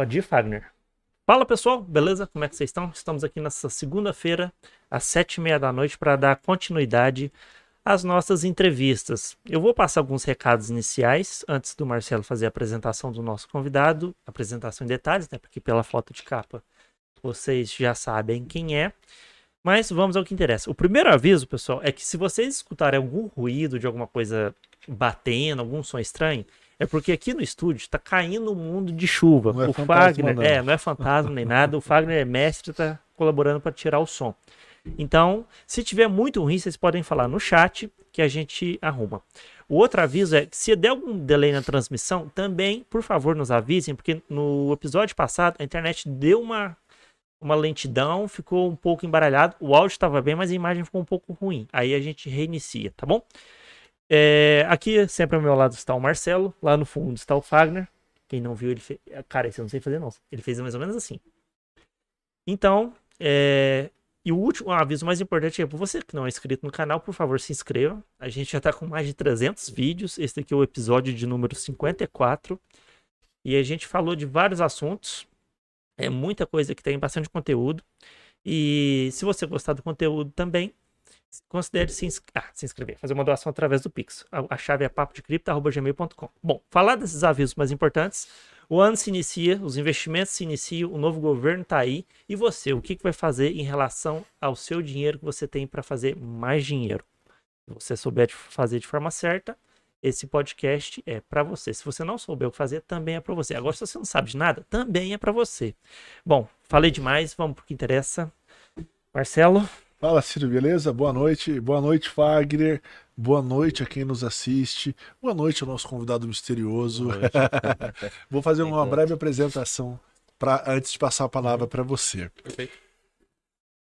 Pode ir, Fagner. Fala pessoal, beleza? Como é que vocês estão? Estamos aqui nessa segunda-feira, às sete e meia da noite, para dar continuidade às nossas entrevistas. Eu vou passar alguns recados iniciais antes do Marcelo fazer a apresentação do nosso convidado, apresentação em detalhes, né? Porque pela foto de capa vocês já sabem quem é. Mas vamos ao que interessa. O primeiro aviso, pessoal, é que se vocês escutarem algum ruído de alguma coisa batendo, algum som estranho, é porque aqui no estúdio está caindo um mundo de chuva. Não é o fantasma, Fagner, não. é, não é fantasma nem nada. O Fagner é mestre, está colaborando para tirar o som. Então, se tiver muito ruim, vocês podem falar no chat que a gente arruma. O outro aviso é que se der algum delay na transmissão, também, por favor, nos avisem, porque no episódio passado a internet deu uma, uma lentidão, ficou um pouco embaralhado. O áudio estava bem, mas a imagem ficou um pouco ruim. Aí a gente reinicia, tá bom? É, aqui, sempre ao meu lado está o Marcelo, lá no fundo está o Fagner. Quem não viu, ele fez. Cara, esse eu não sei fazer, não. Ele fez mais ou menos assim. Então, é, e o último aviso mais importante é para você que não é inscrito no canal, por favor, se inscreva. A gente já está com mais de 300 vídeos. Esse aqui é o episódio de número 54. E a gente falou de vários assuntos. É muita coisa que tem bastante conteúdo. E se você gostar do conteúdo também, considere se, ins ah, se inscrever, fazer uma doação através do Pix. A, a chave é papodecripto.gmail.com. Bom, falar desses avisos mais importantes. O ano se inicia, os investimentos se iniciam, o novo governo está aí. E você, o que, que vai fazer em relação ao seu dinheiro que você tem para fazer mais dinheiro? Se você souber de fazer de forma certa, esse podcast é para você. Se você não souber o que fazer, também é para você. Agora, se você não sabe de nada, também é para você. Bom, falei demais, vamos para o que interessa. Marcelo, Fala, Ciro, beleza? Boa noite. Boa noite, Fagner. Boa noite a quem nos assiste. Boa noite ao nosso convidado misterioso. Vou fazer uma breve apresentação pra, antes de passar a palavra para você. Perfeito.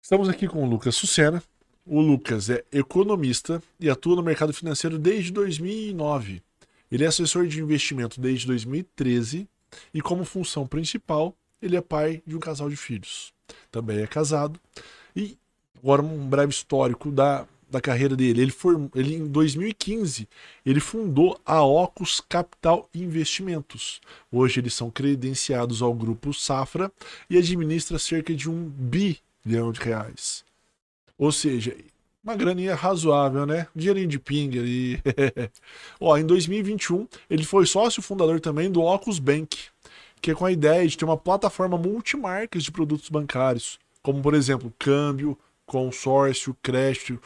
Estamos aqui com o Lucas Sucena. O Lucas é economista e atua no mercado financeiro desde 2009. Ele é assessor de investimento desde 2013 e, como função principal, ele é pai de um casal de filhos. Também é casado. E agora um breve histórico da, da carreira dele. Ele, form, ele em 2015 ele fundou a Ocus Capital Investimentos. Hoje eles são credenciados ao grupo Safra e administra cerca de um bilhão de reais. Ou seja, uma graninha razoável, né? Dinheirinho de pinga ali. Ó, em 2021, ele foi sócio fundador também do Ocus Bank, que é com a ideia de ter uma plataforma multimarcas de produtos bancários, como por exemplo, câmbio, consórcio, crédito,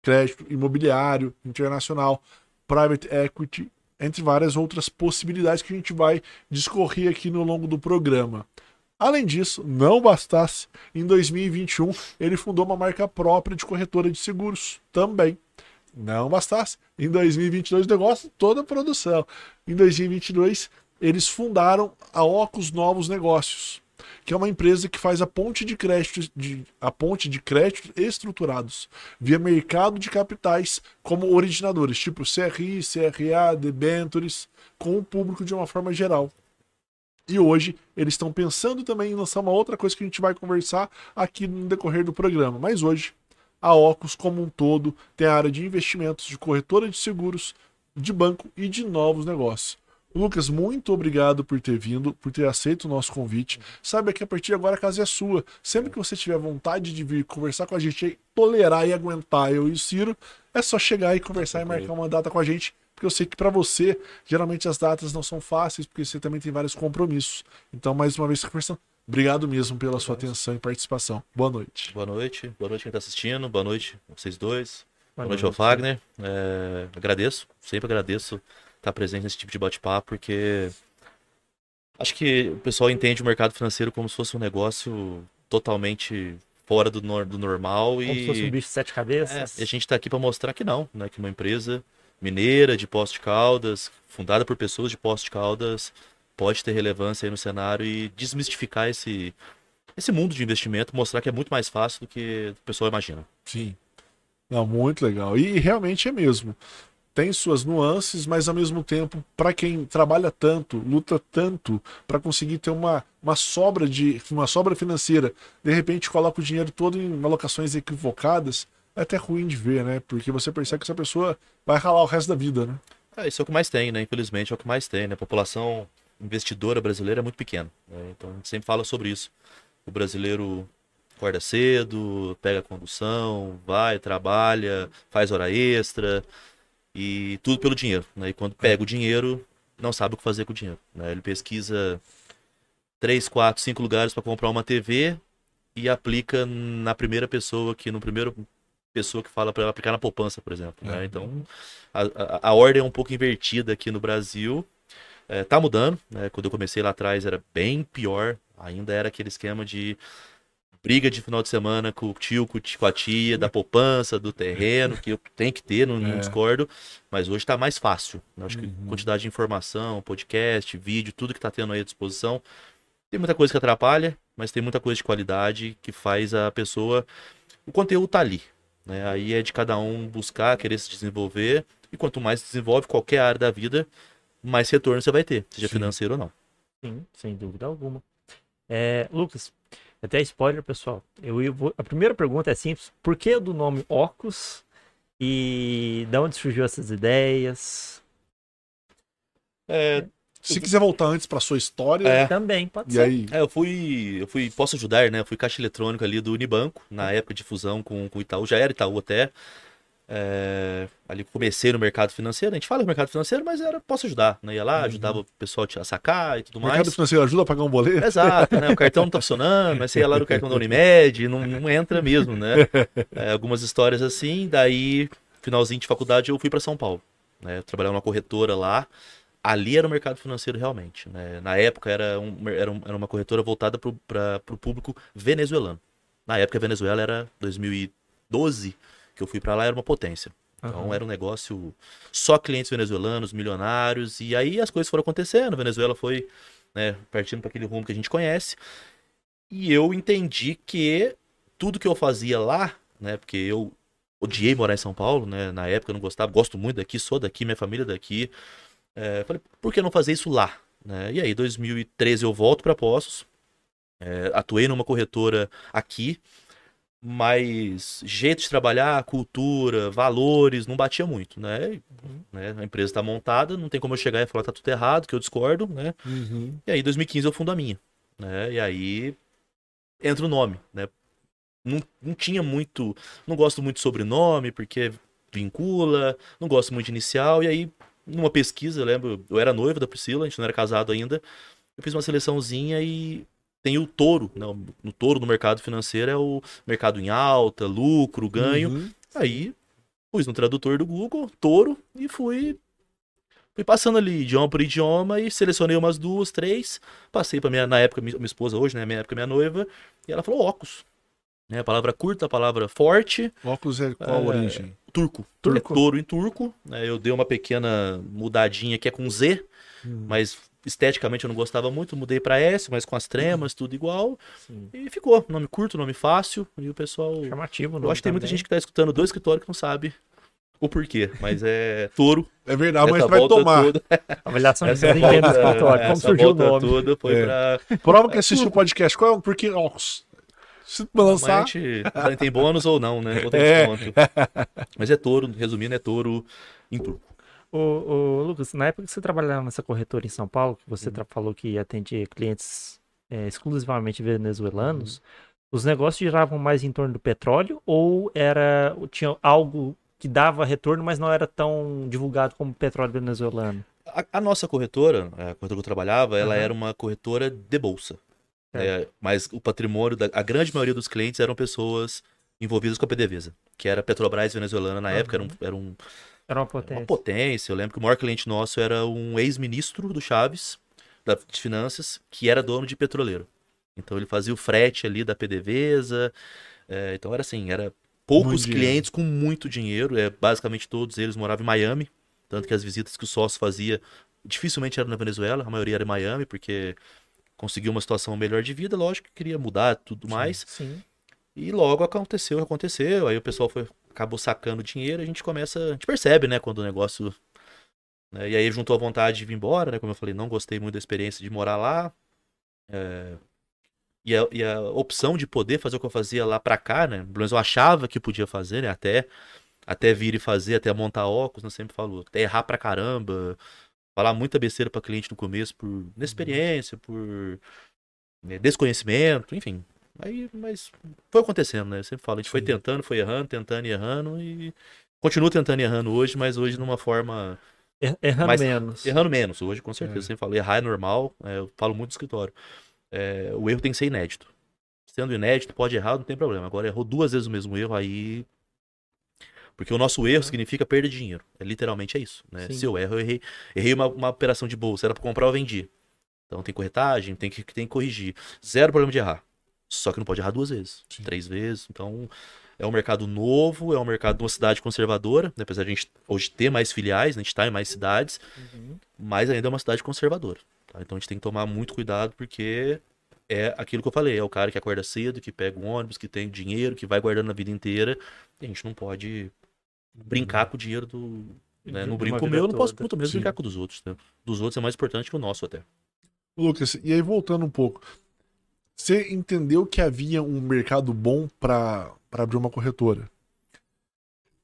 crédito imobiliário internacional, private equity, entre várias outras possibilidades que a gente vai discorrer aqui no longo do programa. Além disso, não bastasse, em 2021 ele fundou uma marca própria de corretora de seguros também. Não bastasse, em 2022 o negócio toda a produção. Em 2022 eles fundaram a Ocus Novos Negócios, que é uma empresa que faz a ponte de crédito, de, a ponte de créditos estruturados via mercado de capitais como originadores, tipo CRI, CRA, debentures, com o público de uma forma geral. E hoje eles estão pensando também em lançar uma outra coisa que a gente vai conversar aqui no decorrer do programa. Mas hoje a Ocus como um todo tem a área de investimentos, de corretora de seguros, de banco e de novos negócios. Lucas, muito obrigado por ter vindo, por ter aceito o nosso convite. Saiba que a partir de agora a casa é sua. Sempre que você tiver vontade de vir conversar com a gente, tolerar e aguentar eu e o Ciro, é só chegar e conversar e marcar uma data com a gente. Porque eu sei que para você, geralmente as datas não são fáceis, porque você também tem vários compromissos. Então, mais uma vez, conversando. Obrigado mesmo pela sua atenção e participação. Boa noite. Boa noite. Boa noite quem está assistindo. Boa noite vocês dois. Boa, Boa noite, noite. ao Fagner. É, agradeço, sempre agradeço estar presente nesse tipo de bate-papo, porque acho que o pessoal entende o mercado financeiro como se fosse um negócio totalmente fora do, nor- do normal como e se fosse um bicho de sete É, cabeças. e a gente está aqui para mostrar que não, né? Que uma empresa mineira de Poços de Caldas, fundada por pessoas de Poços de Caldas, pode ter relevância aí no cenário e desmistificar esse, esse mundo de investimento, mostrar que é muito mais fácil do que o pessoal imagina. Sim. Não, muito legal. E realmente é mesmo. Tem suas nuances, mas ao mesmo tempo, para quem trabalha tanto, luta tanto para conseguir ter uma, uma sobra de uma sobra financeira, de repente coloca o dinheiro todo em alocações equivocadas, é até ruim de ver, né? Porque você percebe que essa pessoa vai ralar o resto da vida, né? É, isso é o que mais tem, né? Infelizmente é o que mais tem, né? A população investidora brasileira é muito pequeno. né? Então a gente sempre fala sobre isso. O brasileiro acorda cedo, pega a condução, vai, trabalha, faz hora extra e tudo pelo dinheiro. Né? E quando pega o dinheiro, não sabe o que fazer com o dinheiro. né? Ele pesquisa três, quatro, cinco lugares para comprar uma TV e aplica na primeira pessoa que no primeiro pessoa que fala para ela aplicar na poupança, por exemplo. né? É. Então a, a, a ordem é um pouco invertida aqui no Brasil. É, tá mudando, né? Quando eu comecei lá atrás era bem pior. Ainda era aquele esquema de briga de final de semana com o tio, com a tia, da poupança, do terreno, que tenho que ter, não, não É. discordo. Mas hoje tá mais fácil. Eu acho que Uhum. quantidade de informação, podcast, vídeo, tudo que tá tendo aí à disposição. Tem muita coisa que atrapalha, mas tem muita coisa de qualidade que faz a pessoa. O conteúdo tá ali. Né? Aí é de cada um buscar, querer se desenvolver. E quanto mais se desenvolve qualquer área da vida, mais retorno você vai ter, seja Sim. financeiro ou não. Sim, sem dúvida alguma. É, Lucas, até spoiler, pessoal. Eu, ia- vou- a primeira pergunta é simples: por que do nome Ocus? E da onde surgiu essas ideias? É, Se quiser voltar antes pra sua história, É. Também, pode e ser. aí? É, eu fui, eu fui, posso ajudar, né? Eu fui caixa eletrônico ali do Unibanco, na época de fusão com, com o Itaú, já era Itaú até. É, ali comecei no mercado financeiro, a gente fala do mercado financeiro, mas era, posso ajudar, né? Ia lá, ajudava o pessoal a sacar e tudo O mercado mais. financeiro ajuda a pagar um boleto? Exato, né? O cartão não tá funcionando, mas você ia lá no cartão da Unimed, não, não entra mesmo, né? É, algumas histórias assim, daí, finalzinho de faculdade, eu fui para São Paulo, né? Eu trabalhava numa corretora lá, ali era o mercado financeiro realmente, né? Na época era, um, era, um- era uma corretora voltada para o público venezuelano. Na época a Venezuela era 2012, que eu fui para lá, era uma potência. Então Aham. era um negócio só clientes venezuelanos, milionários, e aí as coisas foram acontecendo. A Venezuela foi né, partindo para aquele rumo que a gente conhece. E eu entendi que tudo que eu fazia lá, né, porque eu odiei morar em São Paulo, né, na época eu não gostava, gosto muito daqui, sou daqui, minha família é daqui. É, falei, por que não fazer isso lá? Né? E aí, 2013 eu volto para Poços, é, atuei numa corretora aqui, mas jeito de trabalhar, cultura, valores, não batia muito, né? E, né, A empresa está montada, não tem como eu chegar e falar tá tudo errado, que eu discordo, né? Uhum. E aí, em 2015, eu fundo a minha. Né? E aí entra o nome, né? Não, não tinha muito. Não gosto muito de sobrenome, porque vincula, não gosto muito de inicial. E aí, numa pesquisa, eu lembro, eu era noivo da Priscila, a gente não era casado ainda. Eu fiz uma seleçãozinha e tem o touro. Né? No touro no mercado financeiro é o mercado em alta, lucro, ganho. Uhum. Aí pus no tradutor do Google, touro, e fui. Fui passando ali idioma por idioma e selecionei umas duas, três. Passei pra minha, na época, minha, minha esposa hoje, né? Minha época, minha noiva. E ela falou óculos. Né, a palavra curta, a palavra forte, Óculos é qual a É, origem? turco. Turco? É touro em turco. né, eu dei uma pequena mudadinha que é com Z, Hum. mas esteticamente eu não gostava muito. Mudei pra S, mas com as tremas, tudo igual. Sim. E ficou. Nome curto, nome fácil. E o pessoal. Chamativo, Eu acho que tem muita gente que tá escutando do escritório que não sabe o porquê, mas é touro. É verdade, mas vai tomar. toda- Avaliação de desempenho do escritório. Como essa surgiu o volta nome? toda foi É. pra. Prova que assistiu o podcast. Qual é? Por que óculos? Se Mas a lançar. gente tem bônus ou não, né? Ou tem É. desconto. Mas é touro, resumindo, é touro em turco. Ô, ô, Lucas, na época que você trabalhava nessa corretora em São Paulo, que você tra- falou que atendia clientes é, exclusivamente venezuelanos, os negócios giravam mais em torno do petróleo ou era tinha algo que dava retorno, mas não era tão divulgado como petróleo venezuelano? A, a nossa corretora, a corretora que eu trabalhava, ela Aham. era uma corretora de bolsa. Certo. É, mas o patrimônio, da, a grande maioria dos clientes eram pessoas envolvidas com a PDVSA, que era Petrobras venezuelana na época, era, um, era um- Era uma uma potência. potência. Eu lembro que o maior cliente nosso era um ex-ministro do Chaves, da, de Finanças, que era dono de petroleiro. Então ele fazia o frete ali da PDVSA. é, então era assim, era poucos Muito dinheiro. clientes com muito dinheiro. É, basicamente todos eles moravam em Miami. Tanto que as visitas que o sócio fazia dificilmente eram na Venezuela, a maioria era em Miami, porque conseguiu uma situação melhor de vida, lógico que queria mudar tudo mais. Sim. E logo aconteceu, aconteceu. Aí o pessoal foi, acabou sacando dinheiro, a gente começa, a gente percebe, né, quando o negócio. né, e aí juntou a vontade de vir embora, né? Como eu falei, não gostei muito da experiência de morar lá. É, e, a, e a opção de poder fazer o que eu fazia lá pra cá, né? Pelo menos eu achava que podia fazer, né? Até, até vir e fazer, até montar óculos, né? Sempre falo, até errar pra caramba. falar muita besteira para cliente no começo por inexperiência, por né, desconhecimento, enfim. Aí, mas foi acontecendo, né? Eu sempre falo, a gente foi tentando, foi errando, tentando e errando e continua tentando e errando hoje, mas hoje numa forma Er- Errando Mas- menos. errando menos hoje, com certeza. É. Eu sempre falo, errar é normal, é, eu falo muito no escritório. É, o erro tem que ser inédito. Sendo inédito, pode errar, não tem problema. Agora, errou duas vezes o mesmo erro, aí. Porque o nosso erro significa perda de dinheiro. É, literalmente é isso. Né? Se eu erro, eu errei, errei uma, uma operação de bolsa, era pra comprar, eu vendi. Então tem corretagem, tem que, tem que corrigir. Zero problema de errar. Só que não pode errar duas vezes, Sim. três vezes. Então, é um mercado novo, é um mercado de uma cidade conservadora, né? apesar de a gente hoje ter mais filiais, né? a gente está em mais cidades, Uhum. mas ainda é uma cidade conservadora. tá? Então a gente tem que tomar muito cuidado porque é aquilo que eu falei, é o cara que acorda cedo, que pega um ônibus, que tem dinheiro, que vai guardando a vida inteira, e a gente não pode brincar com o dinheiro do. Né? Não brinco com o meu, eu não posso muito mesmo Sim. brincar com o dos outros. Né? Dos outros é mais importante que o nosso até. Lucas, e aí voltando um pouco, você entendeu que havia um mercado bom para abrir uma corretora?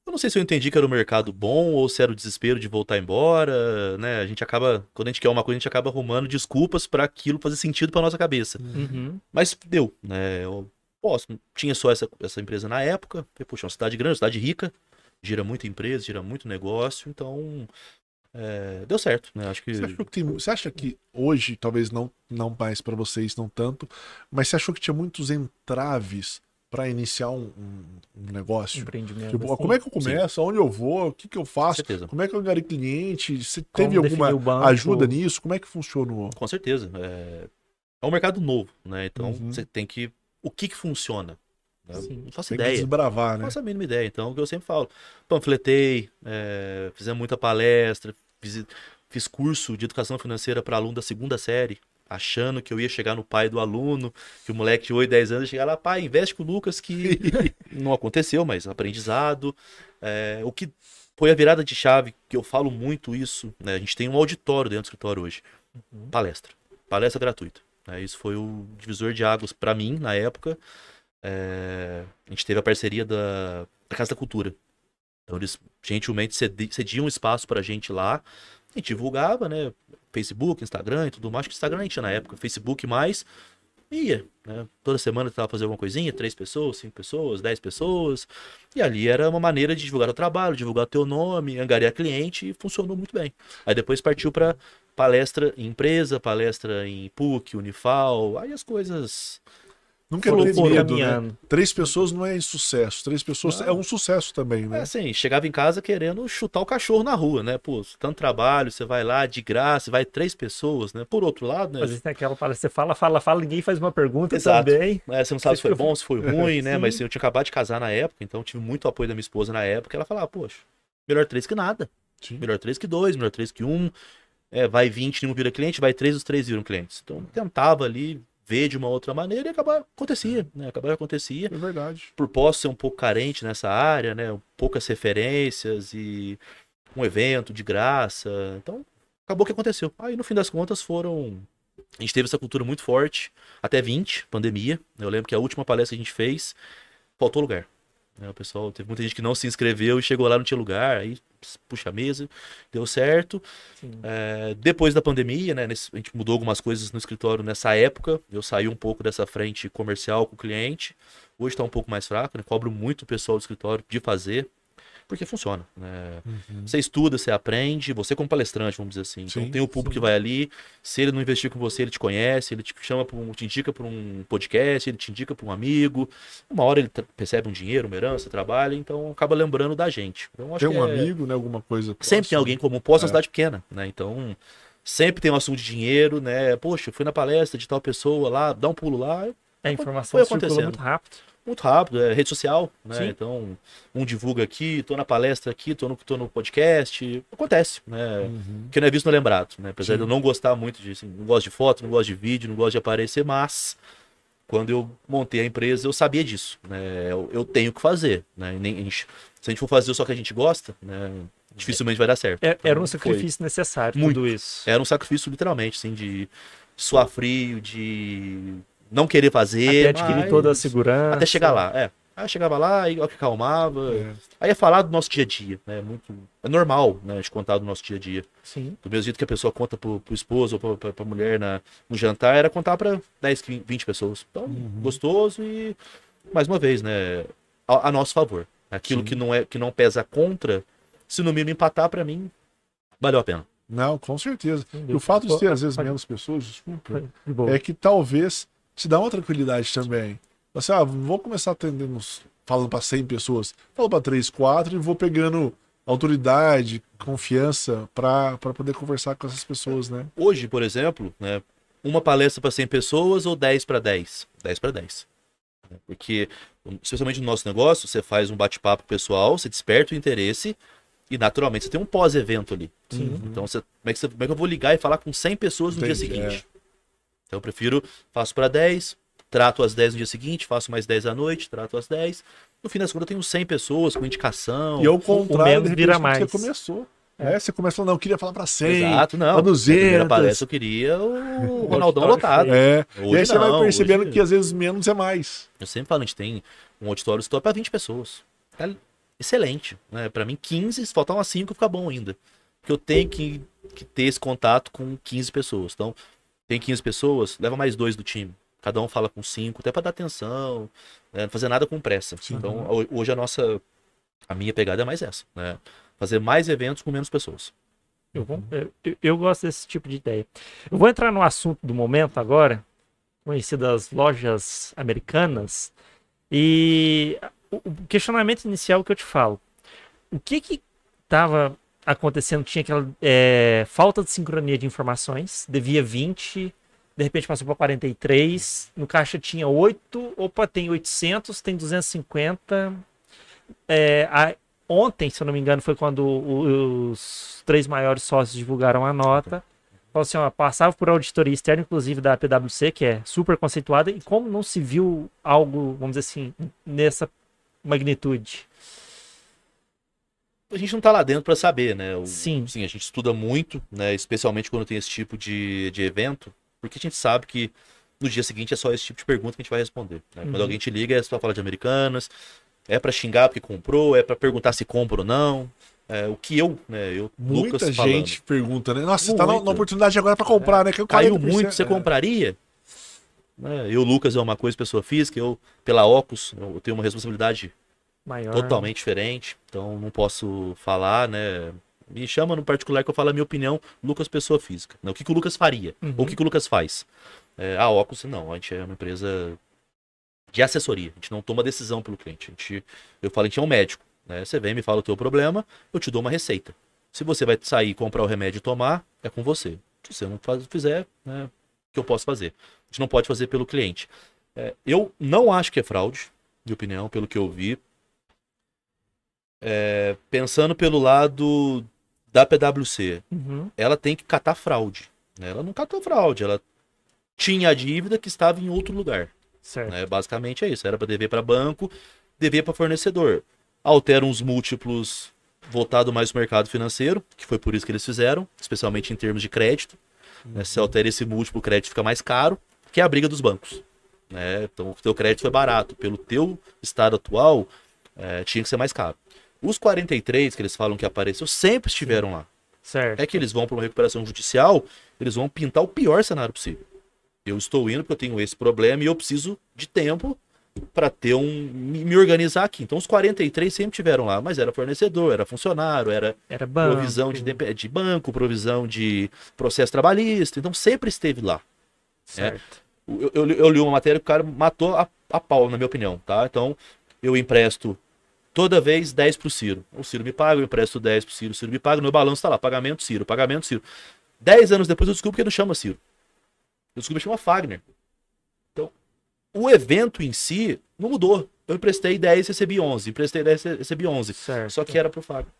Eu não sei se eu entendi que era o mercado bom ou se era o desespero de voltar embora, né? A gente acaba, quando a gente quer uma coisa, a gente acaba arrumando desculpas para aquilo fazer sentido para nossa cabeça. Uhum. Mas deu, né? Eu posso, tinha só essa, essa empresa na época, puxa, é uma cidade grande, uma cidade rica, gira muita empresa, gira muito negócio, então é, deu certo, né? Acho que Você, achou que tem- você acha que hoje, talvez não, não mais para vocês, não tanto, mas você achou que tinha muitos entraves para iniciar um, um- um negócio? Empreendimento. Tipo, assim. como é que eu começo? Aonde eu vou? O que, que eu faço? certeza. Como é que eu engari cliente? Você Como teve alguma ajuda nisso? Como é que funcionou? Com certeza. É, é um mercado novo, né? Então Uhum. você tem que. O que que funciona? Né? Sim. Não faço Tem que ideia. desbravar, Não né? faço a mínima ideia. Então, é o que eu sempre falo. Panfletei, é, fizemos muita palestra, fiz, fiz curso de educação financeira para aluno da segunda série, achando que eu ia chegar no pai do aluno, que o moleque de 8, 10 anos ia chegar lá, pai, investe com o Lucas, que não aconteceu, mas aprendizado. É, o que foi a virada de chave, que eu falo muito isso, né? A gente tem um auditório dentro do escritório hoje. Uhum. Palestra. Palestra gratuita. né? Isso foi o divisor de águas para mim, na época. É, a gente teve a parceria da, da Casa da Cultura. Então eles gentilmente cedi- cediam um espaço pra gente lá. Gente divulgava, né? Facebook, Instagram e tudo mais. Que Instagram a gente tinha na época, Facebook mais. E ia, né? Toda semana tentava fazer alguma coisinha, três pessoas, cinco pessoas, dez pessoas. E ali era uma maneira de divulgar o trabalho, divulgar o teu nome, angariar cliente e funcionou muito bem. Aí depois partiu pra palestra em empresa, palestra em PUC, Unifal, aí as coisas Nunca teve medo, né? caminhando. Três pessoas não é sucesso. Três pessoas Não. é um sucesso também, É né? assim, chegava em casa querendo chutar o cachorro na rua, né? Pô, tanto trabalho, você vai lá de graça, vai três pessoas, né? Por outro lado, né? Às vezes tem aquela fala, você fala, fala, fala, ninguém faz uma pergunta Exato. também. É, você não sabe se foi bom, se foi ruim, né? Mas assim, eu tinha acabado de casar na época, então eu tive muito apoio da minha esposa na época. Ela falava, poxa, melhor três que nada. Sim. Melhor três que dois, melhor três que um. É, vai 20, nenhum vira cliente, vai três, os três viram clientes. Então eu tentava ali ver de uma outra maneira e acabar acontecia, né? Acabar acontecia. É verdade. por posso ser um pouco carente nessa área, né? Poucas referências e um evento de graça. Então, acabou que aconteceu. Aí, no fim das contas, foram. A gente teve essa cultura muito forte, até 20, pandemia. Eu lembro que a última palestra que a gente fez, faltou lugar. Né? O pessoal, teve muita gente que não se inscreveu e chegou lá não tinha lugar. Aí, puxa a mesa, deu certo. É, depois da pandemia, né, nesse- a gente mudou algumas coisas no escritório nessa época. Eu saí um pouco dessa frente comercial com o cliente. Hoje está um pouco mais fraco, né? Cobro muito o pessoal do escritório de fazer, porque funciona. Né? Você estuda, você aprende, você como palestrante, vamos dizer assim. Então Sim, tem o público sim. que vai ali. Se ele não investir com você, ele te conhece, ele te chama para um, te indica para um podcast, ele te indica para um amigo. Uma hora ele percebe um dinheiro, uma herança, trabalha, então acaba lembrando da gente. Então, acho Tem que um é- amigo, né? Alguma coisa. Sempre próxima. tem alguém comum, posta É. uma cidade pequena, né? Então, sempre tem um assunto de dinheiro, né? Poxa, eu fui na palestra de tal pessoa lá, dá um pulo lá, A informação Foi acontecendo. muito rápido. Muito rápido, é rede social, né? Sim. Então, um divulga aqui, tô na palestra aqui, tô no, tô no podcast, acontece, né? Uhum. Que não é visto não é lembrado, né? Apesar Sim. de eu não gostar muito disso, não gosto de foto, não gosto de vídeo, não gosto de aparecer, mas quando eu montei a empresa, eu sabia disso, né? Eu, eu tenho que fazer, né? Nem- a gente- se a gente for fazer só o que a gente gosta, né? Dificilmente vai dar certo. É- Era um Então, sacrifício necessário, Muito. tudo isso. Era um sacrifício, literalmente, assim, de suar frio, de não querer fazer. Até adquirir mas- toda a segurança. Até chegar lá, é. Aí eu chegava lá, aí eu que acalmava. É. Aí é falar do nosso dia a dia, né? É Muito, é normal, né? A gente contar do nosso dia a dia. Sim. Do mesmo jeito que a pessoa conta pro, pro esposo ou pra, pra, pra mulher na, no jantar, era contar pra 10, 15, 20 pessoas. Então, gostoso e, mais uma vez, né? A, a nosso favor. Aquilo Sim. que não, é, que não pesa contra, se no mínimo empatar, pra mim, valeu a pena. Não, com certeza. E o fato de ter, às vezes, menos pessoas, desculpa, De é que talvez te dá uma tranquilidade também. Assim, ah, vou começar atendendo, uns- falando para 100 pessoas, falo para 3, 4 e vou pegando autoridade, confiança para poder conversar com essas pessoas, né? Hoje, por exemplo, né, uma palestra para 100 pessoas ou 10 para 10? 10 para 10. né? Porque, especialmente no nosso negócio, você faz um bate-papo pessoal, você desperta o interesse e, naturalmente, você tem um pós-evento ali. Sim. Então, você- como, é que você- como é que eu vou ligar e falar com 100 pessoas no dia Entendi, seguinte? Então, eu prefiro, faço para 10, trato as 10 no dia seguinte, faço mais 10 à noite, trato as 10. No fim das contas, eu tenho 100 pessoas com indicação. E ao contrário, menos de repente, vira mais. você começou. É, você começa falando, não, eu queria falar para 100, Exato, não. pra Na primeira 200. palestra eu queria o Ronaldão auditório lotado. É, e Hoje aí você vai não, percebendo hoje- que às vezes menos é mais. Eu sempre falo, a gente tem um auditório stop para 20 pessoas. Tá excelente. Né? Para mim, 15, se faltar umas 5, fica bom ainda. Porque eu tenho que, que ter esse contato com 15 pessoas. Então, tem 15 pessoas, leva mais dois do time. Cada um fala com cinco, até para dar atenção, né? não fazer nada com pressa. Sim. Então, ho- hoje a nossa, a minha pegada é mais essa, né? Fazer mais eventos com menos pessoas. Eu, vou- eu- eu- gosto desse tipo de ideia. Eu vou entrar no assunto do momento agora, conhecidas lojas americanas, e o, questionamento inicial que eu te falo. O que que estava acontecendo? Tinha aquela é, falta de sincronia de informações, devia 20, de repente passou para 43, no caixa tinha 8, opa, tem 800, tem 250. É, a- ontem, se eu não me engano, foi quando os três maiores sócios divulgaram a nota. Falou assim, ó, passava por auditoria externa, inclusive da PwC, que é super conceituada, e como não se viu algo, vamos dizer assim, nessa magnitude? A gente não tá lá dentro para saber, né? O- Sim. Sim, a gente estuda muito, né? Especialmente quando tem esse tipo de, de evento, porque a gente sabe que no dia seguinte é só esse tipo de pergunta que a gente vai responder. né? Quando Uhum. alguém te liga, é só falar de americanas, é para xingar porque comprou, é para perguntar se compra ou não. É, o que eu, né? Eu, Muita Lucas gente falando. pergunta, né? Nossa, você tá na, na oportunidade agora para comprar, né? Que é Caiu 40%, muito, você é. compraria? Né, Eu, Lucas, é uma coisa, pessoa física, eu, pela Ocus, eu tenho uma responsabilidade Maior. totalmente diferente, então não posso falar, né? Me chama no particular que eu falo a minha opinião, Lucas pessoa física. Né? O que, que o Lucas faria? Uhum. Ou o que, que o Lucas faz? É, a Ocus, não, a gente é uma empresa de assessoria, a gente não toma decisão pelo cliente. A gente, eu falo, a gente é um médico. Né? Você vem, me fala o teu problema, eu te dou uma receita. Se você vai sair, comprar o remédio e tomar, é com você. Se você não faz, fizer, né, o que eu posso fazer? A gente não pode fazer pelo cliente. É, eu não acho que é fraude, de opinião, pelo que eu vi. É, pensando pelo lado da PwC, Uhum. ela tem que catar fraude. né? Ela não catou fraude, ela tinha a dívida que estava em outro lugar. Certo. né? Basicamente é isso. Era para dever para banco, dever para fornecedor. Alteram os múltiplos voltado mais para o mercado financeiro, que foi por isso que eles fizeram, especialmente em termos de crédito. né? Se altera esse múltiplo, o crédito fica mais caro, que é a briga dos bancos. né? Então, o teu crédito foi barato. Pelo teu estado atual, eh, tinha que ser mais caro. Os 43 que eles falam que apareceu sempre estiveram lá. Certo. É que eles vão para uma recuperação judicial, eles vão pintar o pior cenário possível. Eu estou indo porque eu tenho esse problema e eu preciso de tempo para ter um me organizar aqui. Então os 43 sempre tiveram lá, mas era fornecedor, era funcionário, era Era banco. provisão de, de banco, provisão de processo trabalhista, então sempre esteve lá. Certo. Eu, eu, eu li uma matéria que o cara matou a, a pau, na minha opinião, tá? Então, eu empresto toda vez 10 pro Ciro. O Ciro me paga, eu empresto 10 pro Ciro, o Ciro me paga, meu balanço tá lá, pagamento Ciro, pagamento Ciro. 10 anos depois eu descubro que ele não chama Ciro. Eu descubro que chama Fagner. Então, o evento em si não mudou. Eu emprestei 10, recebi 11. Emprestei 10, recebi 11. Certo. Só que era pro Fagner.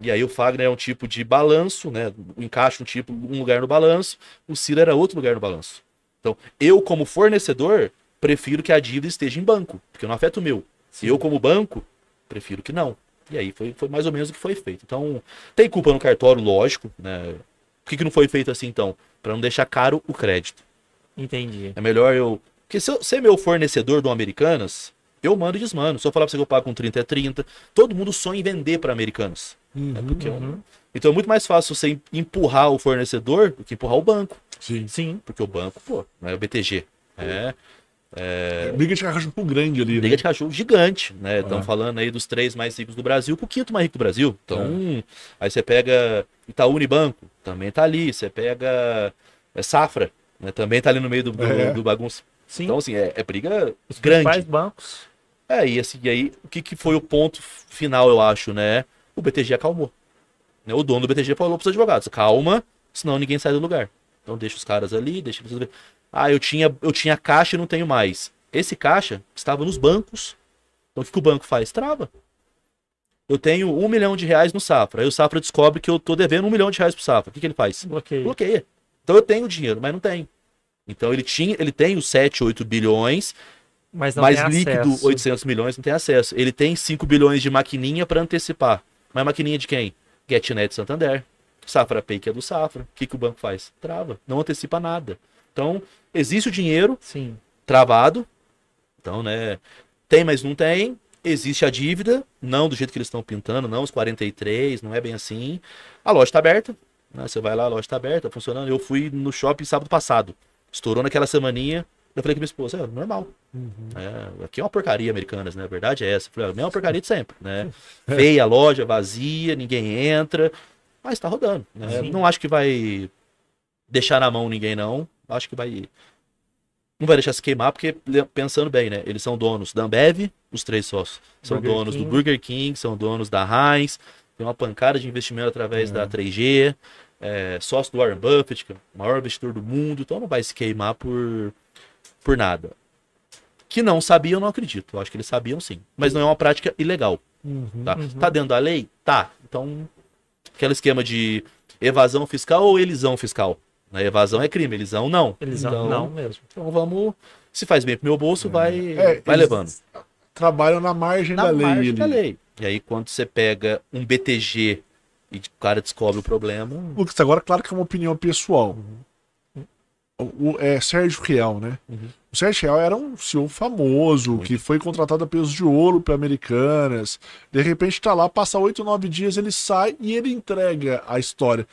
E aí o Fagner é um tipo de balanço, né? O encaixe um tipo, um lugar no balanço, o Ciro era outro lugar no balanço. Então, eu como fornecedor, prefiro que a dívida esteja em banco, porque não afeta o meu. Sim. Eu como banco, prefiro que não. E aí foi, foi mais ou menos o que foi feito. Então, tem culpa no cartório, lógico, né? Por que, que não foi feito assim então? Para não deixar caro o crédito. Entendi. É melhor eu. Porque se eu ser meu fornecedor do Americanas, Eu mando e desmando. Se eu falar pra você que eu pago com 30 é 30. Todo mundo sonha em vender para americanos. É porque é um- Uhum. Então é muito mais fácil você empurrar o fornecedor do que empurrar o banco. Sim. Sim. Porque o banco, pô, não é o BTG. É, Briga de cachorro grande ali. briga né? de cachorro gigante, né? Estão É. falando aí dos três mais ricos do Brasil com o quinto mais rico do Brasil. Então, aí você pega Itaú Unibanco, também tá ali. Você pega é, Safra, né? também tá ali no meio do, do, É. do bagunço. Sim. Então, assim, é, é briga Os grande. principais bancos. É, e assim, e aí, o que, que foi o ponto final, eu acho, né? O BTG acalmou. Né? O dono do BTG falou pros advogados, calma, senão ninguém sai do lugar. Então deixa os caras ali, deixa eles. Ah, eu tinha, eu tinha caixa e não tenho mais. Esse caixa estava nos bancos. Então o que, o banco faz? Trava. Eu tenho um milhão de reais no Safra. Aí o Safra descobre que eu tô devendo um milhão de reais pro Safra. O que, que ele faz? Bloqueio. Bloqueia. Então eu tenho dinheiro, mas não tenho. Então ele tinha, ele tem os 7, 8 bilhões, Mas mais tem líquido, acesso. 800 milhões, não tem acesso. Ele tem 5 bilhões de maquininha para antecipar. Mas maquininha de quem? GetNet Santander. Safra Pay, que é do Safra. O que, que o banco faz? Trava. Não antecipa nada. Então, existe o dinheiro Sim. travado. Então, né? Tem, mas não tem. Existe a dívida. Não do jeito que eles estão pintando, não os 43, não é bem assim. A loja está aberta. né, Você vai lá, a loja está aberta, funcionando. Eu fui no shopping sábado passado. Estourou naquela semaninha. Eu falei com minha esposa, é normal. É, aqui é uma porcaria americanas, né? A verdade é essa. Eu falei, é a mesma porcaria de sempre, né? Feia a loja, vazia, ninguém entra. Mas tá rodando. Né? Não acho que vai deixar na mão ninguém, não. Acho que vai. Não vai deixar se queimar, porque pensando bem, né? Eles são donos da Ambev, os três sócios. São Burger donos do King. Burger King, são donos da Heinz, tem uma pancada de investimento através É. da 3G, é, sócio do Warren Buffett, que é o maior investidor do mundo, então não vai se queimar por, por nada. Que não sabiam, não acredito. Eu acho que eles sabiam sim. Mas não é uma prática ilegal. Tá, Uhum. tá dentro da lei? Tá. Então, aquele esquema de evasão fiscal ou elisão fiscal? Na evasão é crime, elisão não. Eles então, não mesmo. Então vamos. Se faz bem pro meu bolso, vai, É, vai levando. Trabalham na margem Na da lei. margem ali. da lei. E aí, quando você pega um BTG e o cara descobre o problema. Lucas, agora claro que é uma opinião pessoal. O, o- é Sérgio Real, né? Uhum. O Sérgio Real era um CEO famoso, Muito. que foi contratado a peso de ouro para Americanas. De repente tá lá, passa oito, nove dias, ele sai e ele entrega a história.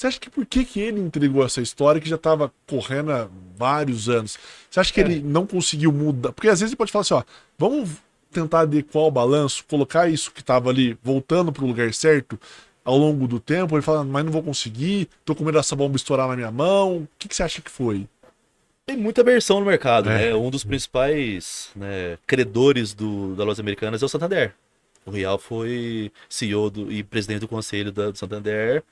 Você acha que por que, que ele entregou essa história que já estava correndo há vários anos? Você acha que É. ele não conseguiu mudar? Porque às vezes ele pode falar assim, ó, vamos tentar adequar o balanço, colocar isso que estava ali voltando para o lugar certo ao longo do tempo. Ele fala, mas não vou conseguir, tô com medo dessa bomba estourar na minha mão. O que, que você acha que foi? Tem muita versão no mercado, É. né? Um dos principais né, credores do, da Lojas Americanas é o Santander. O Real foi CEO do- e presidente do conselho da, do Santander.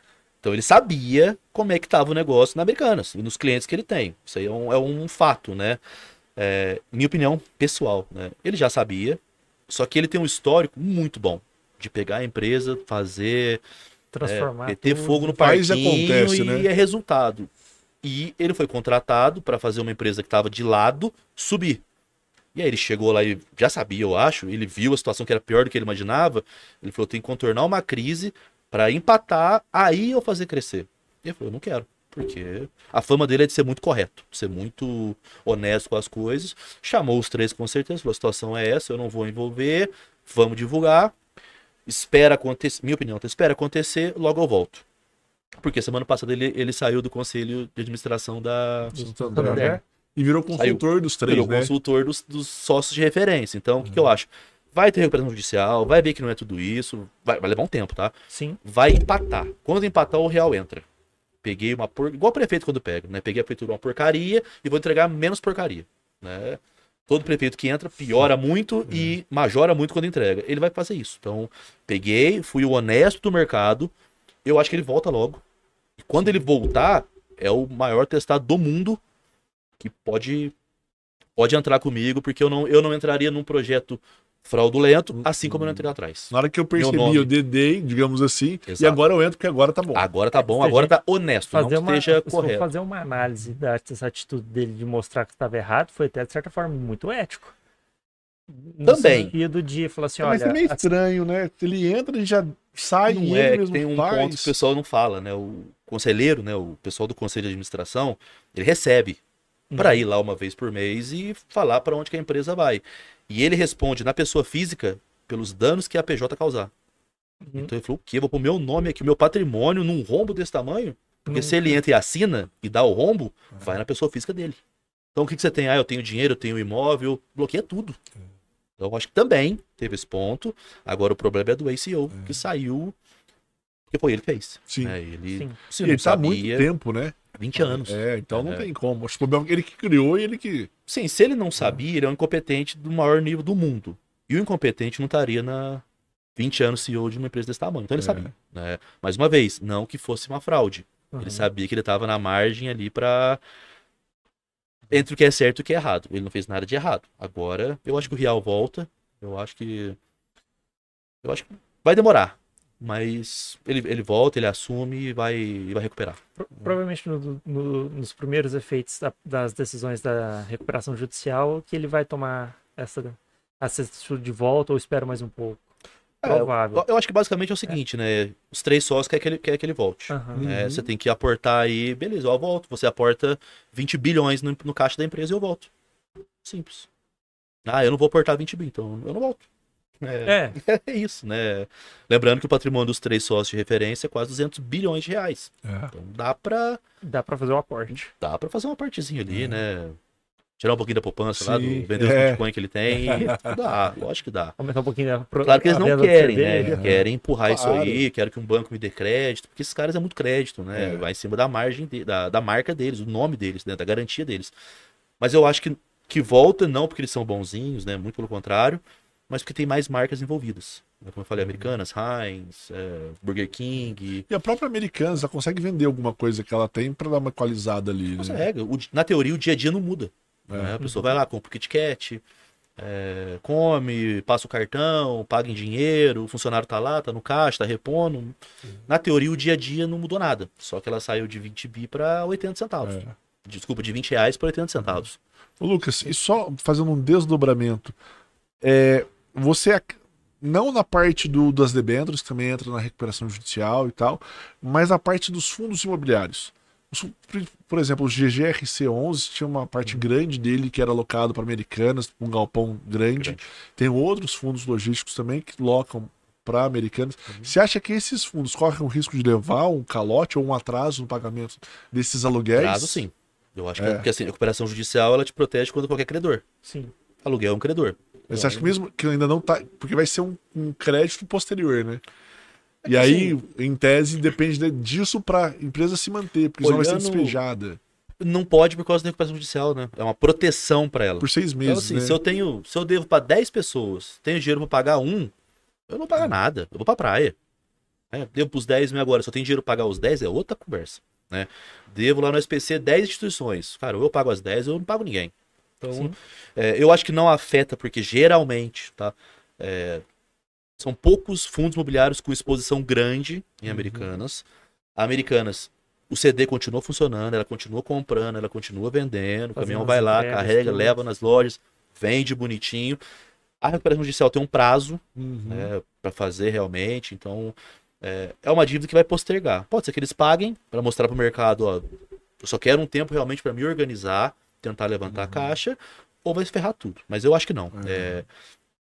Então ele sabia como é que estava o negócio na Americanas e nos clientes que ele tem. Isso aí é um, é um fato, né? É, minha opinião pessoal, né? Ele já sabia, só que ele tem um histórico muito bom de pegar a empresa, fazer Transformar. é, meter tudo. fogo no e parquinho acontece, e né? é resultado. E ele foi contratado para fazer uma empresa que estava de lado subir. E aí ele chegou lá e já sabia, eu acho, ele viu a situação que era pior do que ele imaginava. Ele falou: tem que contornar uma crise para empatar, aí eu fazer crescer. E ele falou: eu não quero. Porque a fama dele é de ser muito correto, de ser muito honesto com as coisas. Chamou os três com certeza, falou: a situação é essa, eu não vou envolver, vamos divulgar. Espera acontecer, minha opinião, tá? espera acontecer, logo eu volto. Porque semana passada ele, ele saiu do conselho de administração da Santander. E virou consultor dos três, virou né? consultor dos, dos sócios de referência. Então, o que, que eu acho? Vai ter recuperação judicial, vai ver que não é tudo isso, vai, vai levar um tempo, tá? Sim. Vai empatar. Quando empatar, o real entra. Peguei uma por... igual o prefeito quando pega, né? Peguei a prefeitura uma porcaria e vou entregar menos porcaria, né? Todo prefeito que entra piora muito e majora muito quando entrega. Ele vai fazer isso. Então, peguei, fui o honesto do mercado. Eu acho que ele volta logo. E quando ele voltar, é o maior testado do mundo que pode pode entrar comigo, porque eu não, eu não entraria num projeto fraudulento, assim como eu não entrei lá atrás. Na hora que eu percebi, eu dedei, digamos assim, e Exato. agora eu entro porque agora tá bom. Agora tá bom, agora tá honesto, Fazer não uma, esteja correto. fazer uma análise dessa atitude dele de mostrar que estava errado, foi até de certa forma muito ético. No Também. sentido de falar assim, Mas olha, é meio estranho, né? Ele entra e já sai e Não ele é, que mesmo tem um faz. ponto que o pessoal não fala, né? O conselheiro, né? O pessoal do conselho de administração, ele recebe para Uhum. ir lá uma vez por mês e falar para onde que a empresa vai. E ele responde na pessoa física pelos danos que a PJ causar. Uhum. Então ele falou: o quê? Vou pôr meu nome aqui, meu patrimônio num rombo desse tamanho? Porque Não- se ele entra e assina e dá o rombo, vai na pessoa física dele. Então o que, que você tem? Ah, eu tenho dinheiro, eu tenho imóvel, bloqueia tudo. Então eu acho que também teve esse ponto. Agora o problema é do ACO, que saiu. Porque foi ele que fez. Sim. né? Ele, Sim. se não ele tá há muito tempo, né? 20 anos. É, então não É. tem como. É ele que criou e ele que. Sim, se ele não sabia, ele é um incompetente do maior nível do mundo. E o incompetente não estaria na 20 anos CEO de uma empresa desse tamanho. Então ele É. sabia. Né? Mais uma vez, não que fosse uma fraude. Uhum. Ele sabia que ele estava na margem ali para entre o que é certo e o que é errado. Ele não fez nada de errado. Agora, eu acho que o Real volta. Eu acho que eu acho que vai demorar, mas ele, ele volta, ele assume e vai e vai recuperar. Pro- Provavelmente no- no- nos primeiros efeitos da- das decisões da recuperação judicial que ele vai tomar essa, atitude de volta ou espera mais um pouco. É, Provável. Eu, eu acho que basicamente é o seguinte, né? Os três sócios querem que ele, quer que ele volte. Né? Uhum. Você tem que aportar aí, beleza, eu volto. Você aporta 20 bilhões no, no caixa da empresa e eu volto. Simples. Ah, eu não vou aportar 20 bi, então eu não volto. É, É, é isso, né? Lembrando que o patrimônio dos três sócios de referência é quase 200 bilhões de reais. Então dá pra, dá pra fazer o aporte. dá pra fazer uma partezinha ali, né? Tirar um pouquinho da poupança lá, do, Sim, vender os é. Bitcoin que ele tem. dá, lógico que dá. Aumentar um pouquinho a pro- Claro que eles não querem, né? Eles querem empurrar isso Claro. aí, querem que um banco me dê crédito, porque esses caras é muito crédito, né? É. Vai em cima da margem, de- da, da marca deles, do nome deles, né? Da garantia deles. Mas eu acho que, que volta não porque eles são bonzinhos, né? Muito pelo contrário, mas porque tem mais marcas envolvidas. né? Como eu falei, Americanas, Heinz, é, Burger King. E a própria Americanas ela consegue vender alguma coisa que ela tem pra dar uma equalizada ali. Né? Consegue. O di- na teoria, o dia a dia não muda. É. né? A pessoa vai lá, compra o Kit Kat, é, come, passa o cartão, paga em dinheiro, o funcionário tá lá, tá no caixa, tá repondo. Na teoria, o dia a dia não mudou nada. Só que ela saiu de 20 bi para 80 centavos. É. Desculpa, de 20 reais para 80 centavos. Ô, Lucas, e só fazendo um desdobramento, é, você não na parte do, das debêntures, que também entra na recuperação judicial e tal, mas na parte dos fundos imobiliários. Por exemplo, o GGRC11 tinha uma parte grande dele que era alocado para americanas, um galpão grande. Grande. Tem outros fundos logísticos também que locam para americanas. Você acha que esses fundos correm o risco de levar um calote ou um atraso no pagamento desses aluguéis? Prazo, sim. Eu acho que É. é. porque assim, a recuperação judicial ela te protege contra qualquer credor. Sim. Aluguel é um credor. Mas Você acha que mesmo que ainda não tá. Porque vai ser um, um crédito posterior, né? É E aí, em tese, depende de- disso pra empresa se manter, porque senão vai ser Olhando- despejada Não pode por causa da recuperação judicial, né? É uma proteção para ela. por seis Então, meses. assim, né? se eu tenho, se eu devo pra 10 pessoas, tenho dinheiro pra pagar um, eu não vou pagar nada, eu vou pra praia. É, devo pros 10 mil agora, se eu tenho dinheiro pra pagar os 10, é outra conversa, né? Devo lá no SPC 10 instituições. Cara, ou eu pago as 10 ou eu não pago ninguém. Então, é, eu acho que não afeta, porque geralmente, tá? É, são poucos fundos imobiliários com exposição grande em Uhum. Americanas. A Americanas, o CD continua funcionando, ela continua comprando, ela continua vendendo, o Fazendo caminhão as vai lá, entregas, carrega, tudo. leva nas lojas, vende bonitinho. A recuperação judicial tem um prazo Uhum. né, para fazer realmente, então é, é uma dívida que vai postergar. Pode ser que eles paguem para mostrar para o mercado, ó, eu só quero um tempo realmente para me organizar, tentar levantar a caixa, ou vai se ferrar tudo. Mas eu acho que não. Uhum. É,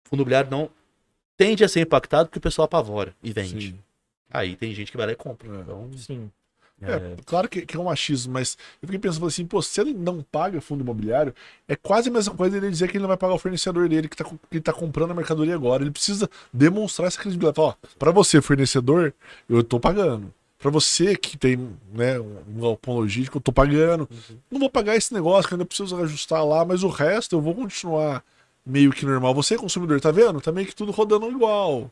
fundo imobiliário não tende a ser impactado porque o pessoal apavora e vende. Sim. Aí tem gente que vai lá e compra. É. Então, Sim. É, claro que, que é um machismo, mas eu fiquei pensando assim, pô, se ele não paga fundo imobiliário, é quase a mesma coisa ele dizer que ele não vai pagar o fornecedor dele que tá, que tá comprando a mercadoria agora. Ele precisa demonstrar essa credibilidade. Ó, pra você, fornecedor, eu tô pagando. Pra você que tem né, um galpão logístico, eu tô pagando. Não vou pagar esse negócio que eu ainda preciso ajustar lá, mas o resto eu vou continuar meio que normal. Você, consumidor, tá vendo? Tá meio que tudo rodando igual.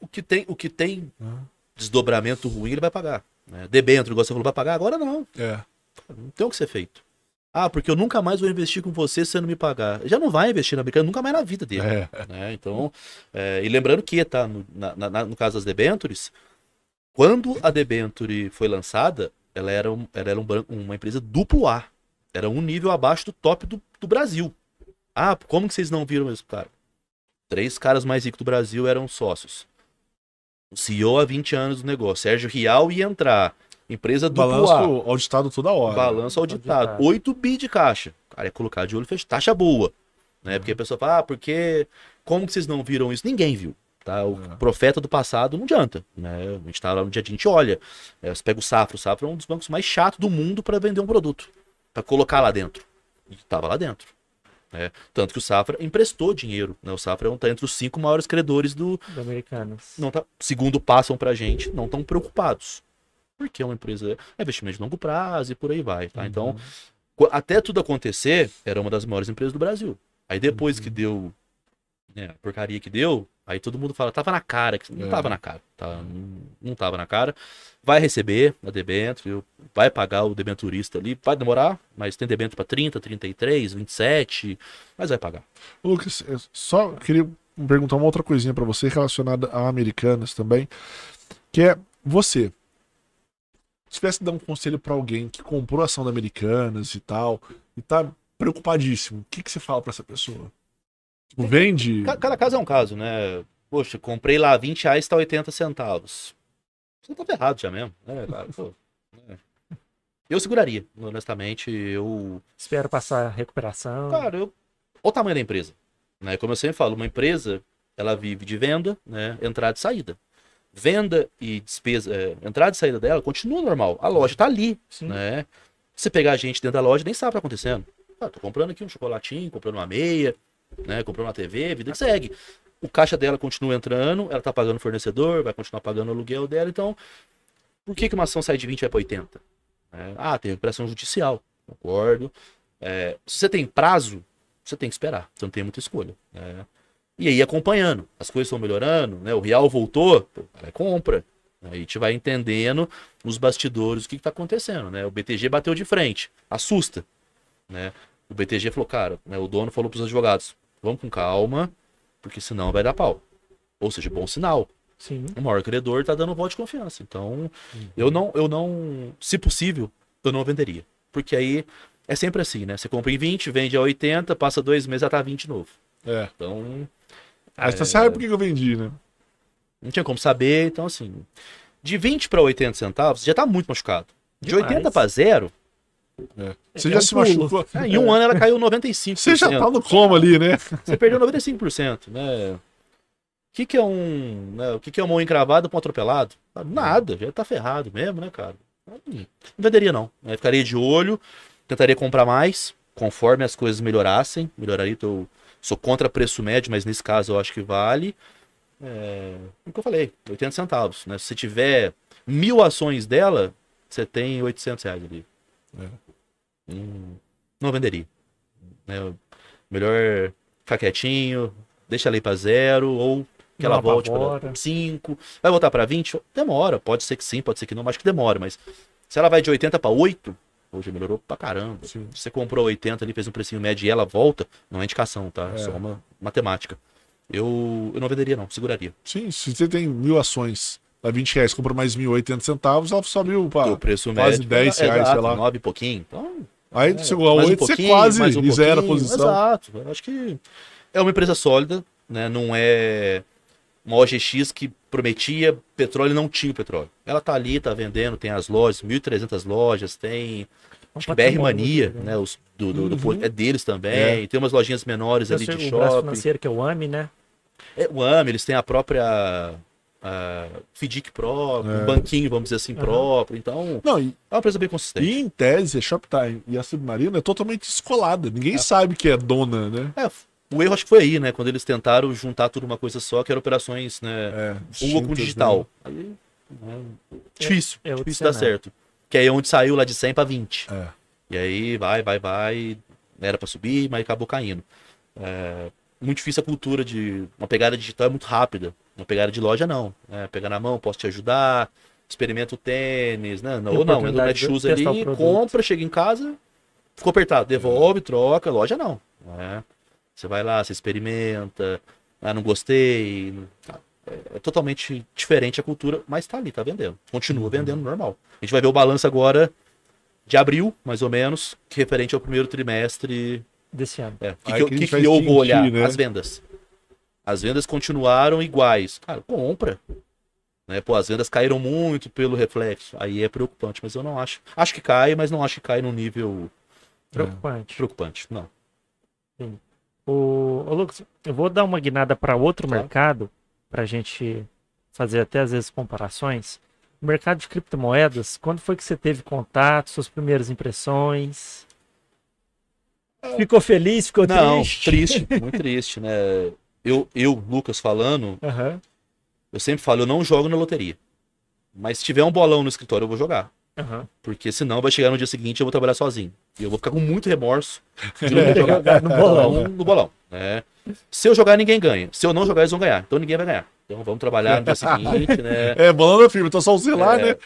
o- que tem, o que tem Uhum. desdobramento ruim, ele vai pagar. Né? Debênture, igual você falou, vai pagar? Agora não. É. Não tem o que ser feito. Ah, porque eu nunca mais vou investir com você se você não me pagar. Já não vai investir na americana nunca mais na vida dele. É. né? Então, é, e lembrando que, tá, no, na- na- no caso das debentures, quando a debenture foi lançada, ela era, um- ela era um uma empresa duplo A. Era um nível abaixo do top do, do Brasil. Ah, como que vocês não viram isso, cara? Três caras mais ricos do Brasil eram sócios. O CEO há 20 anos do negócio. Sérgio Rial ia entrar. Empresa duplo A. Balanço auditado toda hora. Balanço auditado. Auditado. 8 bi de caixa. Cara, é colocar de olho fechado. Taxa boa. Né? Porque a pessoa fala, ah, porque como que vocês não viram isso? Ninguém viu. Tá? O É. profeta do passado não adianta. Né? A gente tá lá no dia a dia, a gente olha. É, você pega o Safra, o Safra é um dos bancos mais chatos do mundo para vender um produto. Para colocar lá dentro. E tava lá dentro. né? Tanto que o Safra emprestou dinheiro. Né? O Safra é um, tá entre os cinco maiores credores do, Do Americanas. não tá, segundo passam pra gente, não estão preocupados. Porque é uma empresa, é investimento de longo prazo e por aí vai, tá? Então, co- até tudo acontecer, era uma das maiores empresas do Brasil. Aí depois que deu né, porcaria que deu, aí todo mundo fala, tava na cara, que não É. tava na cara, tá? Não, não tava na cara. Vai receber a debênture, vai pagar o debenturista ali, vai demorar, mas tem debênture para 30, 33, 27, mas vai pagar. Lucas, eu só queria perguntar uma outra coisinha pra você relacionada a Americanas também, que é você. Se tivesse dar um conselho pra alguém que comprou ação da Americanas e tal, e tá preocupadíssimo, o que, que você fala pra essa pessoa? Tipo, vende? Ca- Cada caso é um caso, né? Poxa, comprei lá 20 reais, tá 80 centavos. Você tá ferrado já mesmo, né, cara? Pô, né? Eu seguraria, honestamente. Eu. Espero passar a recuperação. Cara, eu. Olha o tamanho da empresa. Né? Como eu sempre falo, uma empresa, ela vive de venda, né? Entrada e saída. Venda e despesa, é, entrada e saída dela continua normal. A loja tá ali, Sim. né? Se pegar a gente dentro da loja, nem sabe o que tá acontecendo. Ah, tô comprando aqui um chocolatinho, comprando uma meia, né? Comprando uma TV, vida que segue. O caixa dela continua entrando, ela tá pagando o fornecedor, vai continuar pagando o aluguel dela, então por que, que uma ação sai de 20 e vai para 80? É, ah, tem recuperação judicial, concordo. É, se você tem prazo, você tem que esperar, você não tem muita escolha. né? E aí acompanhando, as coisas estão melhorando, né? o real voltou, pô, cara, compra. Aí a gente vai entendendo nos bastidores o que está acontecendo, né? O BTG bateu de frente, assusta, né? O BTG falou, cara, né, o dono falou para os advogados, vamos com calma, porque senão vai dar pau. Ou seja, bom sinal. Sim. O maior credor tá dando voto de confiança. Então, eu não, eu não, se possível, eu não venderia. Porque aí é sempre assim, né? Você compra em 20, vende a 80, passa dois meses, já tá 20 de novo. É. Então, Aí você sabe por que que eu vendi, né? não tinha como saber. Então, assim, de 20 para 80 centavos, já tá muito machucado. De Demais. 80 para zero, Você É já um se pulo. machucou. é, em um ano ela caiu 95%. Você já tá no coma ali, né? Você perdeu 95%, né? O que, que é um. né, o que, que é uma mão encravada pra um atropelado? Nada, já tá ferrado mesmo, né, cara? Não venderia, não. Eu ficaria de olho, tentaria comprar mais, conforme as coisas melhorassem. Melhoraria, então, eu sou contra preço médio, mas nesse caso eu acho que vale. É, o que eu falei, 80 centavos. Né? Se você tiver mil ações dela, você tem 800 reais ali. É. Não venderia. Né? Melhor ficar quietinho, deixa ela ir pra zero, ou que Não ela volte para 5. Vai voltar para 20? Demora, pode ser que sim, pode ser que não, mas acho que demora. Mas se ela vai de 80 para 8, hoje melhorou pra caramba. Sim. Se você comprou 80 ali, fez um precinho médio e ela volta, não é indicação, tá? É É. só uma matemática. Eu, eu não venderia, não, seguraria. Sim, se você tem mil ações, dá 20 reais, compra mais mil, 80 centavos, ela subiu pra... preço quase médio. 10 reais, exato, sei lá. 9 e pouquinho. Então, Aí É, chegou a mais um 8, você pouquinho, quase um zera a posição. Exato. Eu acho que é uma empresa sólida, né? Não é uma OGX que prometia petróleo e não tinha petróleo. Ela tá ali, tá vendendo, tem as lojas, 1.300 lojas, tem acho que BR Mania, grande. né? Os, do, do, do- Uhum. é deles também. É. Tem umas lojinhas menores ali Eu de sei, o braço shopping. financeiro que é o AMI, né? É, o AME, eles têm a própria a FIDIC próprio, É. um banquinho, vamos dizer assim, Aham. próprio. Então, Não, e, é uma empresa bem consistente. e em tese, a Shoptime e a Submarina é totalmente descolada. Ninguém sabe que é dona, né? É, o erro acho que foi aí, né? Quando eles tentaram juntar tudo uma coisa só, que era operações, né? É, Uma com digital. né? Aí, né, difícil, é outro difícil dar certo. Que aí é onde saiu lá de 100 para 20. É. E aí vai, vai, vai. Era para subir, mas acabou caindo. É, muito difícil a cultura de. Uma pegada digital é muito rápida. Uma pegada de loja, não. É, pegar na mão, posso te ajudar. Experimenta o tênis, né? Não, ou não, entra no Netshoes ali, compra, chega em casa, ficou apertado, devolve, troca, loja não. né? Você vai lá, você experimenta, ah, não gostei. tá. É, é totalmente diferente a cultura, mas tá ali, tá vendendo. Continua Uhum. vendendo normal. A gente vai ver o balanço agora de abril, mais ou menos, que referente ao primeiro trimestre. Desse ano. É, o que, que, eu- que que eu vou olhar? né? As vendas. As vendas continuaram iguais. Cara, compra. Né? Pô, as vendas caíram muito pelo reflexo. Aí é preocupante, mas eu não acho. Acho que cai, mas não acho que cai num nível Preocupante. preocupante. Não. O, ô, Lucas, eu vou dar uma guinada para outro Claro. mercado, para a gente fazer até às vezes comparações. O mercado de criptomoedas, quando foi que você teve contato, suas primeiras impressões? Ficou feliz, ficou Não, triste? triste, muito triste, né? Eu, eu, Lucas, falando, Aham, eu sempre falo, eu não jogo na loteria. Mas se tiver um bolão no escritório, eu vou jogar. aham. Porque senão vai chegar no dia seguinte e eu vou trabalhar sozinho. E eu vou ficar com muito remorso de não. Jogar no bolão. no bolão. né? Se eu jogar, ninguém ganha. Se eu não jogar, eles vão ganhar. Então ninguém vai ganhar. Então vamos trabalhar no dia seguinte, né? É, bolão da firma, então só você lá, É. né?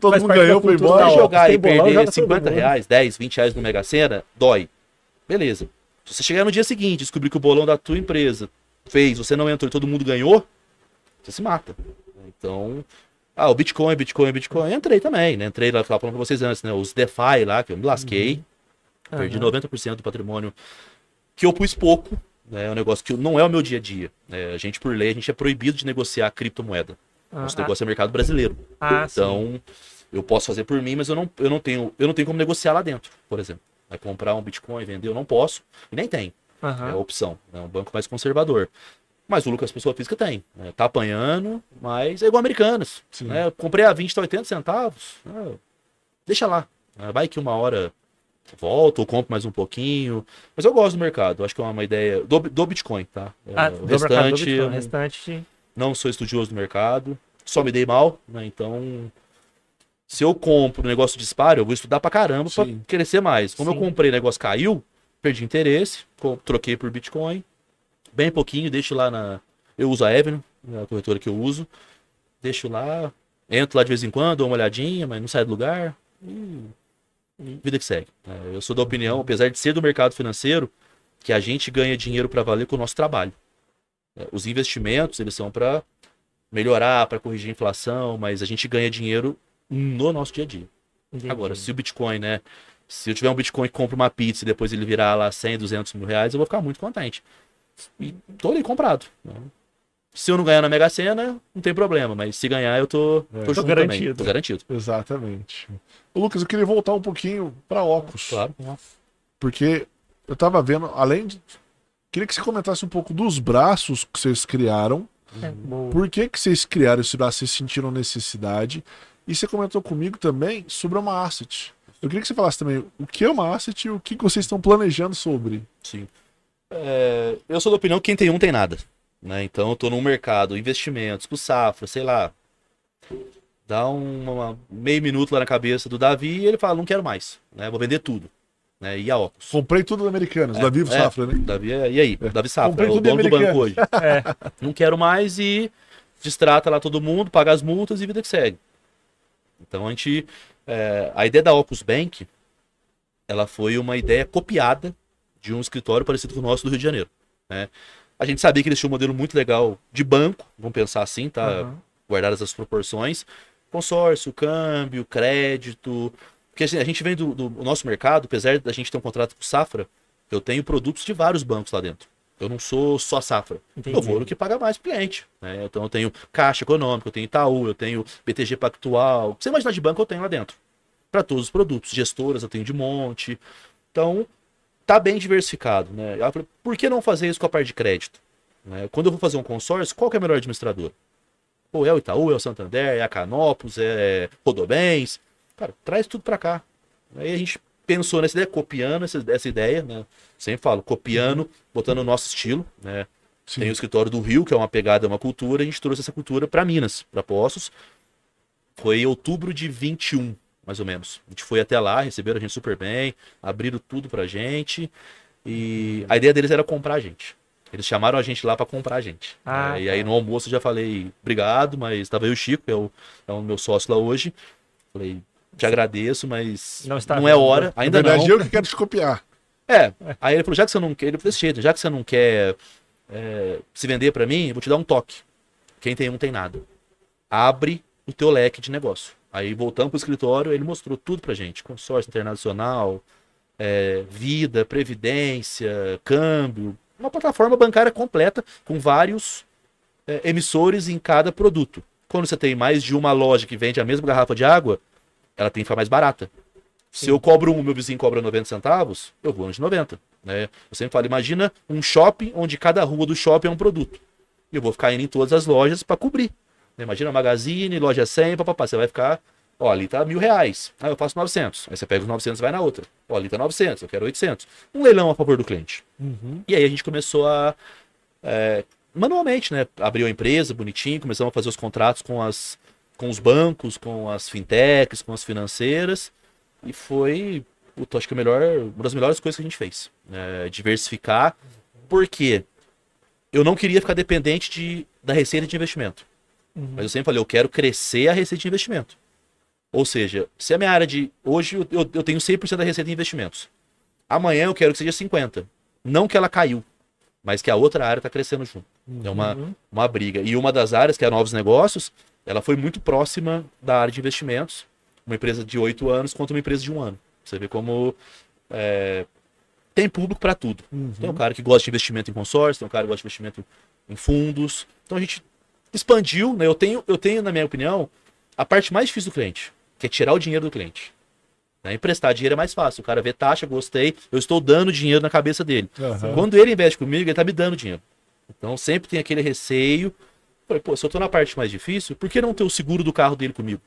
Todo mundo ganhou, foi embora. Se jogar e perder joga todo 50 mundo. reais, 10, 20 reais no Mega Sena, dói. Beleza. Se você chegar no dia seguinte e descobrir que o bolão da tua empresa fez, você não entrou e todo mundo ganhou, você se mata. Então, ah, o Bitcoin, Bitcoin, Bitcoin, entrei também, né? Entrei lá, falando pra vocês antes, né? Os DeFi lá, que eu me lasquei, perdi Aham. 90% do patrimônio que eu pus pouco, né? É um negócio que não é o meu dia a dia. né? A gente, por lei, a gente é proibido de negociar criptomoeda. Ah, Nosso negócio é mercado brasileiro. ah, sim. Então, eu posso fazer por mim, mas eu não, eu não tenho, eu não tenho como negociar lá dentro, por exemplo. Vai comprar um Bitcoin, vender, eu não posso, e nem tem. Aham. É a opção. É um banco mais conservador. Mas o Lucas, pessoa física, tem. né? Tá apanhando, mas é igual Americanas. Sim. Né? Comprei a 20, tá 80 centavos. né? Deixa lá. né? Vai que uma hora volta ou compro mais um pouquinho. Mas eu gosto do mercado. Acho que é uma ideia do, do Bitcoin, tá? É, Ah, o do mercado do restante, Bitcoin. restante. não sou estudioso do mercado, só me dei mal, né? Então, se eu compro um negócio de disparo, eu vou estudar pra caramba pra Sim. crescer mais. Como Sim. eu comprei, o negócio caiu, perdi interesse, troquei por Bitcoin, bem pouquinho, deixo lá na. Eu uso a Avenue, é a corretora que eu uso, deixo lá, entro lá de vez em quando, dou uma olhadinha, mas não sai do lugar. E... e Vida que segue. né? Eu sou da opinião, apesar de ser do mercado financeiro, que a gente ganha dinheiro pra valer com o nosso trabalho. É, Os investimentos, eles são para melhorar, para corrigir a inflação, mas a gente ganha dinheiro no nosso dia a dia. Entendi. Agora, se o Bitcoin, né? Se eu tiver um Bitcoin que compra uma pizza e depois ele virar lá 100, 200 mil reais, eu vou ficar muito contente. E tô ali comprado. né? Se eu não ganhar na Mega Sena, não tem problema, mas se ganhar, eu tô, É. tô, Tô garantido. também. Tô garantido. Exatamente. Lucas, eu queria voltar um pouquinho para óculos. Claro. Porque eu tava vendo, além de. Queria que você comentasse um pouco dos braços que vocês criaram. É. Por que, que vocês criaram esse braço? Vocês sentiram necessidade? E você comentou comigo também sobre uma asset. Eu queria que você falasse também o que é uma asset e o que, vocês estão planejando sobre. Sim. É, eu sou da opinião que quem tem um tem nada. Né? Então eu tô num mercado, investimentos, com safra, sei lá. Dá um uma- meio minuto lá na cabeça do Davi e ele fala, não quero mais. Né? Vou vender tudo. Né? E a óculos. Comprei tudo da Americanas, da Vivo é. Safra, né? Davi, e aí? Davi Safra, Comprei é o dono do banco hoje. Não quero mais e distrata lá todo mundo, paga as multas e vida que segue. Então a gente. é, a ideia da Opus Bank, ela foi uma ideia copiada de um escritório parecido com o nosso do Rio de Janeiro. né? A gente sabia que eles tinham um modelo muito legal de banco, vamos pensar assim, tá? Aham. Guardadas as proporções. Consórcio, câmbio, crédito. Porque assim, a gente vem do, do nosso mercado, apesar da gente ter um contrato com Safra, eu tenho produtos de vários bancos lá dentro. Eu não sou só Safra. Entendi. Eu vou no que paga mais pro cliente. né? Então eu tenho Caixa Econômica, eu tenho Itaú, eu tenho BTG Pactual. Você imaginar de banco eu tenho lá dentro. Para todos os produtos. Gestoras eu tenho de monte. Então, tá bem diversificado. Né? Por que não fazer isso com a parte de crédito? Né? Quando eu vou fazer um consórcio, qual que é o melhor administrador? Pô, é o Itaú, é o Santander, é a Canopus, é Rodobens. Cara, traz tudo para cá. Aí a gente pensou nessa ideia, copiando essa, essa ideia, né? Sempre falo, copiando, botando o nosso estilo, né? Sim. Tem o escritório do Rio, que é uma pegada, uma cultura, a gente trouxe essa cultura para Minas, para Poços. Foi em outubro de 21, mais ou menos. A gente foi até lá, receberam a gente super bem, abriram tudo pra gente. E a ideia deles era comprar a gente. Eles chamaram a gente lá para comprar a gente. Ah, É, e aí tá. no almoço eu já falei, obrigado, mas tava eu e o Chico, que é o, é o meu sócio lá hoje. Falei, te agradeço, mas Não não, está é vendo. hora, Na ainda verdade, não. eu que quero te copiar. É, aí ele falou, já que você não quer, ele falou desse jeito, já que você não quer é, se vender pra mim, eu vou te dar um toque. Quem tem um tem nada. Abre o teu leque de negócio. Aí voltamos pro escritório, ele mostrou tudo pra gente. Consórcio internacional, é, vida, previdência, câmbio. Uma plataforma bancária completa com vários é, emissores em cada produto. Quando você tem mais de uma loja que vende a mesma garrafa de água, ela tem que ficar mais barata. Se eu cobro um, meu vizinho cobra 90 centavos, eu vou de 90. Né? Eu sempre falo, imagina um shopping onde cada rua do shopping é um produto. E eu vou ficar indo em todas as lojas para cobrir. Né? Imagina Magazine, loja 100, papapá. Você vai ficar, ó, ali tá mil reais. Aí eu faço 900. Aí você pega os 900 e vai na outra. Ó, ali tá 900, eu quero 800. Um leilão a favor do cliente. Uhum. E aí a gente começou a, é, manualmente, né? Abriu a empresa bonitinho, começamos a fazer os contratos com, as, com os bancos, com as fintechs, com as financeiras. E foi, puta, acho que a melhor, uma das melhores coisas que a gente fez. É, diversificar. Por quê? Eu não queria ficar dependente de, da receita de investimento. Mas eu sempre falei, eu quero crescer a receita de investimento. Ou seja, se a minha área de. Hoje eu, eu, eu tenho 100% da receita de investimentos. Amanhã eu quero que seja 50%. Não que ela caiu, mas que a outra área está crescendo junto. É uma, Uhum. uma briga. E uma das áreas, que é novos negócios, ela foi muito próxima da área de investimentos. Uma empresa de oito anos contra uma empresa de um ano. Você vê como é, tem público para tudo. Uhum. Tem um cara que gosta de investimento em consórcio, tem um cara que gosta de investimento em fundos. Então a gente expandiu, né? Eu tenho, eu tenho, na minha opinião, a parte mais difícil do cliente, que é tirar o dinheiro do cliente. Né? Emprestar dinheiro é mais fácil. O cara vê taxa, gostei, eu estou dando dinheiro na cabeça dele. Aham. Quando ele investe comigo, ele tá me dando dinheiro. Então sempre tem aquele receio. Falei, pô, se eu tô na parte mais difícil, por que não ter o seguro do carro dele comigo?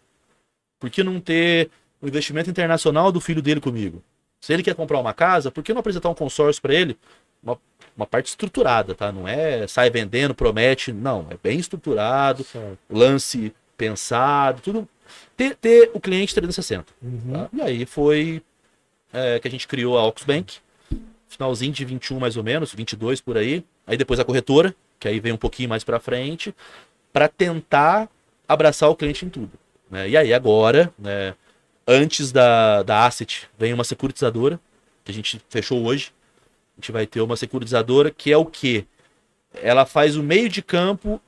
Por que não ter o investimento internacional do filho dele comigo? Se ele quer comprar uma casa, por que não apresentar um consórcio para ele? Uma, uma parte estruturada, tá? Não é sai vendendo, promete. Não, é bem estruturado, Certo. lance pensado, tudo. Ter, ter o cliente 360. Uhum. Tá? E aí foi é, que a gente criou a Oxbank, finalzinho de 21 mais ou menos, 22 por aí. Aí depois a corretora, que aí vem um pouquinho mais pra frente, para tentar abraçar o cliente em tudo. né? E aí agora, né, antes da, da Asset, vem uma securitizadora, que a gente fechou hoje. A gente vai ter uma securitizadora que é o quê? Ela faz o meio de campo.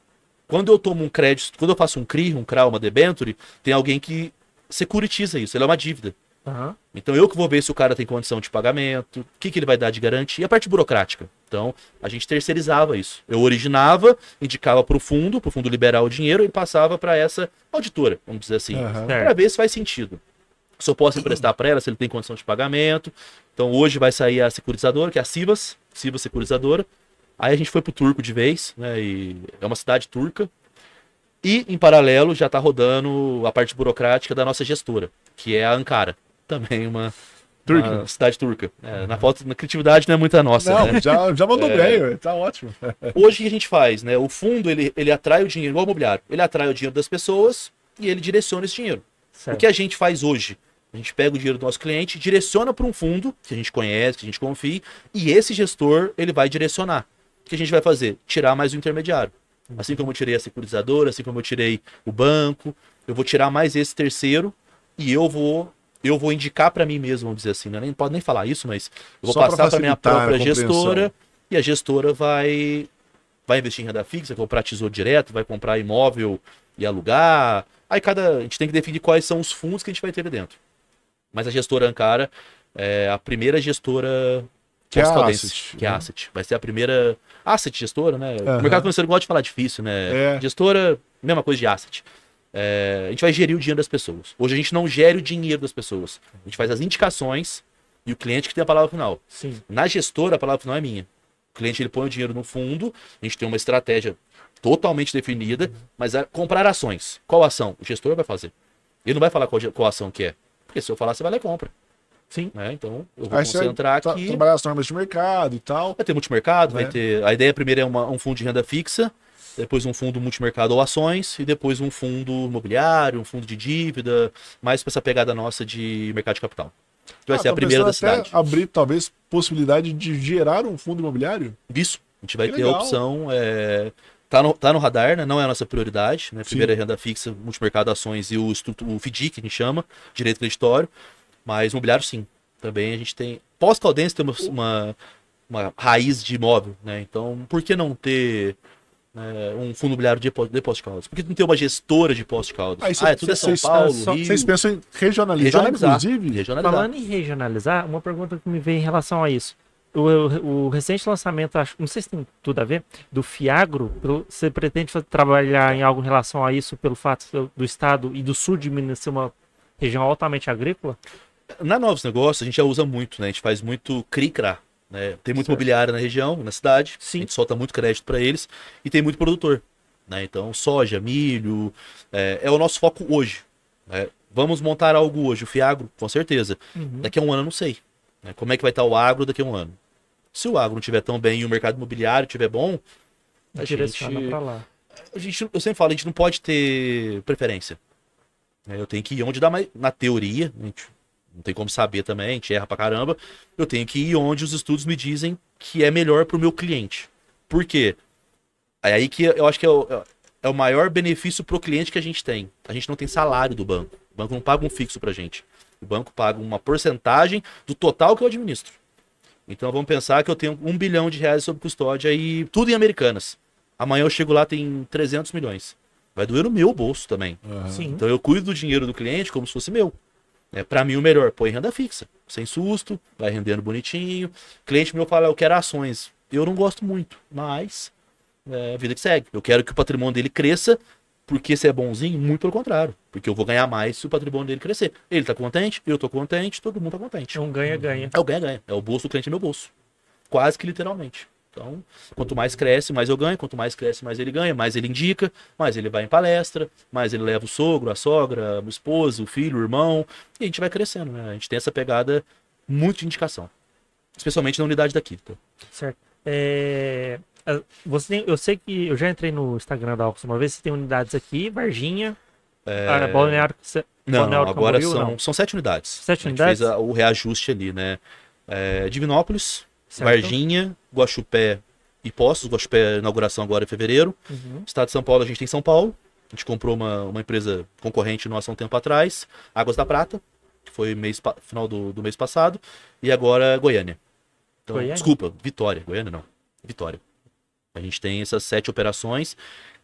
Quando eu tomo um crédito, quando eu faço um CRI, um CRA, uma debenture, tem alguém que securitiza isso. Ele é uma dívida. Aham. Então eu que vou ver se o cara tem condição de pagamento, o que, que ele vai dar de garantia, e a parte burocrática. Então a gente terceirizava isso. Eu originava, indicava para o fundo, para o fundo liberar o dinheiro e passava para essa auditora, vamos dizer assim. Certo. para ver se faz sentido. Se eu posso emprestar para ela, se ele tem condição de pagamento. Então hoje vai sair a securitizadora, que é a Civas, Civas Securitizadora. Aí a gente foi pro turco de vez, né? E é uma cidade turca. E em paralelo já tá rodando a parte burocrática da nossa gestora, que é a Ankara. Também uma, Turca. uma cidade turca. É, na foto, na criatividade não é muita nossa, Não, né? já, já mandou É. bem, tá ótimo. Hoje o que a gente faz, né? O fundo ele, ele atrai o dinheiro, igual o imobiliário, ele atrai o dinheiro das pessoas e ele direciona esse dinheiro. O Certo. que a gente faz hoje? A gente pega o dinheiro do nosso cliente, direciona para um fundo que a gente conhece, que a gente confia, e esse gestor ele vai direcionar. O que a gente vai fazer? Tirar mais o intermediário. Assim como eu tirei a securitizadora, assim como eu tirei o banco, eu vou tirar mais esse terceiro e eu vou eu vou indicar para mim mesmo, vamos dizer assim, né? nem pode nem falar isso, mas eu vou Só passar para minha própria gestora e a gestora vai vai investir em renda fixa, comprar tesouro direto, vai comprar imóvel e alugar. Aí cada a gente tem que definir quais são os fundos que a gente vai ter ali dentro. Mas a gestora Ankara é a primeira gestora Que é Asset, que é a né? Asset. Vai ser a primeira asset gestora, né? Aham. O mercado financeiro gosta de falar difícil, né? É. Gestora, mesma coisa de asset. É, a gente vai gerir o dinheiro das pessoas. Hoje a gente não gere o dinheiro das pessoas. A gente faz as indicações e o cliente que tem a palavra final. Sim. Na gestora, a palavra final é minha. O cliente ele põe o dinheiro no fundo, a gente tem uma estratégia totalmente definida, mas é comprar ações. Qual ação? O gestor vai fazer. Ele não vai falar qual, qual ação que é. Porque se eu falar, você vai lá e compra. Sim. né? Então, eu vou Aí vai concentrar tra- aqui. trabalhar as normas de mercado e tal. Vai ter multimercado, vai Né? ter. A ideia primeiro é uma- um fundo de renda fixa, depois um fundo multimercado ou ações, e depois um fundo imobiliário, um fundo de dívida, mais para essa pegada nossa de mercado de capital. Que vai Ah, ser a primeira da cidade. abrir, talvez, possibilidade de gerar um fundo imobiliário. Isso. A gente vai Que ter a legal. opção. É... Tá, no, tá no radar, né? Não é a nossa prioridade. Né? Primeiro é renda fixa, multimercado, ações e o, o FDIC, que a gente chama, direito creditório. Mas imobiliário, sim. Também a gente tem. Pós-caldense tem uma, uma, uma raiz de imóvel, né? Então, por que não ter né, um fundo imobiliário de depósito de Caldas? Por que não ter uma gestora de Poços de Caldas? Aí ah, é tudo é São Paulo, só- Rio. Vocês pensam em regionalizar, regionalizar. inclusive? regionalizar. Falando em regionalizar, uma pergunta que me veio em relação a isso. O, o- o recente lançamento, acho, não sei se tem tudo a ver, do Fiagro, pelo- você pretende trabalhar em algo em relação a isso pelo fato do, do estado e do sul de Minas ser uma região altamente agrícola? Na Novos Negócios, a gente já usa muito, né? A gente faz muito CRI-CRA. Né? Tem muito Certo. imobiliária na região, na cidade. Sim. A gente solta muito crédito para eles. E tem muito produtor. Né? Então, soja, milho, é, é o nosso foco hoje. né? Vamos montar algo hoje, o Fiagro, com certeza. Uhum. Daqui a um ano eu não sei. né? Como é que vai estar o agro daqui a um ano? Se o agro não estiver tão bem e o mercado imobiliário estiver bom, a Direciona gente, pra lá. a gente, eu sempre falo, a gente não pode ter preferência. né? Eu tenho que ir onde dá mais. Na teoria, a gente não tem como saber também, a gente erra pra caramba. Eu tenho que ir onde os estudos me dizem que é melhor pro meu cliente. Por quê? É aí que eu acho que é o, é o maior benefício pro cliente que a gente tem. A gente não tem salário do banco. O banco não paga um fixo pra gente. O banco paga uma porcentagem do total que eu administro. Então vamos pensar que eu tenho um bilhão de reais sob custódia e tudo em Americanas. Amanhã eu chego lá, tem 300 milhões. Vai doer no meu bolso também. Sim. Então eu cuido do dinheiro do cliente como se fosse meu. É, para mim o melhor, põe renda fixa, sem susto, vai rendendo bonitinho. Cliente meu fala, eu quero ações. Eu não gosto muito, mas é a vida que segue. Eu quero que o patrimônio dele cresça, porque se é bonzinho, muito pelo contrário. Porque eu vou ganhar mais se o patrimônio dele crescer. Ele tá contente, eu tô contente, todo mundo tá contente. É um ganha-ganha. É o ganha-ganha. É o bolso do cliente é meu bolso. Quase que literalmente. Então, quanto mais cresce, mais eu ganho. Quanto mais cresce, mais ele ganha. Mais ele indica, mais ele vai em palestra, mais ele leva o sogro, a sogra, o esposo, o filho, o irmão. E a gente vai crescendo, né? A gente tem essa pegada muito de indicação. Especialmente na unidade daqui. tá? Certo. É, Você tem, eu sei que eu já entrei no Instagram da Alcos uma vez, você tem unidades aqui, Varginha, ah, Balneário, Não, Balneário agora Camboriú, são, não. são sete unidades. Sete a gente unidades? fez a- o reajuste ali, né? É, Divinópolis, Certo? Varginha, Guaxupé e Poços. Guaxupé, inauguração agora em fevereiro. Uhum. Estado de São Paulo, a gente tem São Paulo. A gente comprou uma, uma empresa concorrente nossa há um tempo atrás. Águas da Prata, que foi mês, final do, do mês passado. E agora Goiânia. Então, Goiânia? Desculpa, Vitória. Goiânia não. Vitória. A gente tem essas sete operações,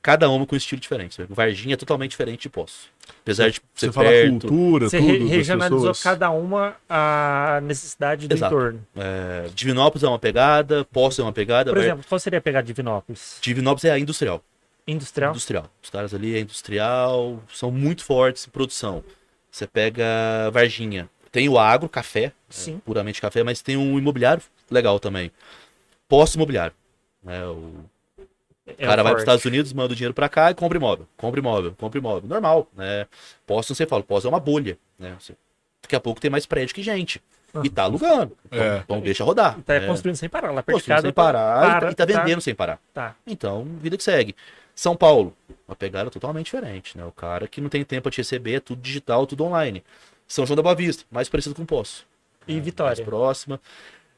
cada uma com um estilo diferente. Varginha é totalmente diferente de Poço. Apesar de Você perto, cultura, Você tudo. re- das regionalizou pessoas. cada uma a necessidade do Exato. entorno. é, Divinópolis é uma pegada, Poço é uma pegada. Por Var- exemplo, qual seria a pegada de Divinópolis? Divinópolis é a industrial. Industrial? Industrial. Os caras ali é industrial, são muito fortes em produção. Você pega Varginha. Tem o agro, café, Sim. é, puramente café, mas tem um imobiliário legal também. Posto imobiliário. né, o É o cara vai para os forte. Estados Unidos, manda o dinheiro para cá e compra imóvel. Compra imóvel, compra imóvel. Normal, né? Posto, você fala, posto é uma bolha, né? Você- daqui a pouco tem mais prédio que gente. E tá alugando. Então, É. então deixa rodar. Tá né? construindo sem parar. Lá perto de Construindo casa. sem parar e tá- para, e tá tá. vendendo sem parar. Tá. Então, vida que segue. São Paulo, uma pegada totalmente diferente, né? O cara que não tem tempo pra te receber, é tudo digital, tudo online. São João da Boa Vista, mais parecido com Poço. E mais Vitória? próxima.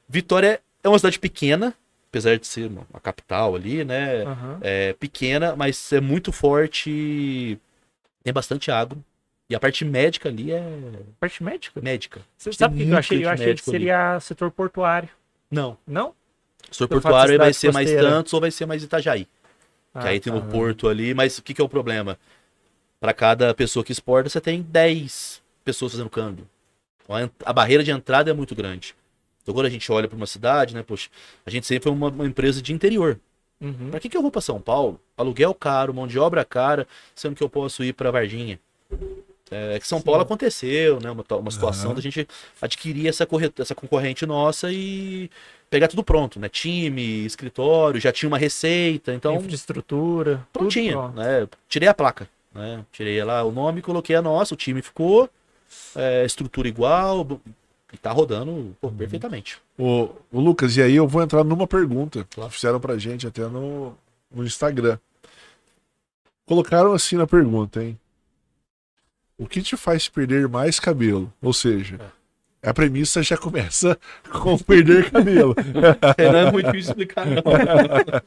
Vitória é uma cidade pequena, apesar de ser uma, uma capital ali, né? Aham. É pequena, mas é muito forte. Tem bastante agro. E a parte médica ali é Parte médica? médica. Você sabe o que eu achei? Eu achei que médico ali. seria setor portuário. Não. Não? O setor portuário vai ser mais costeira. Santos ou vai ser mais Itajaí. que Ah, aí tem tá. o porto ali, mas o que, que é o problema? Para cada pessoa que exporta, você tem 10 pessoas fazendo câmbio. Então, a en- A barreira de entrada é muito grande. Então, quando a gente olha para uma cidade, né, poxa, a gente sempre foi uma, uma empresa de interior. Uhum. Para que, que eu vou para São Paulo? Aluguel caro, mão de obra cara, sendo que eu posso ir para Varginha. É que São Paulo aconteceu, né? Uma, uma situação Aham. da gente adquirir essa, corre- essa concorrente nossa e pegar tudo pronto, né? Time, escritório, já tinha uma receita, então Infraestrutura. prontinha, pronto. né? Tirei a placa, né? Tirei lá o nome, coloquei a nossa, o time ficou, é, estrutura igual, e tá rodando pô, perfeitamente. Ô, ô, Lucas, e aí eu vou entrar numa pergunta Claro. que fizeram pra gente até no, no Instagram. Colocaram assim na pergunta, hein? O que te faz perder mais cabelo? Ou seja, a premissa já começa com perder cabelo. não é muito difícil explicar, não.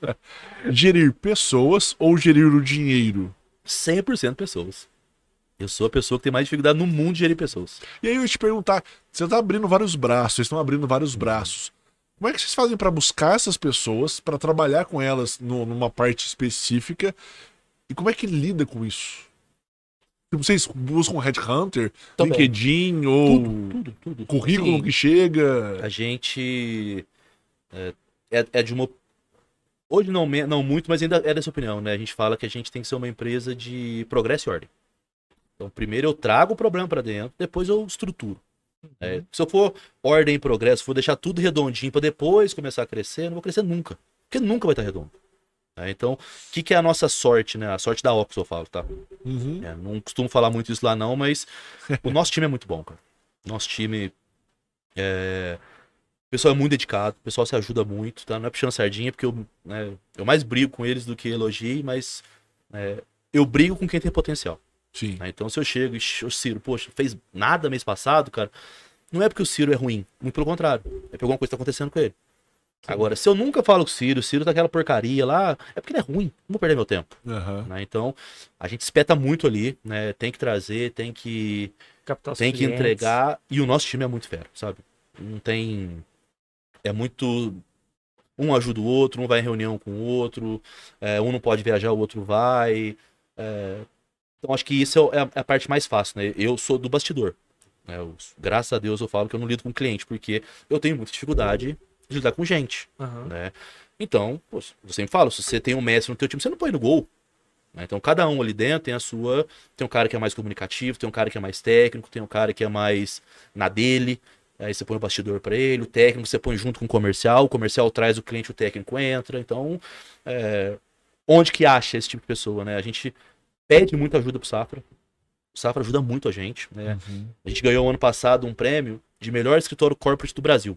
gerir pessoas ou gerir o dinheiro? 100% pessoas. Eu sou a pessoa que tem mais dificuldade no mundo de gerir pessoas. E aí eu ia te perguntar, você tá abrindo vários braços, vocês estão abrindo vários braços. Como é que vocês fazem para buscar essas pessoas, para trabalhar com elas no- numa parte específica? E como é que lida com isso? Tipo, Vocês buscam headhunter, Também. LinkedIn ou Tudo, tudo. currículo Assim, que chega? A gente é, é, é de uma. Hoje não, não muito, mas ainda é dessa opinião, né? A gente fala que a gente tem que ser uma empresa de progresso e ordem. Então, primeiro eu trago o problema para dentro, depois eu estruturo. É, se eu for ordem e progresso, for deixar tudo redondinho para depois começar a crescer, eu não vou crescer nunca. Porque nunca vai estar redondo. É, então, o que, que é a nossa sorte, né? A sorte da Ox, eu falo, tá? Uhum. É, não costumo falar muito isso lá, não, mas o nosso time é muito bom, cara. Nosso time é. O pessoal é muito dedicado, o pessoal se ajuda muito, tá? Não é puxando sardinha, porque eu, né, eu mais brigo com eles do que elogio, mas é, eu brigo com quem tem potencial. Sim. né? Então, se eu chego e o Ciro, poxa, fez nada mês passado, cara, não é porque o Ciro é ruim, muito pelo contrário. É porque alguma coisa tá acontecendo com ele. Agora, se eu nunca falo com o Ciro, o Ciro tá aquela porcaria lá, é porque ele é ruim, não vou perder meu tempo. Aham. né? Então, a gente espeta muito ali, né? Tem que trazer, tem que Captar tem que clientes. entregar. E o nosso time é muito fero, sabe? Não tem. É muito. Um ajuda o outro, um vai em reunião com o outro, é, um não pode viajar, o outro vai. é, Então acho que isso é a- é a parte mais fácil, né? Eu sou do bastidor. né? Eu- graças a Deus eu falo que eu não lido com cliente, porque eu tenho muita dificuldade de lidar com gente Aham. né? Então, pô, eu sempre falo, se você tem um mestre no teu time, você não põe no gol. né? Então, cada um ali dentro tem a sua... Tem um cara que é mais comunicativo, tem um cara que é mais técnico, tem um cara que é mais na dele. Aí você põe o bastidor para ele, o técnico você põe junto com o comercial, o comercial traz o cliente, o técnico entra. Então, é, onde que acha esse tipo de pessoa, né? A gente pede muita ajuda pro Safra. O Safra ajuda muito a gente, né? Uhum. A gente ganhou ano passado um prêmio de melhor escritório corporate do Brasil.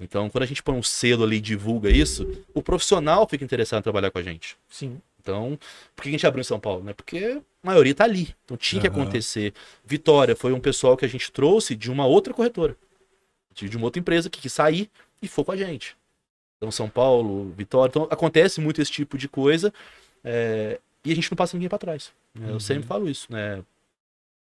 Então, quando a gente põe um selo ali e divulga isso, o profissional fica interessado em trabalhar com a gente. Sim. Então, por que a gente abriu em São Paulo? Né? Porque a maioria tá ali. Então tinha que acontecer. Vitória foi um pessoal que a gente trouxe de uma outra corretora. De de uma outra empresa que quis sair e foi com a gente. Então, São Paulo, Vitória. Então, acontece muito esse tipo de coisa. é, e a gente não passa ninguém para trás. né? Eu Uhum. sempre falo isso, né?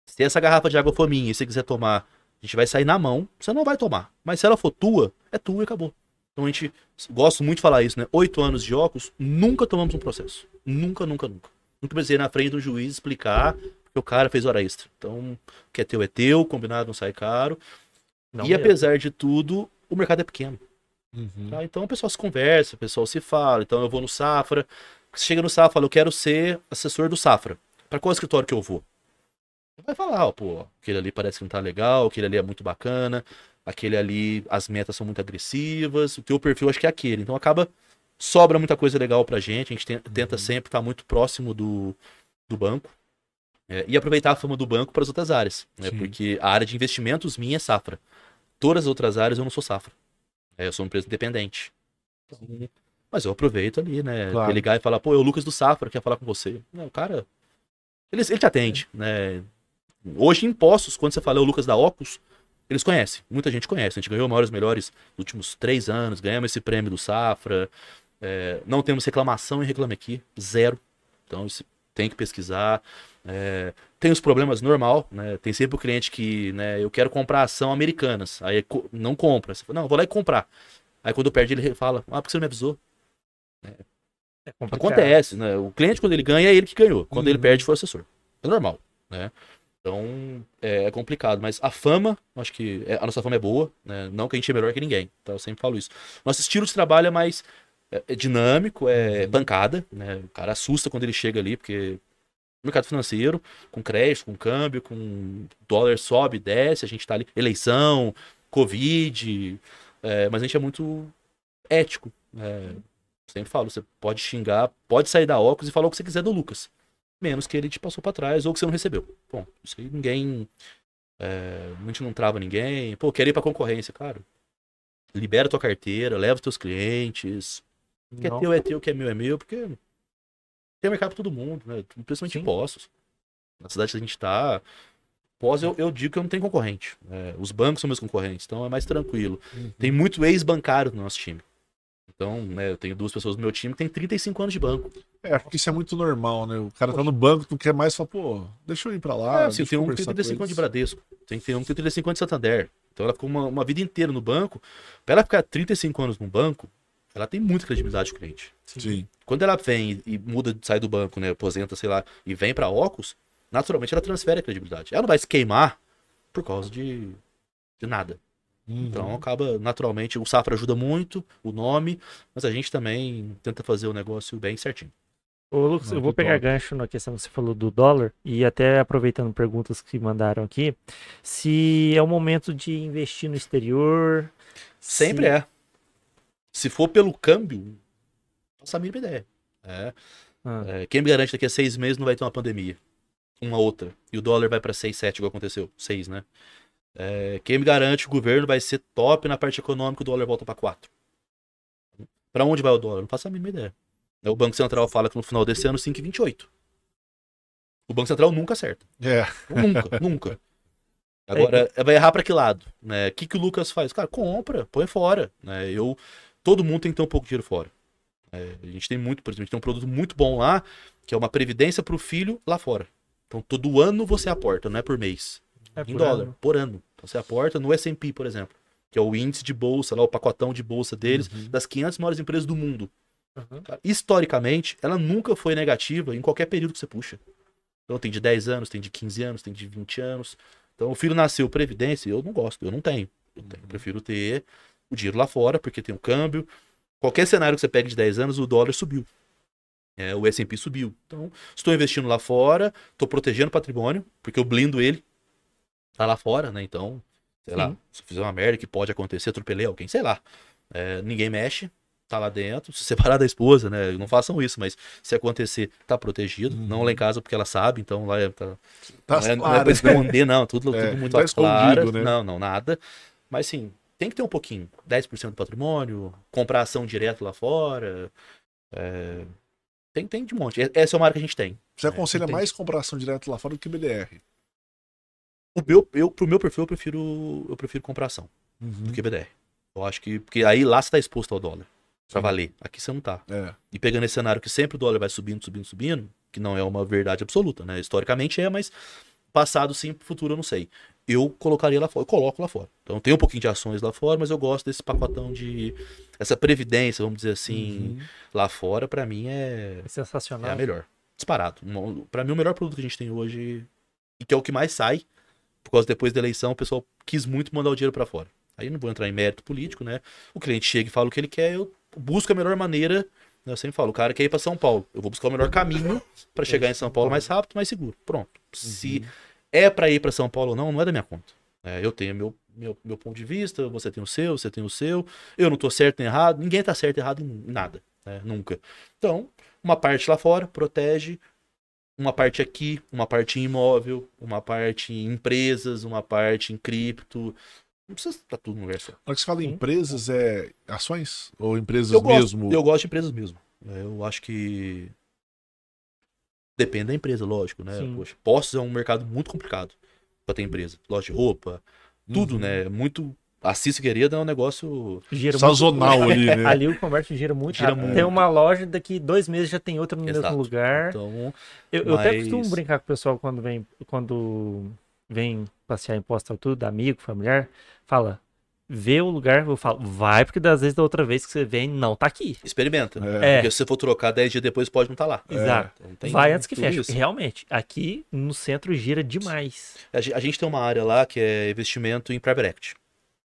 Se essa garrafa de água for minha e você quiser tomar, a gente vai sair na mão, você não vai tomar. Mas se ela for tua, é tua e acabou. Então a gente gosto muito de falar isso, né? Oito anos de óculos, nunca tomamos um processo. Nunca, nunca, nunca. Nunca precisei ir na frente do juiz explicar que o cara fez hora extra. Então, o que é teu é teu, combinado não sai caro. Não e mesmo. apesar de tudo, o mercado é pequeno. Uhum. tá? Então o pessoal se conversa, o pessoal se fala. Então eu vou no Safra. Você chega no Safra, fala, eu quero ser assessor do Safra. Para qual escritório que eu vou? Vai falar, ó, pô, aquele ali parece que não tá legal, aquele ali é muito bacana, aquele ali, as metas são muito agressivas, o teu perfil acho que é aquele. Então acaba, sobra muita coisa legal pra gente, a gente ten- tenta sempre estar muito próximo do, do banco. é, e aproveitar a fama do banco para as outras áreas, né? Sim. Porque a área de investimentos minha é safra. Todas as outras áreas eu não sou safra. É, eu sou uma empresa independente. Então, mas eu aproveito ali, né? Claro. Ele ligar e falar, pô, é o Lucas do Safra, quer falar com você. Não, o cara. Ele, ele te atende, né? Hoje, em impostos, quando você fala é o Lucas da Ocus, eles conhecem. Muita gente conhece. A gente ganhou maiores melhores nos últimos três anos, ganhamos esse prêmio do Safra. é, não temos reclamação em Reclame Aqui, zero. Então, isso tem que pesquisar. É, tem os problemas normal, né? Tem sempre o cliente que, né, eu quero comprar ação americanas. Aí não compra. Você fala, não, vou lá e comprar. Aí quando perde, ele fala, ah, por que você não me avisou? É. Acontece, né? O cliente, quando ele ganha, é ele que ganhou. Quando ele Uhum. perde, foi o assessor. É normal, né? Então, é, é complicado. Mas a fama, acho que é- a nossa fama é boa, né? Não que a gente é melhor que ninguém, tá? Eu sempre falo isso. Nosso estilo de trabalho é mais é, é dinâmico, é pancada, né? O cara assusta quando ele chega ali, porque mercado financeiro, com crédito, com câmbio, com dólar sobe, desce, a gente tá ali, eleição, Covid, é, mas a gente é muito ético. é, sempre falo, você pode xingar, pode sair da óculos e falar o que você quiser do Lucas. Menos que ele te passou pra trás ou que você não recebeu. Bom, isso aí ninguém. é, a gente não trava ninguém. Pô, quero ir pra concorrência, cara. Libera tua carteira, leva os teus clientes. O que é teu é teu, o que é meu é meu, porque tem mercado pra todo mundo, né? Principalmente Sim. impostos. Na cidade que a gente tá. Pós, eu, eu digo que eu não tenho concorrente. né? os bancos são meus concorrentes, então é mais tranquilo. Uhum. Tem muito ex-bancário no nosso time. Então, né, eu tenho duas pessoas no meu time que tem 35 anos de banco. É, acho que isso é muito normal, né? O cara tá no banco, não quer mais, fala, pô, deixa eu ir pra lá. Ah, sim, deixa tem um que tem conversar 35 com anos de. Bradesco. Tem que ter um que tem 35 anos de Santander. Então ela ficou uma, uma vida inteira no banco. Pra ela ficar 35 anos no banco, ela tem muita credibilidade com o cliente. Sim. Quando ela vem e, e muda, sai do banco, né, aposenta, sei lá, e vem pra Ocus, naturalmente ela transfere a credibilidade. Ela não vai se queimar por causa de, de nada. Uhum. Então acaba naturalmente, o Safra ajuda muito, o nome, mas a gente também tenta fazer o negócio bem certinho. Ô, Lucas, Não, eu vou pegar top. gancho na questão que você falou do dólar e até aproveitando perguntas que mandaram aqui, se é o momento de investir no exterior. Sempre se- é. Se for pelo câmbio, não faço a mínima ideia. É. Ah, É, quem me garante daqui a seis meses não vai ter uma pandemia? Uma outra. E o dólar vai para 6, 7, igual aconteceu. 6, né? É, quem me garante que o governo vai ser top na parte econômica o dólar volta para 4? Para onde vai o dólar? Não faço a mínima ideia. É, O Banco Central fala que no final desse ano 5,28. O Banco Central nunca acerta. É. Nunca, nunca. Agora, vai errar pra que lado? Né? O que, que o Lucas faz? Cara, compra, põe fora. Né? Eu, todo mundo tem que ter um pouco de dinheiro fora. É, a gente tem muito, por exemplo, a gente tem um produto muito bom lá, que é uma previdência pro filho lá fora. Então, todo ano você aporta, não é por mês. É em por dólar, ano. por ano. Então, você aporta no S&P, por exemplo, que é o índice de bolsa, lá o pacotão de bolsa deles, Uhum. das 500 maiores empresas do mundo. Uhum. Cara, Historicamente, ela nunca foi negativa em qualquer período que você puxa. Então tem de 10 anos, tem de 15 anos, tem de 20 anos. Então o filho nasceu previdência, eu não gosto, eu não tenho. Eu, tenho, eu prefiro ter o dinheiro lá fora, porque tem um câmbio. Qualquer cenário que você pegue de 10 anos, o dólar subiu. É, o S&P subiu. Então, estou investindo lá fora, estou protegendo o patrimônio, porque eu blindo ele. Tá lá fora, né? Então, sei lá, Sim. se eu fizer uma merda que pode acontecer, atropelei alguém, sei lá. É, ninguém mexe, tá lá dentro. Se separar da esposa, né? Não façam isso, mas se acontecer, tá protegido. Uhum. Não lá em casa, porque ela sabe, então lá é- tá, Tá não, é, não é claro, pra esconder, não. Tudo, É, tudo muito tá escondido, né? Não, não, nada. Mas sim, tem que ter um pouquinho. 10% do patrimônio, comprar ação direto lá fora. é, Tem, tem de monte. Essa é uma área que a gente tem. Você aconselha É, mais compração direto lá fora do que BDR. O meu, eu, pro meu perfil, eu prefiro, eu prefiro comprar ação do que BDR. Eu acho que. Porque aí lá você tá exposto ao dólar. Pra Sim. valer. Aqui você não tá. É. E pegando esse cenário que sempre o dólar vai subindo, subindo, subindo, que não é uma verdade absoluta, né? Historicamente é, mas passado sim, futuro eu não sei. Eu colocaria lá fora, eu coloco lá fora. Então tem um pouquinho de ações lá fora, mas eu gosto desse pacotão de. Essa previdência, vamos dizer assim, Uhum. lá fora, pra mim é, É é sensacional. a melhor. Disparado. Pra mim, o melhor produto que a gente tem hoje, e que é o que mais sai, por causa depois da eleição, o pessoal quis muito mandar o dinheiro pra fora. Aí não vou entrar em mérito político, né? O cliente chega e fala o que ele quer, eu busco a melhor maneira. né? Eu sempre falo, o cara quer ir pra São Paulo. Eu vou buscar o melhor caminho pra chegar em São Paulo mais rápido, mais seguro. Pronto. Se é pra ir pra São Paulo ou não, não é da minha conta. É, eu tenho meu, meu, meu ponto de vista, você tem o seu, você tem o seu. Eu não tô certo nem errado, ninguém tá certo e errado em nada. né? Nunca. Então, uma parte lá fora protege, uma parte aqui, uma parte em imóvel, uma parte em empresas, uma parte em cripto. Não precisa estar tudo no lugar só. Que você fala em empresas, é ações? Ou empresas Eu gosto, mesmo? eu gosto de empresas mesmo. É, Eu acho que depende da empresa, lógico, né? Sim. Poxa, postos é um mercado muito complicado para ter empresa. Loja de roupa, tudo, Uhum. né? Muito. A Cis Figueiredo é um negócio. Gira Sazonal muito... ali, né? Ali o comércio gira muito. Gira muito. Tem uma loja, daqui dois meses já tem outra no mesmo Exato. lugar. Então, Eu, eu até Mas- costumo brincar com o pessoal quando vem, quando vem passear em posta tudo, amigo, familiar, fala, vê o lugar, eu falo, vai, porque das vezes da outra vez que você vem, não tá aqui. experimenta. É. Porque se você for trocar 10 dias depois, pode não estar lá. Exato. Então, tem vai antes que feche. isso. Realmente, aqui no centro gira demais. A gente tem uma área lá que é investimento em private equity.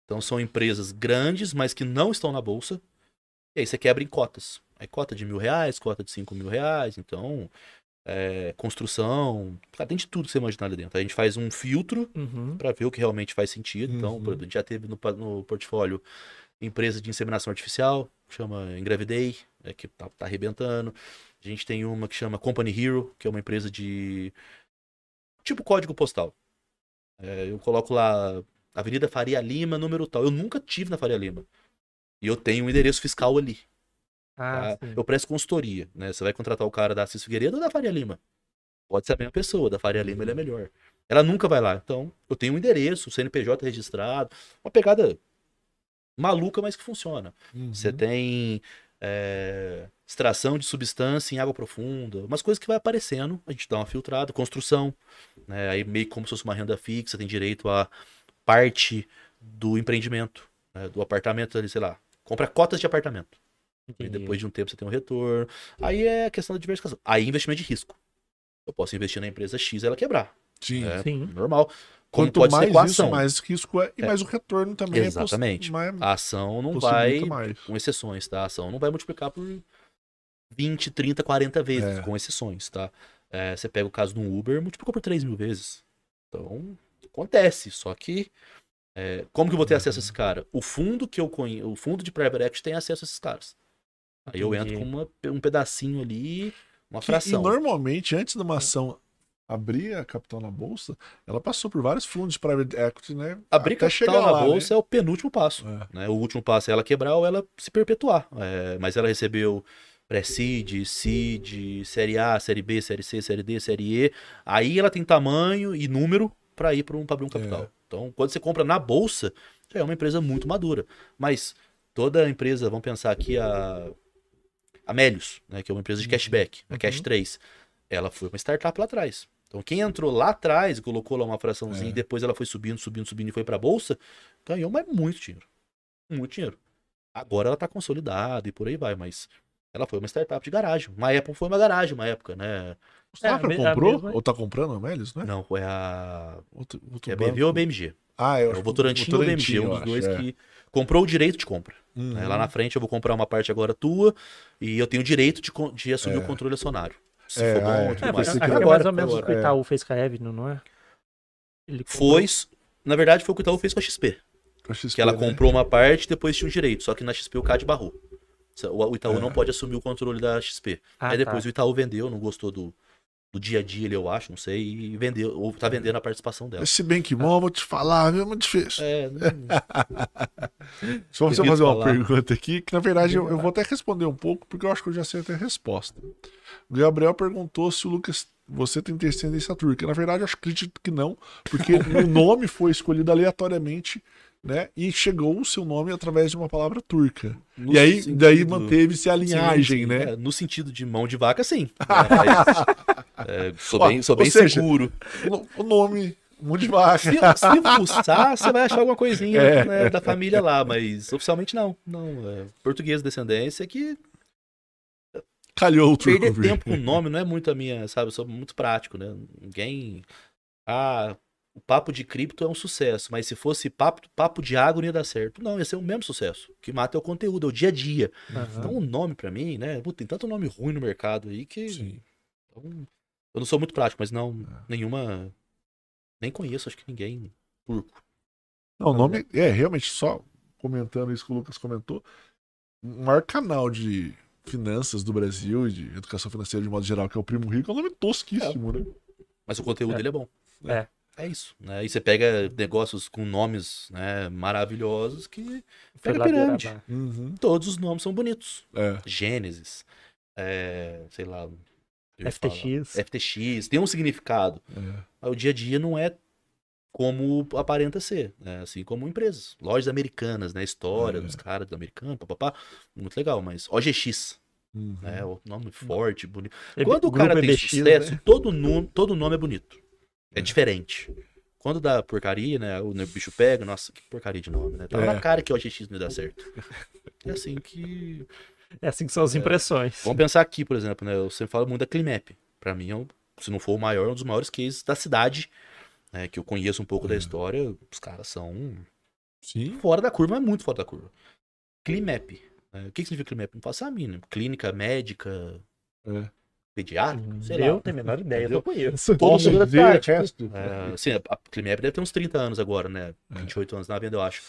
Então são empresas grandes, mas que não estão na bolsa. E aí você quebra em cotas. Aí cota de mil reais, cota de cinco mil reais. Então, é, construção. Cara, tem de tudo que você imaginar ali dentro. A gente faz um filtro Uhum. para ver o que realmente faz sentido. Então, Uhum. exemplo, a gente já teve no, no portfólio empresa de inseminação artificial, chama Engravidei, é, que tá, tá arrebentando. A gente tem uma que chama Company Hero, que é uma empresa de. tipo código postal. É, eu coloco lá Avenida Faria Lima, número tal. Eu nunca tive na Faria Lima. E eu tenho um endereço fiscal ali. Ah, tá? Eu presto consultoria, né? Você vai contratar o cara da Assis Figueiredo ou da Faria Lima? Pode ser a mesma pessoa, da Faria Lima ele é melhor. Ela nunca vai lá. Então, eu tenho um endereço, CNPJ registrado, uma pegada maluca, mas que funciona. Uhum. Você tem é, extração de substância em água profunda, umas coisas que vai aparecendo, a gente dá uma filtrada, construção, né? Aí meio como se fosse uma renda fixa, tem direito a parte do empreendimento, né? do apartamento ali, sei lá, compra cotas de apartamento. E Entendi. depois de um tempo você tem um retorno. Aí é a questão da diversificação. Aí é investimento de risco. Eu posso investir na empresa X e ela quebrar. Sim. É Sim. normal. Como Quanto mais isso, ação. mais risco é. E É. mais o retorno também Exatamente. é. mais- A ação não vai, mais. com exceções, tá? A ação não vai multiplicar por 20, 30, 40 vezes, É. com exceções, tá? É, você pega o caso do Uber, multiplicou por 3 mil vezes. Então, acontece, só que é, como que eu vou ter acesso a esse cara? O fundo que eu conheço, o fundo de private equity tem acesso a esses caras. Aí eu entro com uma- um pedacinho ali, uma Que- fração. E normalmente, antes de uma ação abrir a capital na bolsa, ela passou por vários fundos de private equity, né? Abrir capital na lá, né? bolsa é o penúltimo passo. É. né? O último passo é ela quebrar ou ela se perpetuar. É, mas ela recebeu pré-seed, seed, série A, série B, série C, série D, série E. Aí ela tem tamanho e número para ir para um, pra abrir um capital. É. Então, quando você compra na bolsa, já é uma empresa muito madura. Mas toda empresa, vamos pensar aqui a a Melius, né, que é uma empresa de cashback, a Cash 3, ela foi uma startup lá atrás. Então, quem entrou lá atrás colocou lá uma fraçãozinha É. e depois ela foi subindo, subindo, subindo e foi para bolsa, ganhou mas muito dinheiro. Muito dinheiro. Agora ela tá consolidada e por aí vai, mas ela foi uma startup de garagem. Uma época foi uma garagem, uma época, né? O Safra É, a a comprou? mesma- Ou tá comprando a Melius, né? Não, foi a. Outro, outro É banco. BV ou BMG? Ah, eu É o que Votorantim ou BMG, um dos acho, dois é. que comprou o direito de compra. Uhum. né? Lá na frente eu vou comprar uma parte agora tua e eu tenho o direito de, de assumir É. o controle acionário. Se É, for bom, ah, é. tudo É, mais. acho que é Agora, mais ou menos o que o é. Itaú fez com a Evelyn, não é? Ele comprou- Foi, na verdade, foi o que o Itaú fez com a XP. A XP, Que ela né? comprou uma parte e depois tinha o direito. Só que na XP o CAD barrou. O o Itaú É. não pode assumir o controle da XP. Ah, Aí depois tá. o Itaú vendeu, não gostou do, do dia a dia, ele, eu acho, não sei, e vendeu, ou tá vendendo a participação dela. Esse bem que bom, vou te falar, viu? É muito difícil. É, não- Só você fazer uma falar. pergunta aqui, que na verdade eu, eu vou até responder um pouco, porque eu acho que eu já sei até a resposta. O Gabriel perguntou se o Lucas, você tem descendência turca. Na verdade, eu acredito que não, porque o nome foi escolhido aleatoriamente, né? E chegou o seu nome através de uma palavra turca. no e aí, sentido- daí manteve-se a Sim, linhagem, sim, né? é, no sentido de mão de vaca, sim. É, é, sou bem, sou ou bem seja, seguro. O, o nome, mão de vaca. Se, se fuçar, você vai achar alguma coisinha É. né, da família lá, mas oficialmente não. Não, é, português descendência que Calhou o turco. perder tempo com nome não é muito a minha, sabe? Eu sou muito prático, né? Ninguém. Ah, o papo de cripto é um sucesso, mas se fosse papo, papo de água não ia dar certo. Não, ia ser o mesmo sucesso. O que mata é o conteúdo, é o dia a dia. Aham. Então o nome pra mim, né? Tem tanto nome ruim no mercado aí que. Sim. Então, eu não sou muito prático, mas não, É. nenhuma. Nem conheço, acho que ninguém turco. Não, o nome é realmente só comentando isso que o Lucas comentou. O maior canal de finanças do Brasil e de educação financeira de modo geral, que é o Primo Rico, é um nome tosquíssimo, né? Mas o conteúdo É. dele é bom. É. É isso. Né? E você pega negócios com nomes né, maravilhosos que. Foi Pega pirâmide. Uhum. Todos os nomes são bonitos. É. Gênesis, é, sei lá. ia falar, FTX. FTX, tem um significado. é. Mas o dia a dia não é como aparenta ser, né? assim como empresas, lojas americanas, né? História É. dos caras do americano, papapá, muito legal, mas OGX, Uhum. né? O nome forte, bonito. Quando o Grupo cara tem EBX, sucesso, né? todo, nome, todo nome é bonito. É, É. diferente. Quando dá porcaria, né? O bicho pega, nossa, que porcaria de nome, né? Tava É. na cara que o OGX não dar certo. É assim que. É assim que são as impressões. Vamos pensar aqui, por exemplo, né? Eu sempre falo muito da Climap. Pra mim, é um- se não for o maior, é um dos maiores cases da cidade, né? Que eu conheço um pouco da É. história. Os caras são Sim. fora da curva, mas muito fora da curva. Climap. né? O que que significa Climap? Não faço a mínima. Clínica médica, É. pediátrica, sei eu lá. tenho a menor ideia, eu não conheço. Todo Posso mundo da dizer cidade, resto? É, assim, a Climap deve ter uns 30 anos agora, né? É. 28 anos na venda, eu acho.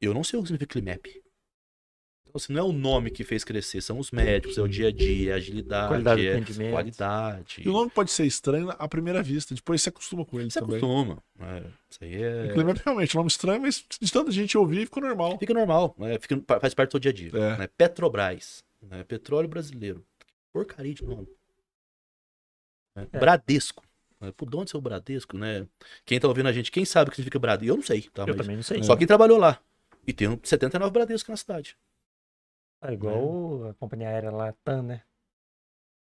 Eu não sei o que significa Climap. Então, assim, não é o nome que fez crescer, são os médicos, é o dia a dia, é a agilidade, Qualidade é atendimento. qualidade. E o nome pode ser estranho à primeira vista, depois você acostuma com ele Você também. acostuma. né? Isso aí é... Realmente é um nome estranho, mas de tanta gente ouvir, ficou normal. Fica normal, né? Fica- faz parte do seu dia a dia. É. né? Petrobras, né? Petróleo Brasileiro. Porcaria de nome. Né? É. Bradesco. Né? Por de onde é o Bradesco, né? Quem tá ouvindo a gente, quem sabe o que significa Bradesco? Eu não sei, tá? Eu Mas também não sei. Só quem trabalhou lá. E tem um 79 Bradesco na cidade. É igual a companhia aérea lá, TAM, né?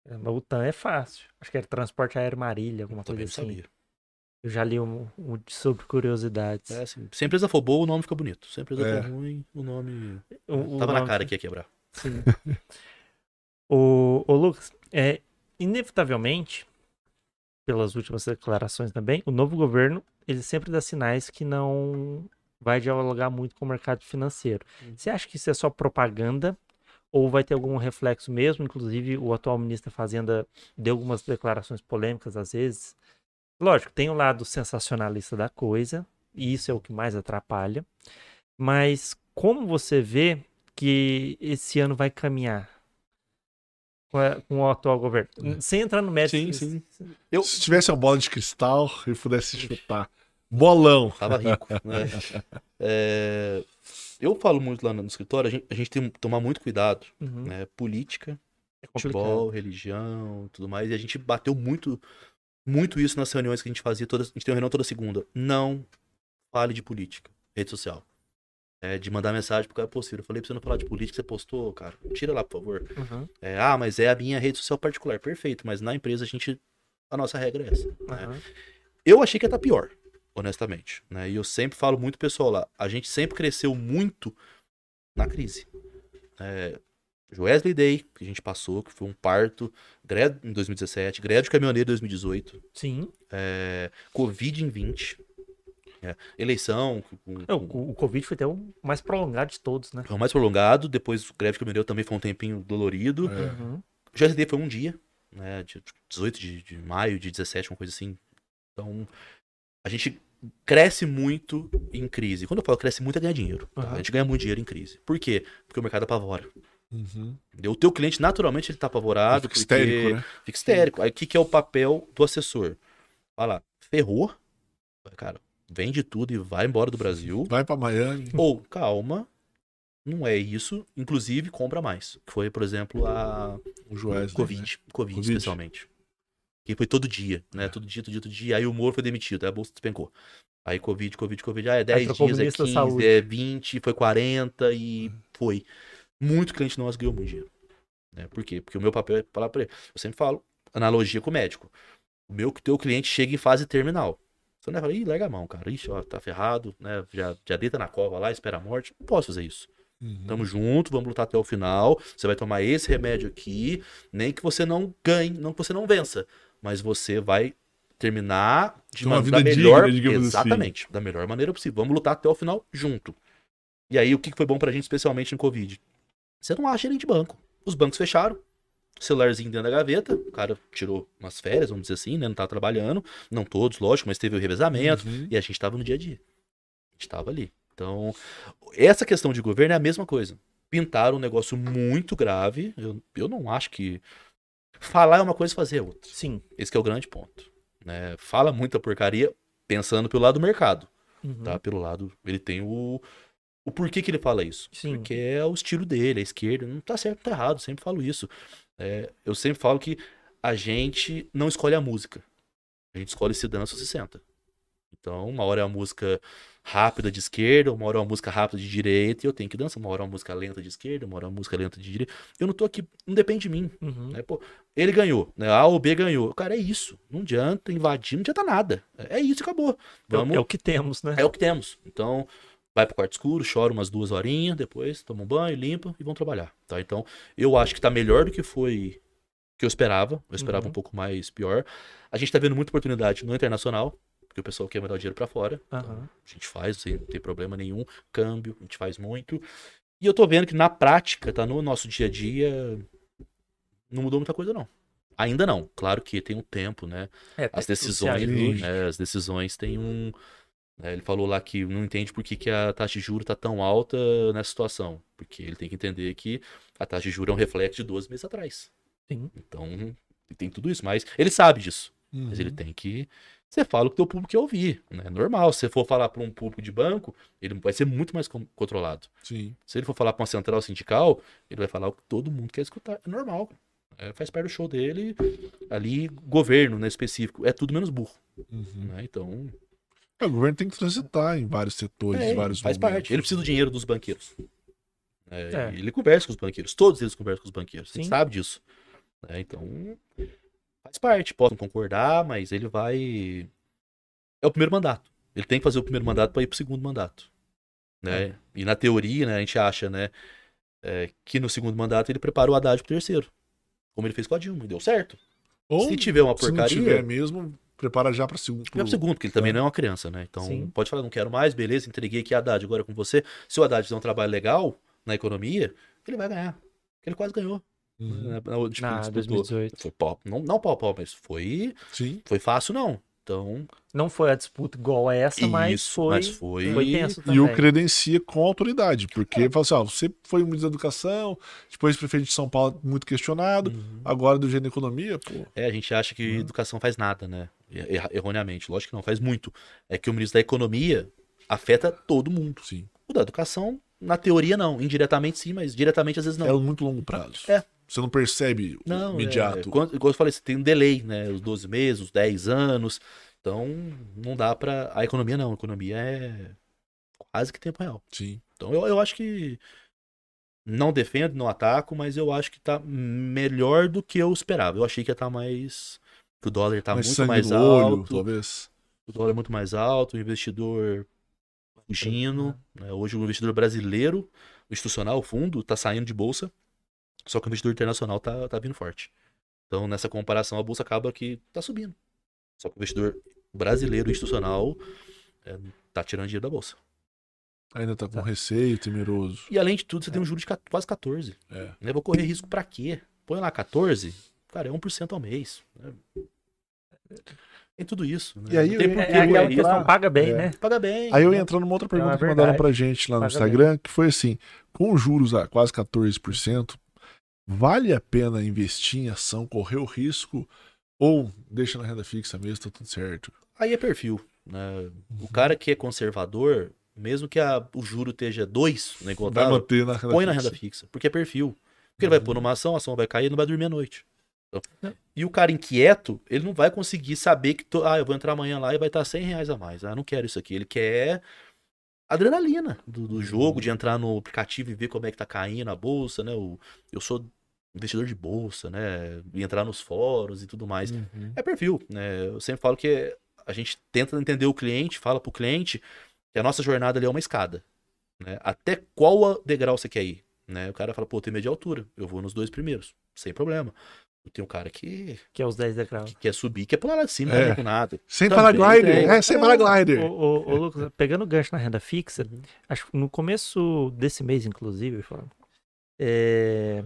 É, O TAM é fácil. Acho que era Transporte Aéreo Marília, alguma coisa Também não assim. sabia. Eu já li um, um sobre curiosidades. É, assim, se a empresa for boa, o nome fica bonito. Se a empresa É. for ruim, o nome. O- o Tava na nome- cara que ia quebrar. Sim. o, o Lucas, é, inevitavelmente, pelas últimas declarações também, o novo governo ele sempre dá sinais que não vai dialogar muito com o mercado financeiro. Uhum. Você acha que isso é só propaganda ou vai ter algum reflexo mesmo. Inclusive, o atual ministro da Fazenda deu algumas declarações polêmicas às vezes. Lógico, tem o lado sensacionalista da coisa, e isso é o que mais atrapalha. Mas como você vê que esse ano vai caminhar com, a, com o atual governo? Sem entrar no mérito. Sim, sim. Eu... Se tivesse uma bola de cristal e pudesse chutar. Bolão. Tava rico. Né? é... Eu falo muito lá no escritório, a gente, a gente tem que tomar muito cuidado. Uhum. Né? Política, É futebol, religião, tudo mais. E a gente bateu muito, muito isso nas reuniões que a gente fazia. Toda, a gente tem uma reunião toda segunda. Não fale de política, rede social. É, de mandar mensagem pro cara, pô, Ciro, eu falei pra você não falar de política, você postou, cara. Tira lá, por favor. Uhum, É, ah, mas é a minha rede social particular. Perfeito, mas na empresa a gente. A nossa regra é essa. né? uhum. Eu achei que ia estar pior, honestamente. Né? E eu sempre falo muito pro pessoal lá. A gente sempre cresceu muito na crise. É, Wesley Day, que a gente passou, que foi um parto, greve em 2017, greve de caminhoneiro em 2018, Sim. é, Covid em 20, é, eleição, com- É, o, com- o Covid foi até o mais prolongado de todos, né? foi o mais prolongado, depois greve de caminhoneiro também foi um tempinho dolorido. É. Uhum. O GSD foi um dia, né? De 18 de, de maio, de 17, uma coisa assim. Então, a gente cresce muito em crise. Quando eu falo cresce muito, é ganhar dinheiro. tá? Aham. A gente ganha muito dinheiro em crise. Por quê? Porque o mercado apavora. Uhum. O teu cliente, naturalmente, ele tá apavorado. Fica porque histérico, né? Fica histérico. Aí, o que, que é o papel do assessor? Lá, ferrou. Cara, vende tudo e vai embora do Brasil. Vai pra Miami. Ou, calma, não é isso. Inclusive, compra mais. Que foi, por exemplo, a O Joés. Covid. Covid, Covid. especialmente. Que foi todo dia, né? Todo dia, todo dia, todo dia. Aí o Moro foi demitido, aí a bolsa despencou. Aí Covid, Covid, Covid. Ah, é 10 trocou o dias, é ministro da 15, Saúde. é 20, foi 40 e Uhum. foi. Muito cliente nosso ganhou muito dinheiro. Né? Por quê? Porque o meu papel é falar pra ele. Eu sempre falo, analogia com o médico. O meu teu cliente chega em fase terminal. Você não vai falar, ih, larga a mão, cara. Ixi, ó, tá ferrado, né? Já, já deita na cova lá, espera a morte. Não posso fazer isso. Uhum. Tamo junto, vamos lutar até o final. Você vai tomar esse remédio aqui, nem que você não ganhe, não que você não vença, mas você vai terminar de uma vida da melhor, digna, digamos assim. exatamente, da melhor maneira possível. Vamos lutar até o final junto. E aí o que que foi bom pra gente especialmente no Covid? Você não acha gerente de banco. Os bancos fecharam. Celularzinho dentro da gaveta, o cara tirou umas férias, vamos dizer assim, né? Não tava trabalhando. Não todos, lógico, mas teve o revezamento. Uhum. E a gente tava no dia a dia. A gente tava ali. Então, essa questão de governo é a mesma coisa. Pintaram um negócio muito grave. Eu, eu não acho que. Falar é uma coisa, fazer é outra. Sim. Esse que é o grande ponto. Né? Fala muita porcaria pensando pelo lado do mercado. Uhum. Tá? Pelo lado. Ele tem o. O porquê que ele fala isso? Sim. Porque é o estilo dele, a esquerda. Não tá certo, não tá errado. Sempre falo isso. É, eu sempre falo que a gente não escolhe a música. A gente escolhe se dança ou se senta. Então, uma hora é uma música rápida de esquerda, uma hora é uma música rápida de direita, e eu tenho que dançar. Uma hora é uma música lenta de esquerda, uma hora é uma música lenta de direita. Eu não tô aqui, não depende de mim. Uhum. Né? Pô, ele ganhou, né? A ou B ganhou. Cara, é isso. Não adianta invadir, não adianta nada. É isso acabou. É o- Vamos, É o que temos, né? é o que temos. Então, vai pro quarto escuro, chora umas duas horinhas, depois toma um banho, limpa e vão trabalhar, tá? Então, eu acho que tá melhor do que foi que eu esperava. Eu esperava Uhum. um pouco mais pior. A gente tá vendo muita oportunidade no internacional, porque o pessoal quer mandar o dinheiro pra fora. Aham. A gente faz, sem ter problema nenhum. Câmbio, a gente faz muito. E eu tô vendo que na prática, tá no nosso dia a dia, não mudou muita coisa, não. Ainda não. Claro que tem um tempo, né? É, As tudo decisões, né, as decisões têm um. Né, ele falou lá que não entende por que, que a taxa de juros está tão alta nessa situação. Porque ele tem que entender que a taxa de juros é um reflexo de 12 meses atrás. Sim. Então, tem tudo isso. Mas ele sabe disso. Uhum. Mas ele tem que. Você fala o que o teu público quer ouvir. Né? É normal. Se você for falar para um público de banco, ele vai ser muito mais con- controlado. Sim. Se ele for falar para uma central sindical, ele vai falar o que todo mundo quer escutar. É normal. É, faz parte do show dele. Ali, governo, né, específico. É tudo menos burro. Uhum. Né? Então, o governo tem que transitar em vários setores, É, vários faz momentos. parte. Ele precisa do dinheiro dos banqueiros. É, É. Ele conversa com os banqueiros. Todos eles conversam com os banqueiros. A gente Sim. sabe disso. É, então, faz parte. Podem concordar, mas ele vai. É o primeiro mandato. Ele tem que fazer o primeiro mandato para ir pro segundo mandato. Né? E na teoria, né, a gente acha né, é, que no segundo mandato ele prepara o Haddad pro terceiro. Como ele fez com a Dilma. e Deu certo. Ou, Se tiver uma se não porcaria. tiver mesmo, prepara já para segundo. É o segundo, porque ele também não é uma criança, né? Então, Sim. pode falar, não quero mais, beleza, entreguei aqui a Haddad agora com você. Se o Haddad fizer um trabalho legal na economia, ele vai ganhar. ele quase ganhou. Uhum. né, na última Na que ele disputou. 2018. Foi pau, não, não pau a pau, mas foi, Sim. foi fácil não. Então, Não foi a disputa igual a essa, mas isso, foi, mas foi, foi tenso E também. o credencia com autoridade, porque fala assim, ó, você foi ministro da educação, depois prefeito de São Paulo muito questionado, Uhum. agora do jeito da economia, pô. É, a gente acha que Uhum. educação faz nada, né? Er- Erroneamente. Lógico que não, faz muito. É que o ministro da Economia afeta todo mundo. Sim. O da educação, na teoria, não. Indiretamente, sim, mas diretamente, às vezes, não. É um muito longo prazo. É. Você não percebe o Não, imediato. É, quando, igual eu falei, você tem um delay, né? Os 12 meses, os 10 anos. Então, não dá pra. A economia não. A economia é quase que tempo real. Sim. Então, eu, eu acho que. Não defendo, não ataco, mas eu acho que tá melhor do que eu esperava. Eu achei que ia estar mais. Que o dólar tá Mais muito mais olho, alto. talvez. O dólar é muito mais alto, o investidor fugindo. né? Hoje o investidor brasileiro, o institucional, o fundo, tá saindo de bolsa. Só que o investidor internacional tá, tá vindo forte. Então, nessa comparação, a bolsa acaba que tá subindo. Só que o investidor brasileiro institucional é, tá tirando dinheiro da bolsa. Ainda tá com Tá. receio, temeroso. E além de tudo, você tem um juro de quase 14. É. Né? Vou correr risco pra quê? Põe lá 14, cara, é 1% ao mês. né? Tem tudo isso. Né? E aí Não tem eu- por É, é paga bem, É. né? Paga bem. Aí eu né? ia entrar numa outra pergunta é que mandaram pra gente lá no Paga Instagram, que foi assim: com juros a quase 14%, vale a pena investir em ação, correr o risco, ou deixa na renda fixa mesmo, tá tudo certo? Aí é perfil. Né? Uhum. O cara que é conservador, mesmo que a- o juro esteja 2, né, igual Vai tava, manter na renda põe na fixa. renda fixa. Porque é perfil. Porque ele vai pôr numa ação, a ação vai cair e não vai dormir à noite. E o cara inquieto, ele não vai conseguir saber que, to- ah, eu vou entrar amanhã lá e vai estar 100 reais a mais. Ah, não quero isso aqui. Ele quer adrenalina do, do jogo, de entrar no aplicativo e ver como é que tá caindo a bolsa, né? O, eu sou investidor de bolsa, né? E entrar nos fóruns e tudo mais. Uhum. É perfil, né? Eu sempre falo que a gente tenta entender o cliente, fala pro cliente que a nossa jornada ali é uma escada, né? Até qual degrau você quer ir, né? O cara fala, pô, eu tenho medo de altura, eu vou nos dois primeiros, sem problema. Tem um cara que, Que é os 10 degraus. que quer subir, quer pular lá de cima, É. não com nada. Sem paraglider, é, sem paraglider. Ô, ô, ô, Lucas, pegando o gancho na renda fixa, Uhum. acho que no começo desse mês, inclusive, falando, é,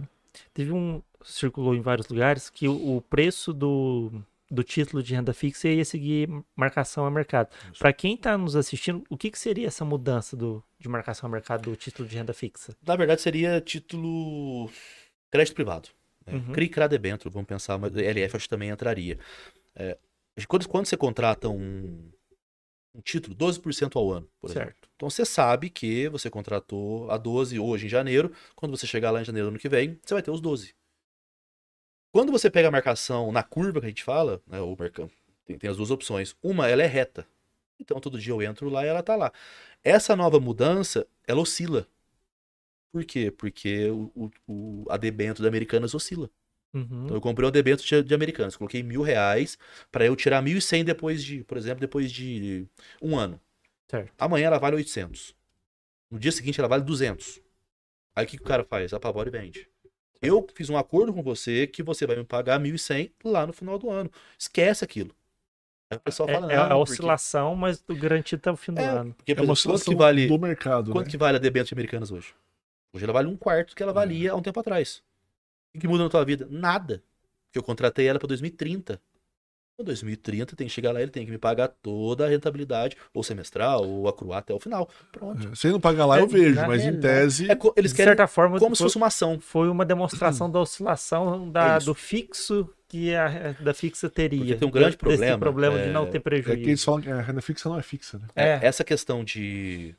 teve um. circulou em vários lugares que o, o preço do, do título de renda fixa ia seguir marcação a mercado. Para quem está nos assistindo, o que, que seria essa mudança do, de marcação a mercado do título de renda fixa? Na verdade, seria título crédito privado. Né? Uhum. CRI CRA debênture, vamos pensar, mas LF acho que também entraria. É, quando, quando você contrata um, um título, 12% ao ano, por exemplo. Certo. Então você sabe que você contratou a 12 hoje em janeiro, quando você chegar lá em janeiro do ano que vem, você vai ter os 12. Quando você pega a marcação na curva que a gente fala, né, o mercado, tem, tem as duas opções. Uma, ela é reta. Então todo dia eu entro lá e ela tá lá. Essa nova mudança, ela oscila. Por quê? Porque o, o, o, a debênture da Americanas oscila. Uhum. Então eu comprei uma debênture de, de Americanas, coloquei mil reais para eu tirar 1.100 depois de, por exemplo, depois de um ano. Certo. Amanhã ela vale 800. No dia seguinte ela vale 200. Aí o que, que o cara faz? Apavora e vende. Eu fiz um acordo com você que você vai me pagar 1.100 lá no final do ano. Esquece aquilo. Aí o pessoal É, fala, é a não, porque- oscilação, mas o garantido até o fim do É, ano. Porque, por É uma exemplo, quanto oscilação que vale, do mercado, quanto né? que vale a debênture americanas hoje? Hoje ela vale um quarto que ela valia há um tempo atrás. O que muda na tua vida? Nada. Porque eu contratei ela para 2030. Em 2030 tem que chegar lá, ele tem que me pagar toda a rentabilidade, ou semestral, ou acruar até o final. Pronto. É, Se ele não pagar lá, É, eu vejo, mas em tese. É eles de querem certa forma, como se foi, fosse uma ação. foi uma demonstração da oscilação da, É do fixo que a da fixa teria. Porque tem um grande Desse problema, problema de é- não ter É prejuízo. que eles falam que a renda fixa não é fixa, né? É. Essa questão de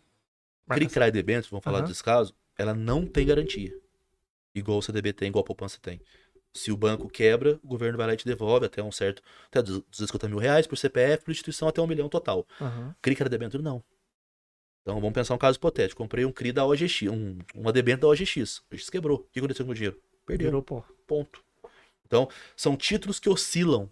Marcação. CRI, CRA e debênture, vamos falar Aham. desse caso, ela não tem garantia. Igual o CDB tem, igual a poupança tem. Se o banco quebra, o governo vai lá e te devolve até um certo, até 250 mil reais por CPF, por instituição até um milhão total. Aham. CRI, CRA, debênture, não. Então vamos pensar um caso hipotético. Comprei um CRI da OGX, um, uma debênture da OGX. A OGX quebrou. O que aconteceu com o dinheiro? Perdeu. Virou pó. Ponto. Então, são títulos que oscilam.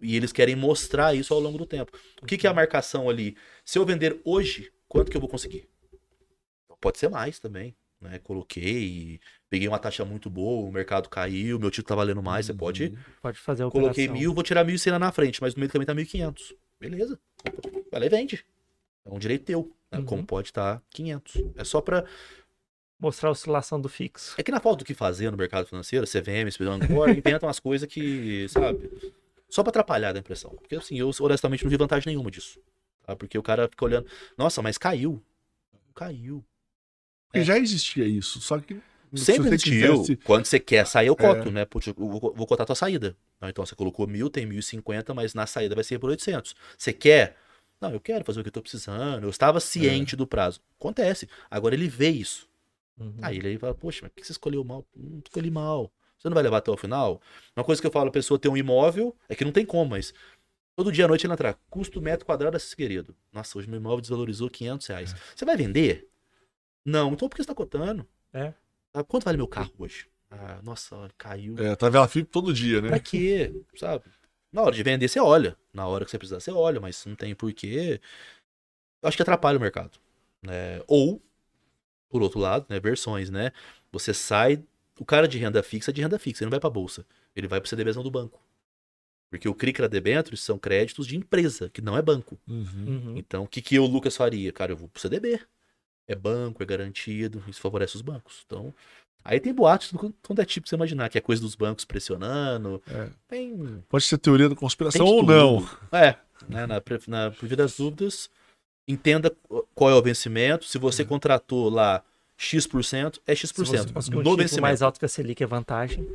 E eles querem mostrar isso ao longo do tempo. O que, que é a marcação ali? Se eu vender hoje, quanto que eu vou conseguir? Pode ser mais também. Né? Coloquei, peguei uma taxa muito boa, o mercado caiu, meu título tá valendo mais, você pode. Pode fazer a Coloquei mil, vou tirar mil e cem lá na frente, mas no meio caminho tá mil e quinhentos. Beleza. Vai lá e vende. É um direito teu. né? Uhum. Como pode estar 500. É só pra mostrar a oscilação do fixo. É que na falta do que fazer no mercado financeiro, CVM, Angkor, inventam umas coisas que, sabe, só pra atrapalhar da impressão. Porque assim, eu honestamente não vi vantagem nenhuma disso. Tá? Porque o cara fica olhando, nossa, mas caiu. Caiu. Porque já existia isso, só que. se Sempre você existiu. Quando você quer sair, eu coto, né? Putz, eu vou, vou cotar a tua saída. Então você colocou mil, tem mil e cinquenta, mas na saída vai ser por 800. Você quer? Não, eu quero fazer o que eu tô precisando. Eu estava ciente do prazo. Acontece. Agora ele vê isso. Uhum. Aí ele fala, poxa, mas por que você escolheu mal? Não escolhi mal. Você não vai levar até o final? Uma coisa que eu falo, a pessoa tem um imóvel, é que não tem como, mas todo dia à noite ele entrar, custo metro quadrado desse querido. Nossa, hoje meu imóvel desvalorizou 500 reais. Você vai vender? Não, então por que você tá cotando? É. Ah, Quanto vale meu carro hoje? Ah, nossa, caiu. É, tá vendo a FIP todo dia, né? Pra quê? Sabe? Na hora de vender, você olha. Na hora que você precisar, você olha, mas não tem porquê. Eu acho que atrapalha o mercado. Né? Ou, por outro lado, né, versões, né? Você sai. O cara de renda fixa é de renda fixa, ele não vai pra bolsa. Ele vai pro CDBzão do banco. Porque o CRICRA debêntures são créditos de empresa, que não é banco. Uhum. Uhum. Então, o que, que eu, Lucas, faria? Cara, eu vou pro CDB. É banco, é garantido, isso favorece os bancos. Então, aí tem boatos do quanto é tipo você imaginar, que é coisa dos bancos pressionando. É. Tem, Pode ser teoria da conspiração ou não. É, né, na, na por das dúvidas, entenda qual é o vencimento. Se você contratou lá X%, é X%. Se você conseguir um vencimento, mais alto que a Selic é vantagem.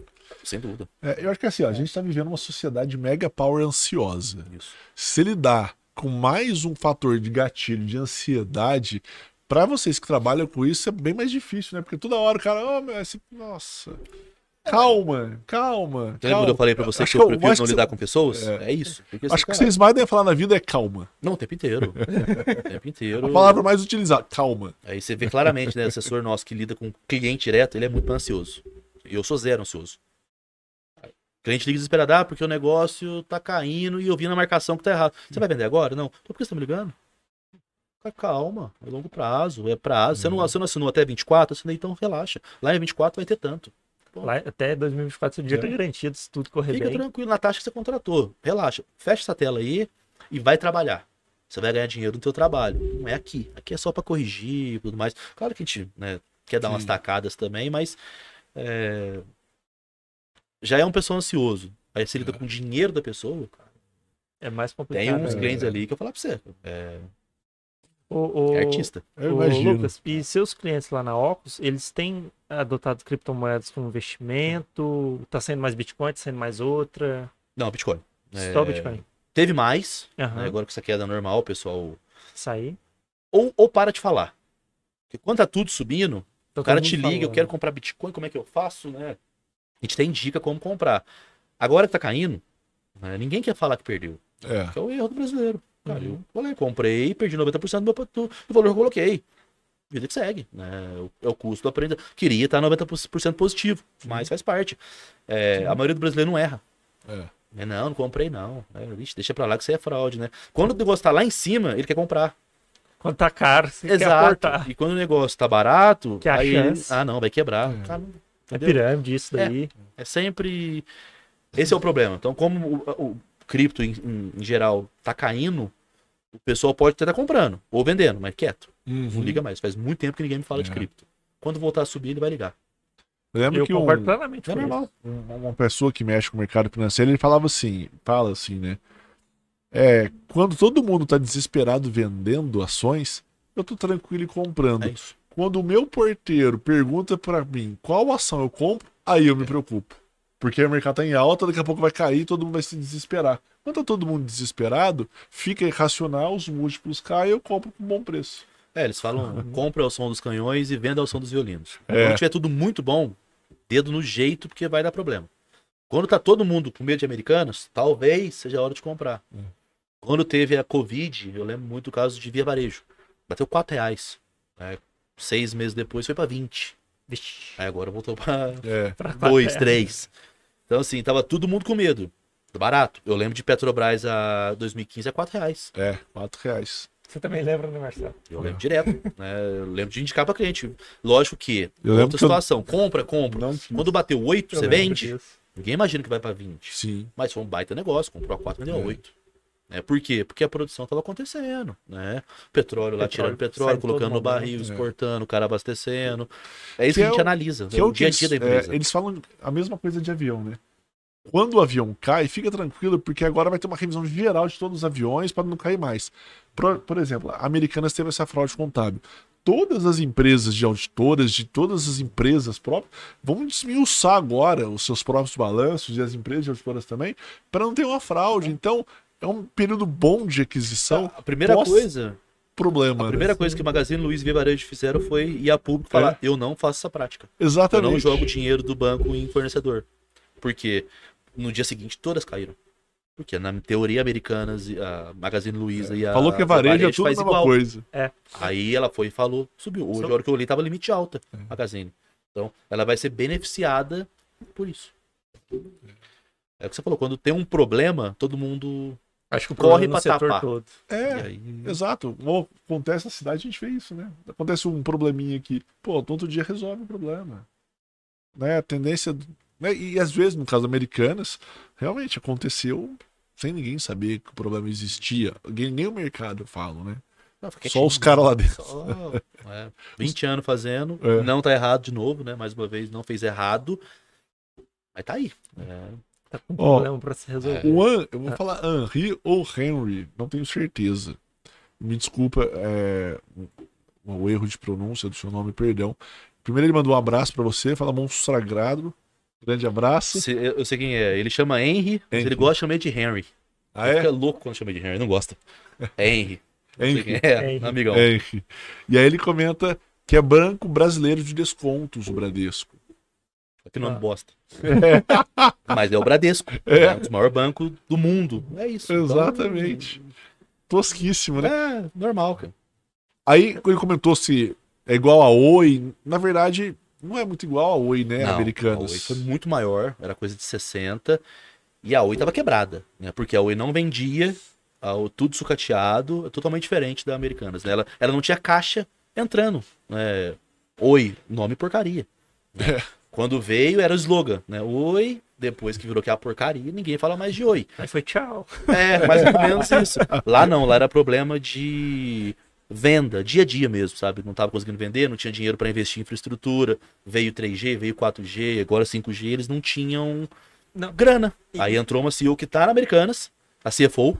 sem dúvida. É, eu acho que assim, ó, a gente tá vivendo uma sociedade mega power ansiosa. Isso. Se lidar com mais um fator de gatilho, de ansiedade, pra vocês que trabalham com isso é bem mais difícil, né? Porque toda hora o cara, oh, esse- nossa. Calma, calma. Você lembra quando eu falei pra você Acho que eu que eu prefiro acho não que lidar você- com pessoas? É. É, isso. Porque, Acho assim, que cara, vocês mais devem falar na vida é calma. Não, o tempo inteiro. o tempo inteiro. A palavra mais utilizada, calma. Aí você vê claramente, né? O assessor nosso que lida com cliente direto, ele é muito ansioso. E eu sou zero ansioso. O cliente liga desesperado, ah, porque o negócio tá caindo e eu vi na marcação que tá errado. Você vai vender agora? Não. Então por que você tá me ligando? Fica calma, é longo prazo, é prazo. Você, não, você não assinou até 24, assinei, então relaxa. Lá em 24 vai ter tanto. Lá, até 2024 seu dinheiro É. tá garantido, se tudo correr Fica bem. tranquilo na taxa que você contratou. Relaxa. Fecha essa tela aí e vai trabalhar. Você vai ganhar dinheiro no teu trabalho. Não é aqui. Aqui é só para corrigir e tudo mais. Claro que a gente né, quer dar umas Sim. tacadas também, mas é, já é um pessoa ansioso. Aí você lida com o dinheiro da pessoa, cara. É mais complicado. Tem uns né? clientes ali que eu falar pra você. É, O, o, é artista. Eu o imagino. Lucas, e seus clientes lá na Ocus, eles têm adotado criptomoedas como investimento? Tá saindo mais Bitcoin, tá saindo mais outra? Não, Bitcoin. É, Só Bitcoin. Teve mais, Aham. né, agora com essa queda normal, o pessoal. Sair. Ou, ou para de falar. Porque quando tá tudo subindo, Tá O cara te liga, eu falando. quero comprar Bitcoin, como é que eu faço, né? A gente tem dica como comprar. Agora que tá caindo, né, ninguém quer falar que perdeu. É. Que é o erro do brasileiro. Cara, Uhum. eu falei, comprei, perdi 90% do, meu, do, do valor que eu coloquei. Vida que segue, né? É o- É o custo do aprendizado. Queria estar 90% positivo, mas faz parte. É, a maioria do brasileiro não erra. É. É, não, não comprei não. É, vixe, deixa pra lá que aí é fraude, né? Quando o negócio tá lá em cima, ele quer comprar. Quando tá caro, você quer Exato. aportar. E quando o negócio tá barato, Que aí chance. ah não, vai quebrar. É. Cara, É pirâmide isso daí. É sempre. Esse é o problema. Então, como o, o cripto em- em geral tá caindo, o pessoal pode até estar comprando ou vendendo, mas quieto. Não Uhum. liga mais. Faz muito tempo que ninguém me fala de É. cripto. Quando voltar a subir, ele vai ligar. Eu lembro Eu que um, concordo plenamente É com normal. um- uma pessoa que mexe com o mercado financeiro, ele falava assim, fala assim, né? É, quando todo mundo tá desesperado vendendo ações, eu tô tranquilo e comprando. É isso. Quando o meu porteiro pergunta pra mim qual ação eu compro, aí eu me preocupo. Porque o mercado tá em alta, daqui a pouco vai cair e todo mundo vai se desesperar. Quando tá todo mundo desesperado, fica irracional, os múltiplos caem eu compro com bom preço. É, eles falam, compra ao som dos canhões e venda ao som dos violinos. É. Quando tiver tudo muito bom, dedo no jeito, porque vai dar problema. Quando tá todo mundo com medo de americanos, talvez seja a hora de comprar. Hum. Quando teve a Covid, eu lembro muito o caso de Via Varejo. Bateu 4 reais. né? Seis meses depois foi pra 20. Vixe. Aí agora voltou pra É. Pra quatro 2, reais. 3. Então, assim, tava todo mundo com medo. Barato. Eu lembro de Petrobras a 2015 a 4 reais. É, 4 reais. Você também lembra, né, Marcelo? Eu lembro direto. né? Eu lembro de indicar pra cliente. Lógico que, Eu lembro outra que eu- situação. Compra, compra. Não. Quando bateu 8, Eu você vende. disso. Ninguém imagina que vai pra 20. Sim. Mas foi um baita negócio. Comprou a 4, vendeu a É. 8. Né? Por quê? Porque a produção estava acontecendo, né? Petróleo lá Petróleo, tirando petróleo, colocando no momento. barril, É. exportando, o cara abastecendo. É isso Que que, é a gente o- analisa, Que é o dia a dia da empresa. é, eles falam a mesma coisa de avião, né? Quando o avião cai, fica tranquilo, porque agora vai ter uma revisão geral de todos os aviões para não cair mais. Por, por exemplo, a Americanas teve essa fraude contábil. Todas as empresas de auditoras, de todas as empresas próprias, vão desmiuçar agora os seus próprios balanços e as empresas de auditoras também, para não ter uma fraude. Então, é um período bom de aquisição. A primeira pós coisa, problema. a né? primeira coisa que o Magazine Luiza e Varejo fizeram foi ir a público e falar: eu não faço essa prática. Eu Exatamente. não jogo dinheiro do banco em fornecedor. Porque no dia seguinte todas caíram. Porque na teoria americanas, a Magazine Luiza e a Falou que é Via varejo, é tudo a faz igual. coisa. Aí ela foi e falou, subiu. Hoje, Só- a hora que eu olhei, tava limite alta, É. Magazine. Então, ela vai ser beneficiada por isso. É o que você falou, quando tem um problema, todo mundo. Acho que o Corre pra setor tapar. todo. É, aí... Exato. Acontece na cidade, a gente vê isso, né? Acontece um probleminha aqui. Pô, outro dia resolve o problema. Né? A tendência. Né? E às vezes, no caso americanas, realmente aconteceu sem ninguém saber que o problema existia. Nem o mercado fala, né? Não, Só os caras lá dentro. Só, é, 20 anos fazendo, É. não tá errado de novo, né? Mais uma vez, não fez errado. Mas tá aí. É, Tá com um Ó, problema pra se resolver. O An, eu vou falar Henry ou Henry, não tenho certeza. Me desculpa é, o, o erro de pronúncia do seu nome, perdão. Primeiro ele mandou um abraço pra você, fala monstro sagrado. Grande abraço. se- eu, eu sei quem é. Ele chama Henry, mas Henry. ele gosta de chamar de Henry. Ah, Ele é? fica louco quando chama de Henry, não gosta. É Henry. Não Henry. é, Henry. amigão. Henry. E aí ele comenta que é banco brasileiro de descontos, o Bradesco. Que nome Ah. bosta. Mas é o Bradesco. É. É. um dos maiores bancos do mundo. É isso. Então, Exatamente. Tosquíssimo, né? é normal, cara. Aí ele comentou se é igual a Oi. Na verdade, não é muito igual a Oi, né? Não, Americanas. A Oi foi muito maior, era coisa de 60. E a Oi tava quebrada, né? Porque a Oi não vendia a- o tudo sucateado, é totalmente diferente da Americanas. Né? Ela, ela não tinha caixa entrando. Né? Oi, nome porcaria. né? Quando veio era o slogan, né? Oi, depois que virou que é a porcaria, ninguém fala mais de oi. Aí foi tchau. É, mais ou menos isso. Lá não, lá era problema de venda, dia a dia mesmo, sabe? Não tava conseguindo vender, não tinha dinheiro para investir em infraestrutura. Veio 3G, veio 4G, agora 5G, eles não tinham Não. grana. E- Aí entrou uma CEO que tá na Americanas, a CFO.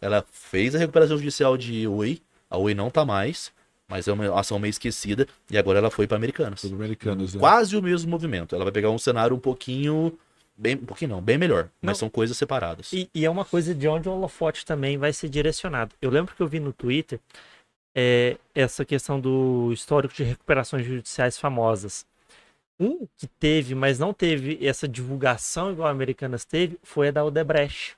Ela fez a recuperação judicial de Oi, a Oi não tá mais, mas é uma ação meio esquecida, e agora ela foi para Americanas. Americanas, né? Quase o mesmo movimento. Ela vai pegar um cenário um pouquinho. Bem, um pouquinho não, bem melhor. Mas Não. são coisas separadas. E, e é uma coisa de onde o holofote também vai ser direcionado. Eu lembro que eu vi no Twitter é, essa questão do histórico de recuperações judiciais famosas. Um que teve, mas não teve essa divulgação igual a Americanas teve, foi a da Odebrecht.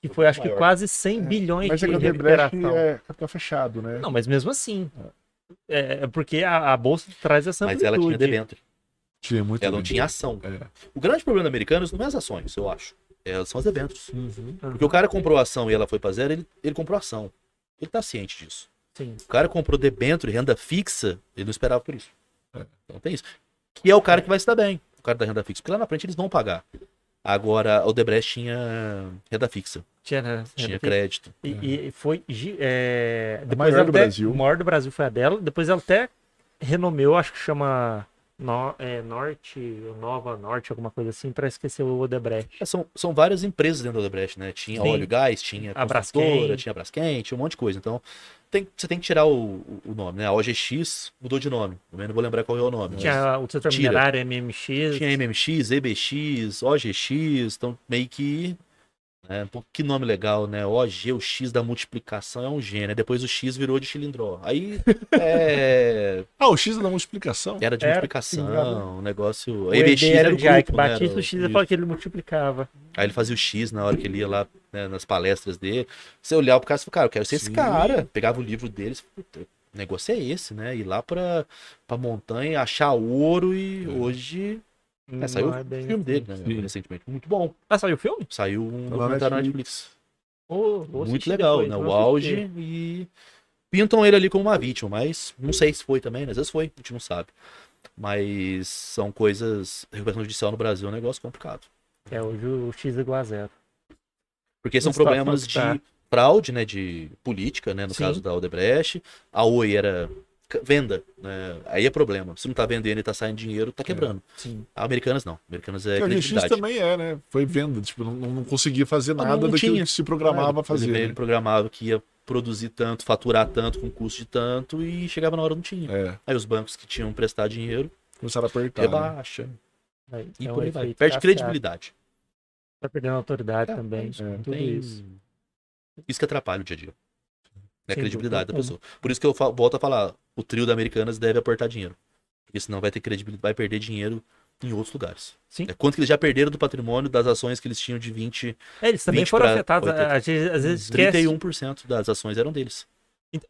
Que foi, acho que, Maior. quase 100 bilhões Mas é de que Debrecht recuperação. é capital fechado, né? Não, mas mesmo assim. É, é porque a, a bolsa traz essa Mas ela tinha debênture. Tinha muito. Ela não tinha ação. É. O grande problema da Americanas não é as ações, eu acho. É, são as debêntures. Uhum, Porque o cara comprou a ação e ela foi pra zero, ele, ele comprou a ação. Ele tá ciente disso. Sim. O cara comprou debênture, renda fixa, ele não esperava por isso. É. Então tem isso. Que é o cara que vai se dar bem, o cara da renda fixa. Porque lá na frente eles vão pagar. Agora, o Debrecht tinha renda fixa, Tinha, né, tinha renda crédito. E, e foi. É, depois maior do até- Brasil. A maior do Brasil foi a dela. Depois ela até renomeou, acho que chama no, é, Norte, Nova Norte, alguma coisa assim, para esquecer o Odebrecht. É, são, são várias empresas dentro da Odebrecht, né? Tinha Sim. óleo e gás, tinha A construtora, Braskem. tinha Braskem, tinha um monte de coisa. Então, tem- você tem que tirar o, o- nome, né? A OGX mudou de nome. Também não vou lembrar qual é o nome. Tinha o setor minerário, MMX. Tinha MMX, EBX, OGX, então meio que. Né, pô, que nome legal, né? OG, o X da multiplicação é um G, né? Depois o X virou de cilindró. Aí é, Ah, o X é da multiplicação. era de Era, multiplicação, o negócio. O EBX era era o né? Batista, o X ele falou que ele multiplicava. Aí ele fazia o X na hora que ele ia lá né, nas palestras dele. Você olhava pro cara e falava, cara, eu quero ser esse Sim. cara. Pegava o livro deles, puta, o negócio é esse, né? Ir lá pra, pra montanha, achar ouro e hoje. É, saiu Não é o filme assim. dele, né? Sim. Recentemente. Muito bom. Ah, saiu o filme? Saiu um na documentário na Netflix. Vou Muito legal, depois, né? O auge e. Pintam ele ali como uma vítima, mas não sei se foi também, né? Às vezes foi, a gente não sabe. Mas são coisas. Recuperação judicial no Brasil é um negócio complicado. É, hoje o X é igual a zero. Porque são problemas de fraude, né, de política, né, no Sim. caso da Odebrecht. A Oi era venda, né? Aí é problema. Se não tá vendendo e tá saindo dinheiro, tá quebrando. Sim. A Americanas não. Americanas é Que a GX também é, né? Foi venda. Tipo, não, não conseguia fazer Não, nada não daquilo tinha. que se programava a fazer. Ele, né? ele programava que ia produzir tanto, faturar tanto, com custo de tanto, e chegava na hora não tinha. É, Aí os bancos que tinham prestado dinheiro, começaram a apertar. né? rebaixa. Aí, E é por aí vai. Perde cascata. credibilidade. Tá perdendo autoridade É, também. é isso. É. Tudo Tem- isso. Isso que atrapalha o dia a dia. É a Sem credibilidade da pessoa. Por isso que eu fa- volto a falar, o trio da Americanas deve aportar dinheiro. Porque senão vai ter credibilidade, vai perder dinheiro em outros lugares. Sim. É quanto que eles já perderam do patrimônio das ações que eles tinham de 20, É, eles também 20 foram afetados. 80. A gente às vezes esquece. 31% das ações eram deles.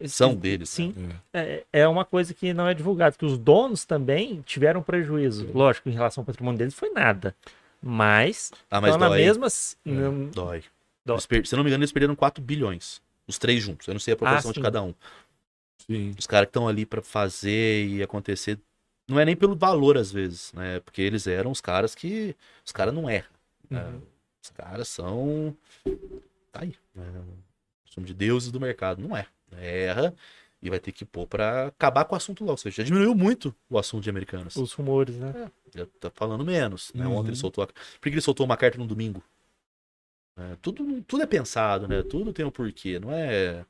São deles, Sim. né? É, é uma coisa que não é divulgada, que os donos também tiveram prejuízo. Lógico, em relação ao patrimônio deles foi nada. Mas, Ah, mas estão na dói. mesma. s- não- Dói. Dói. Per- Se não me engano, eles perderam 4 bilhões. Os três juntos. Eu não sei a proporção Ah, de cada um. Sim. Os caras que estão ali pra fazer e acontecer. Não é nem pelo valor, às vezes, né? Porque eles eram os caras que. Os caras não erram. né? Uhum. Os caras são. Tá aí. Né? Somos de deuses do mercado. Não é. Erra e vai ter que pôr pra acabar com o assunto logo. Ou seja, já diminuiu muito o assunto de americanos. os rumores, né? Já tá falando menos. Né? Uhum. Ontem ele soltou. A... Por que ele soltou uma carta no domingo? É, tudo, tudo é pensado, né? Tudo tem um porquê. Não é.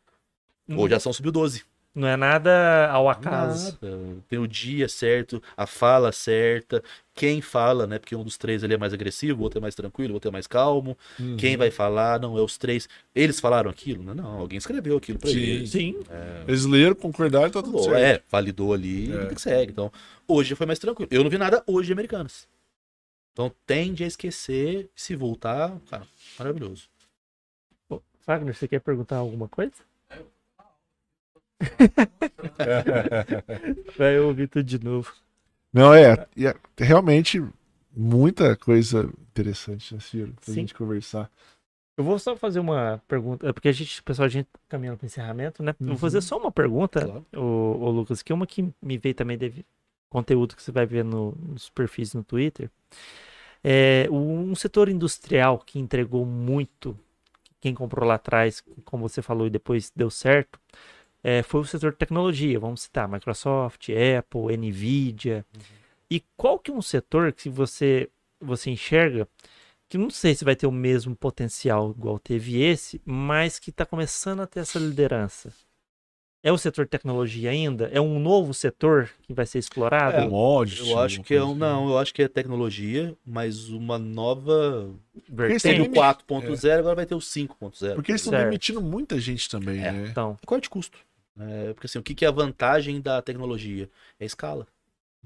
Hoje a ação subiu 12. Não é nada ao acaso. Nada. Tem o dia certo, a fala certa, quem fala, né? Porque um dos três ele é mais agressivo, o outro é mais tranquilo, o outro é mais calmo. Uhum. Quem vai falar, não, é os três. Eles falaram aquilo? Não, não alguém escreveu aquilo pra Sim. eles. Sim. Eles leram, concordaram e tá tudo Falou, certo. É, validou ali É. e que segue. Então, hoje foi mais tranquilo. Eu não vi nada hoje de americanas. Então, tende a esquecer, se voltar, cara, maravilhoso. Pô, Wagner, você quer perguntar alguma coisa? Vai ouvir tudo de novo. Não, é, é realmente muita coisa interessante, né, Ciro? Pra Sim. gente conversar. Eu vou só fazer uma pergunta, é porque a gente, pessoal, a gente tá caminhando para encerramento, né? Eu Vou Uhum. fazer só uma pergunta, Claro. ô, ô Lucas, que é uma que me veio também de conteúdo que você vai ver no- nos perfis no Twitter. É um setor industrial que entregou muito, quem comprou lá atrás, como você falou, e depois deu certo, é, foi o setor de tecnologia. Vamos citar Microsoft, Apple, Nvidia. E qual que é um setor que você você enxerga que não sei se vai ter o mesmo potencial igual teve esse, mas que está começando a ter essa liderança? É o setor de tecnologia ainda? É um novo setor que vai ser explorado? É, Commodity, Eu acho que é um, assim. não, eu acho que é tecnologia, mas uma nova. Vertente? O 4.0, agora vai ter o 5.0. Porque eles estão Certo. demitindo muita gente também, É. né? Então, Corte de custo. É, porque assim, o que, que é a vantagem da tecnologia? É a escala.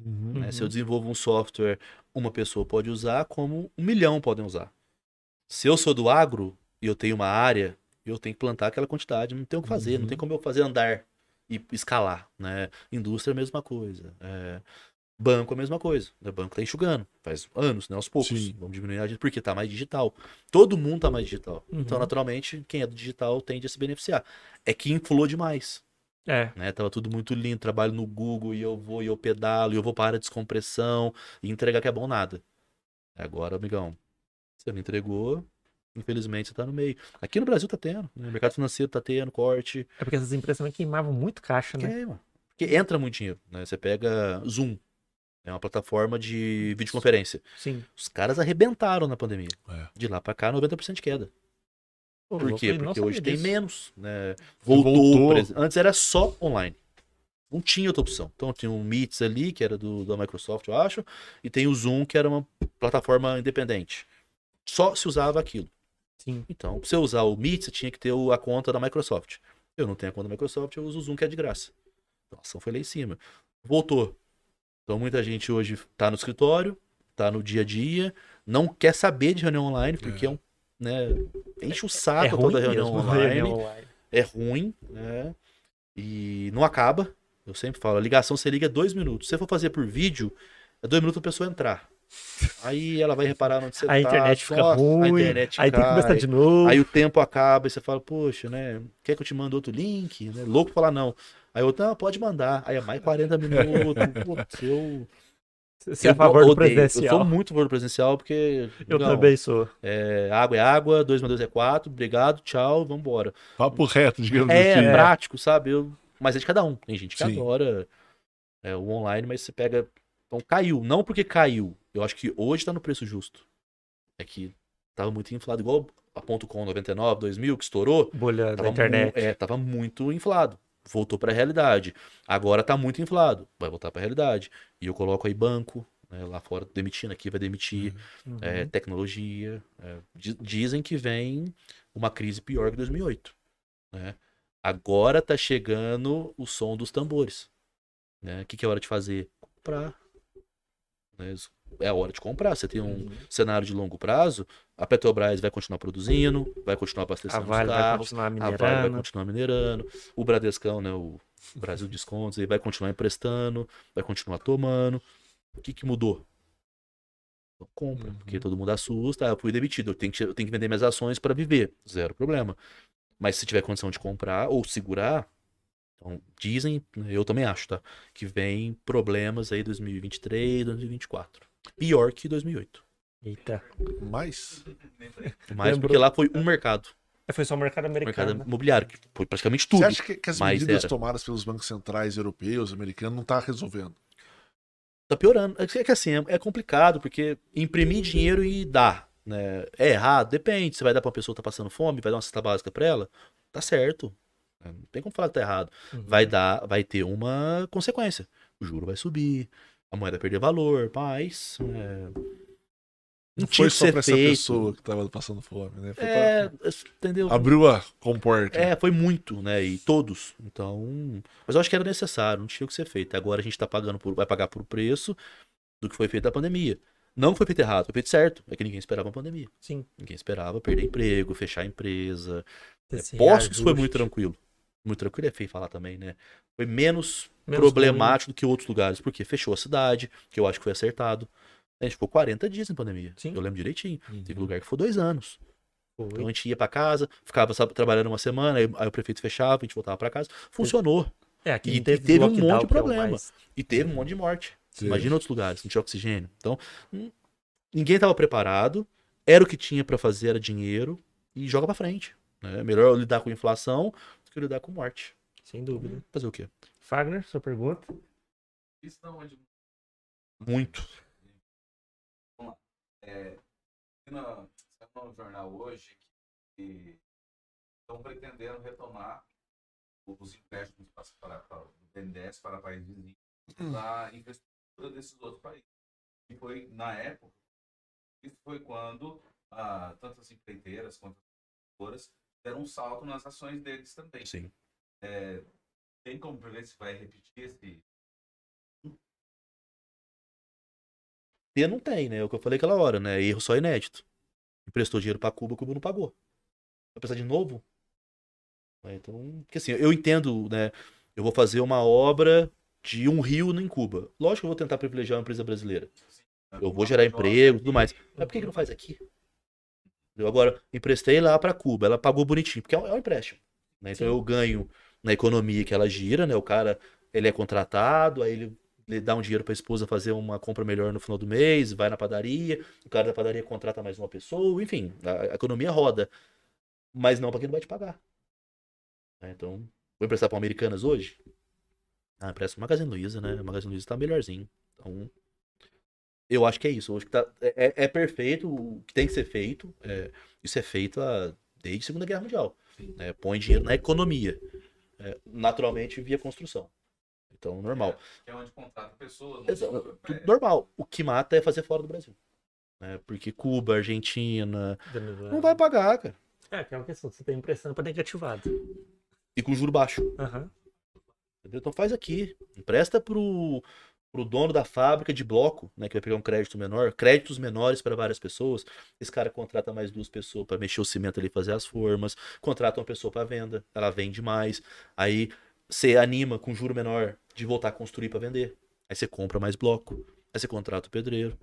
Uhum. né? Se eu desenvolvo um software, uma pessoa pode usar, como um milhão podem usar. Se eu sou do agro e eu tenho uma área, eu tenho que plantar aquela quantidade, não tenho o que fazer, não Uhum. tem como eu fazer andar e escalar. Né? Indústria é a mesma coisa. É, Banco é a mesma coisa. O banco tá enxugando. Faz anos, né? Aos poucos. Sim. Vamos diminuir a porque tá mais digital. Todo mundo tá mais digital. Uhum. Então, naturalmente, quem é do digital tende a se beneficiar. É que inflou demais é. né? Tava tudo muito lindo, trabalho no Google e eu vou e eu pedalo e eu vou para a descompressão e entregar que é bom nada. Agora, amigão, você não entregou, infelizmente você tá no meio. Aqui no Brasil tá tendo, né? o mercado financeiro tá tendo corte, É porque essas empresas também queimavam muito caixa, né? queima. Porque entra muito dinheiro, né? Você pega Zoom, é uma plataforma de videoconferência. Sim. Os caras arrebentaram na pandemia. É. De lá pra cá, 90% de queda. Pô, Por quê? Porque hoje tem disso. menos, né? Voltou. Voltou. Antes era só online. Não tinha outra opção. Então tinha o Meets ali, que era do, da Microsoft, eu acho, e tem o Zoom, que era uma plataforma independente. Só se usava aquilo. Sim. Então, pra você usar o Meet, você tinha que ter a conta da Microsoft. Eu não tenho a conta da Microsoft, eu uso o Zoom, que é de graça. Então, a ação foi lá em cima. Voltou. Então, muita gente hoje tá no escritório, tá no dia a dia, não quer saber de reunião online, porque é, um, né, enche o saco É ruim toda reunião online reunião online. é ruim, né? E não acaba. Eu sempre falo, a ligação você liga dois minutos. Se você for fazer por vídeo, é dois minutos a pessoa entrar. Aí ela vai reparar onde você A tá. internet fica nossa, ruim, A internet aí tem que cai. começar de novo. Aí o tempo acaba e você fala, poxa, né? Quer que eu te mande outro link? Né? Louco falar não. Aí outro, não, pode mandar. Aí é mais 40 minutos. Putz, eu. Você é a Eu favor do odeio. Eu sou muito a favor do presidencial, porque. Eu não, também sou. É, água é água, 2 mais 2 é 4, obrigado, tchau, vambora. Papo reto, digamos É, assim. prático, sabe? Eu, mas é de cada um. Tem gente que Sim. adora é, o online, mas você pega. Então caiu. Não porque caiu. Eu acho que hoje tá no preço justo. É que tava muito inflado, igual a ponto .com 99, 2000, que estourou. Bolha da internet. é, tava muito inflado. Voltou pra realidade. Agora tá muito inflado. Vai voltar pra realidade. E eu coloco aí banco. né, lá fora demitindo, aqui vai demitir. Uhum. é, tecnologia. é, di- dizem que vem uma crise pior que 2008. Né? Agora tá chegando o som dos tambores. né? O que, que é hora de fazer? Comprar. né? É a hora de comprar. Você tem um Uhum. cenário de longo prazo, a Petrobras vai continuar produzindo, vai continuar A abastecendo os Vale vai carros, continuar a Vale vai minerando. continuar minerando, o Bradescão, né, o Brasil Descontos, ele vai continuar emprestando, vai continuar tomando. O que, que mudou? Então, compra, Uhum. porque todo mundo assusta, ah, eu fui demitido, eu tenho que, eu tenho que vender minhas ações para viver, zero problema. Mas se tiver condição de comprar ou segurar, então, dizem, eu também acho, tá? Que vem problemas aí 2023, 2024. Pior que 2008. Eita. Mas, Mas Lembrou- porque lá foi um mercado, É, Foi só o mercado americano. mercado né? imobiliário, que foi praticamente você tudo. acha que, que as mas medidas era. tomadas pelos bancos centrais europeus, americanos, não tá resolvendo? Tá piorando. É que é assim, é, é complicado, porque imprimir dinheiro e dar, né? É errado? Depende. Você vai dar pra uma pessoa que tá passando fome, vai dar uma cesta básica pra ela? Tá certo. Não tem como falar que tá errado. Uhum. Vai dar, vai ter uma consequência. O juro vai subir, a moeda perder valor, mas. é, Não Não tinha foi que só ser pra essa feito. pessoa que tava passando fome, né? Foi É, pra... entendeu? Abriu a comporta. É, foi muito, né? E todos. Então. Mas eu acho que era necessário, não tinha o que ser feito. Agora a gente tá pagando por. Vai pagar por preço do que foi feito na pandemia. Não que foi feito errado, foi feito certo. É que ninguém esperava a pandemia. Sim. Ninguém esperava perder emprego, fechar a empresa. Esse Postos foi reajuste. muito tranquilo. Muito tranquilo é feio falar também, né? Foi menos, Menos problemático do que outros lugares. Porque fechou a cidade, que eu acho que foi acertado. A gente ficou 40 dias em pandemia. Sim. Eu lembro direitinho. Uhum. Teve lugar que foi dois anos. Foi. Então a gente ia pra casa, ficava sabe, trabalhando uma semana, aí, aí o prefeito fechava, a gente voltava pra casa. Funcionou. É, aqui E teve, teve um monte de é problema. mais- E teve um monte de morte. Sim. Imagina outros lugares, não tinha oxigênio. Então, hum, ninguém estava preparado. Era o que tinha pra fazer, era dinheiro. E joga pra frente. Né? Melhor lidar com inflação do que lidar com morte. Sem dúvida. Fazer o quê? Fagner, sua pergunta? Isso não é de Muito. é, no, no jornal hoje que estão pretendendo retomar os empréstimos para, para, do BNDES para países vizinhos da infraestrutura desses outros países. E foi, na época, isso foi quando ah, tanto as empreiteiras quanto as deram um salto nas ações deles também. Sim. É, tem como prever se vai repetir esse, E não tem, né? É o que eu falei aquela hora, né? Erro só inédito. Emprestou dinheiro pra Cuba, Cuba não pagou. Vai precisar de novo? É, Então, porque assim, eu entendo, né? Eu vou fazer uma obra de um rio em Cuba. Lógico que eu vou tentar privilegiar uma empresa brasileira. Eu vou gerar emprego e tudo mais. Mas por que, que não faz aqui? Eu agora emprestei lá para Cuba, ela pagou bonitinho, porque é um, é um empréstimo. né? Então eu ganho na economia que ela gira, né? O cara ele é contratado, aí ele, ele dá um dinheiro para a esposa fazer uma compra melhor no final do mês, vai na padaria, o cara da padaria contrata mais uma pessoa, enfim, a, economia roda. Mas não para quem não vai te pagar. né? Então, vou emprestar para Americanas hoje? Ah, empresta pro Magazine Luiza, né? O Magazine Luiza tá melhorzinho. Então, eu acho que é isso. Eu acho que tá, é, é- é perfeito o que tem que ser feito. é, isso é feito a- desde a Segunda Guerra Mundial. né? Põe dinheiro na economia. É, naturalmente via construção. Então, normal. que é onde contrata pessoas. Exa- onde- tudo normal. O que mata é fazer fora do Brasil. né? Porque Cuba, Argentina, não vai pagar, cara. É, aquela questão, você tem emprestando para negativado. E com juro baixo. Aham. Entendeu? Então faz aqui. Empresta pro, pro dono da fábrica de bloco, né? Que vai pegar um crédito menor. Créditos menores para várias pessoas. Esse cara contrata mais duas pessoas para mexer o cimento ali, fazer as formas. Contrata uma pessoa para venda. Ela vende mais. Aí você anima com juro menor de voltar a construir para vender. Aí você compra mais bloco. Aí você contrata o pedreiro.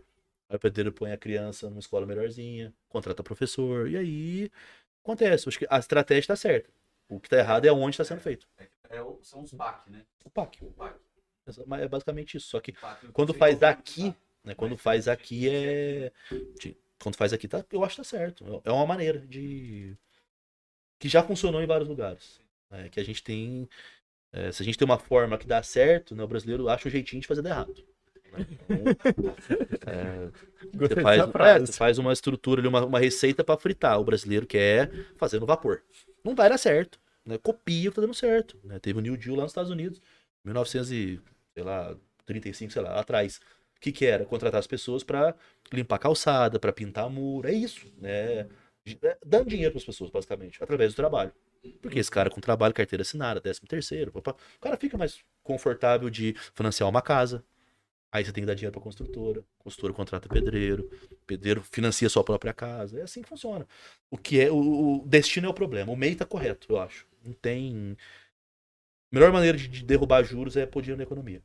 Aí o pedreiro põe a criança numa escola melhorzinha. Contrata professor. E aí acontece. Acho que a estratégia tá certa. O que tá errado é onde está sendo feito. É o- são os BAC, né? O PAC. O BAC. Mas É basicamente isso. Só que o BAC quando faz aqui, Né? Quando faz aqui é. de- Quando faz aqui, tá, eu acho que tá certo. É uma maneira de. Que já funcionou em vários lugares. né? Que a gente tem. é, se a gente tem uma forma que dá certo, né, o brasileiro acha um jeitinho de fazer dar errado. né? Então, é, você, Gostei faz, é, você faz uma estrutura ali, uma, uma receita pra fritar. O brasileiro quer fazer no vapor. Não vai dar certo. Né? Copia o que tá dando certo. né? Teve o New Deal lá nos Estados Unidos, 1935, sei lá, atrás. O que, que era? Contratar as pessoas pra limpar a calçada, pra pintar muro. É isso. Né? É, Dando dinheiro pras pessoas, basicamente, através do trabalho. Porque esse cara com trabalho, carteira assinada, décimo terceiro, papá, o cara fica mais confortável de financiar uma casa. Aí você tem que dar dinheiro pra construtora, construtora contrata pedreiro, pedreiro financia sua própria casa. É assim que funciona. O que é o, o destino é o problema. O meio tá correto, eu acho. Não tem a melhor maneira de, de derrubar juros é pôr dinheiro na economia.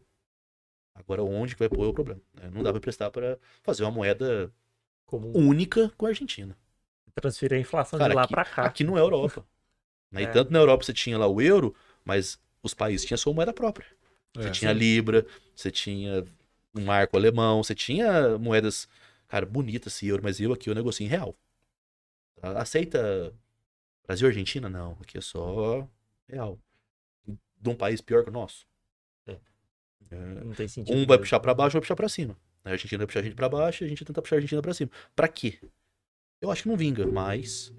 Agora onde que vai pôr é o problema. né? Não dá pra emprestar para fazer uma moeda Como única com a Argentina. transferir a inflação Cara, de lá pra cá. aqui não é Europa. Né? E É. tanto na Europa você tinha lá o euro, mas os países tinham sua moeda própria. Você É. tinha Libra, você tinha um marco alemão, você tinha moedas, cara, bonitas esse euro, mas eu aqui eu negocio em real. Aceita Brasil e Argentina? Não, aqui é só real. De um país pior que o nosso. É. Não tem sentido. Um vai puxar pra baixo, vai puxar pra cima. A Argentina vai puxar a gente pra baixo, a gente tenta puxar a Argentina pra cima. Pra quê? Eu acho que não vinga, mas.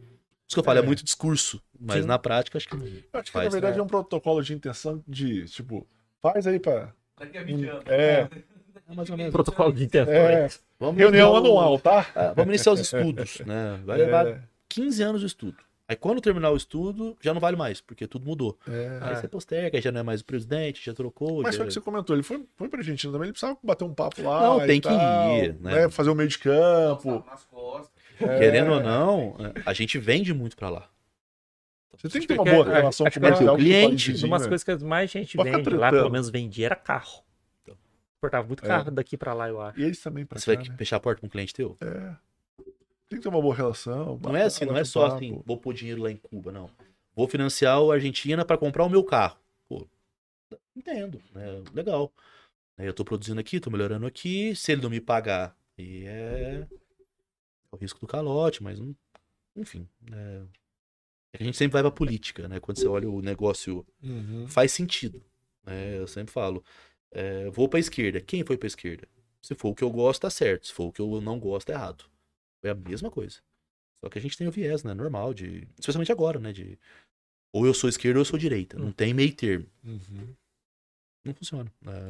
Isso que eu falo, é, É. muito discurso. Mas Sim. na prática, acho que não vinga. Eu acho que Faz, na verdade né? é um protocolo de intenção de, tipo, faz aí pra. Daqui a 20 anos. É. É mais ou menos. Protocolo de É, intenções. Vamos reunião o- anual, tá? Ah, vamos iniciar os estudos, né? Vai levar É, 15 anos de estudo. Aí quando terminar o estudo, já não vale mais, porque tudo mudou. é. Aí É. você posterga, aí já não é mais o presidente, já trocou. Mas já... foi o que você comentou, ele foi, foi pra Argentina também, ele precisava bater um papo lá. Não, e tem que tal, ir, né? Fazer o meio de campo. É. Querendo ou não, a gente vende muito pra lá. Você tem que ter uma boa é- relação é o com o cliente. país vizinho, Uma das né? coisas que mais gente Pode vende lá, pelo menos vendia, era carro. Portava muito É. carro daqui pra lá, eu acho. E eles também pra Você cá, vai né? fechar a porta pra um cliente teu? É. Tem que ter uma boa relação. Não é assim, não é só assim, vou pôr dinheiro lá em Cuba, não. Vou financiar a Argentina pra comprar o meu carro. Pô, entendo, né? Legal. Aí Eu tô produzindo aqui, tô melhorando aqui. Se ele não me pagar, aí é, é o risco do calote, mas não- enfim. É... é que a gente sempre vai pra política, né? Quando você olha o negócio, Uhum. faz sentido. né? Eu sempre falo, é, vou pra esquerda. Quem foi pra esquerda? Se for o que eu gosto, tá certo. Se for o que eu não gosto, tá errado. É a mesma coisa. Só que a gente tem o viés, né? Normal, de. Especialmente agora, né? De. Ou eu sou esquerda ou eu sou direita. Não tem meio termo. Uhum. Não funciona. É,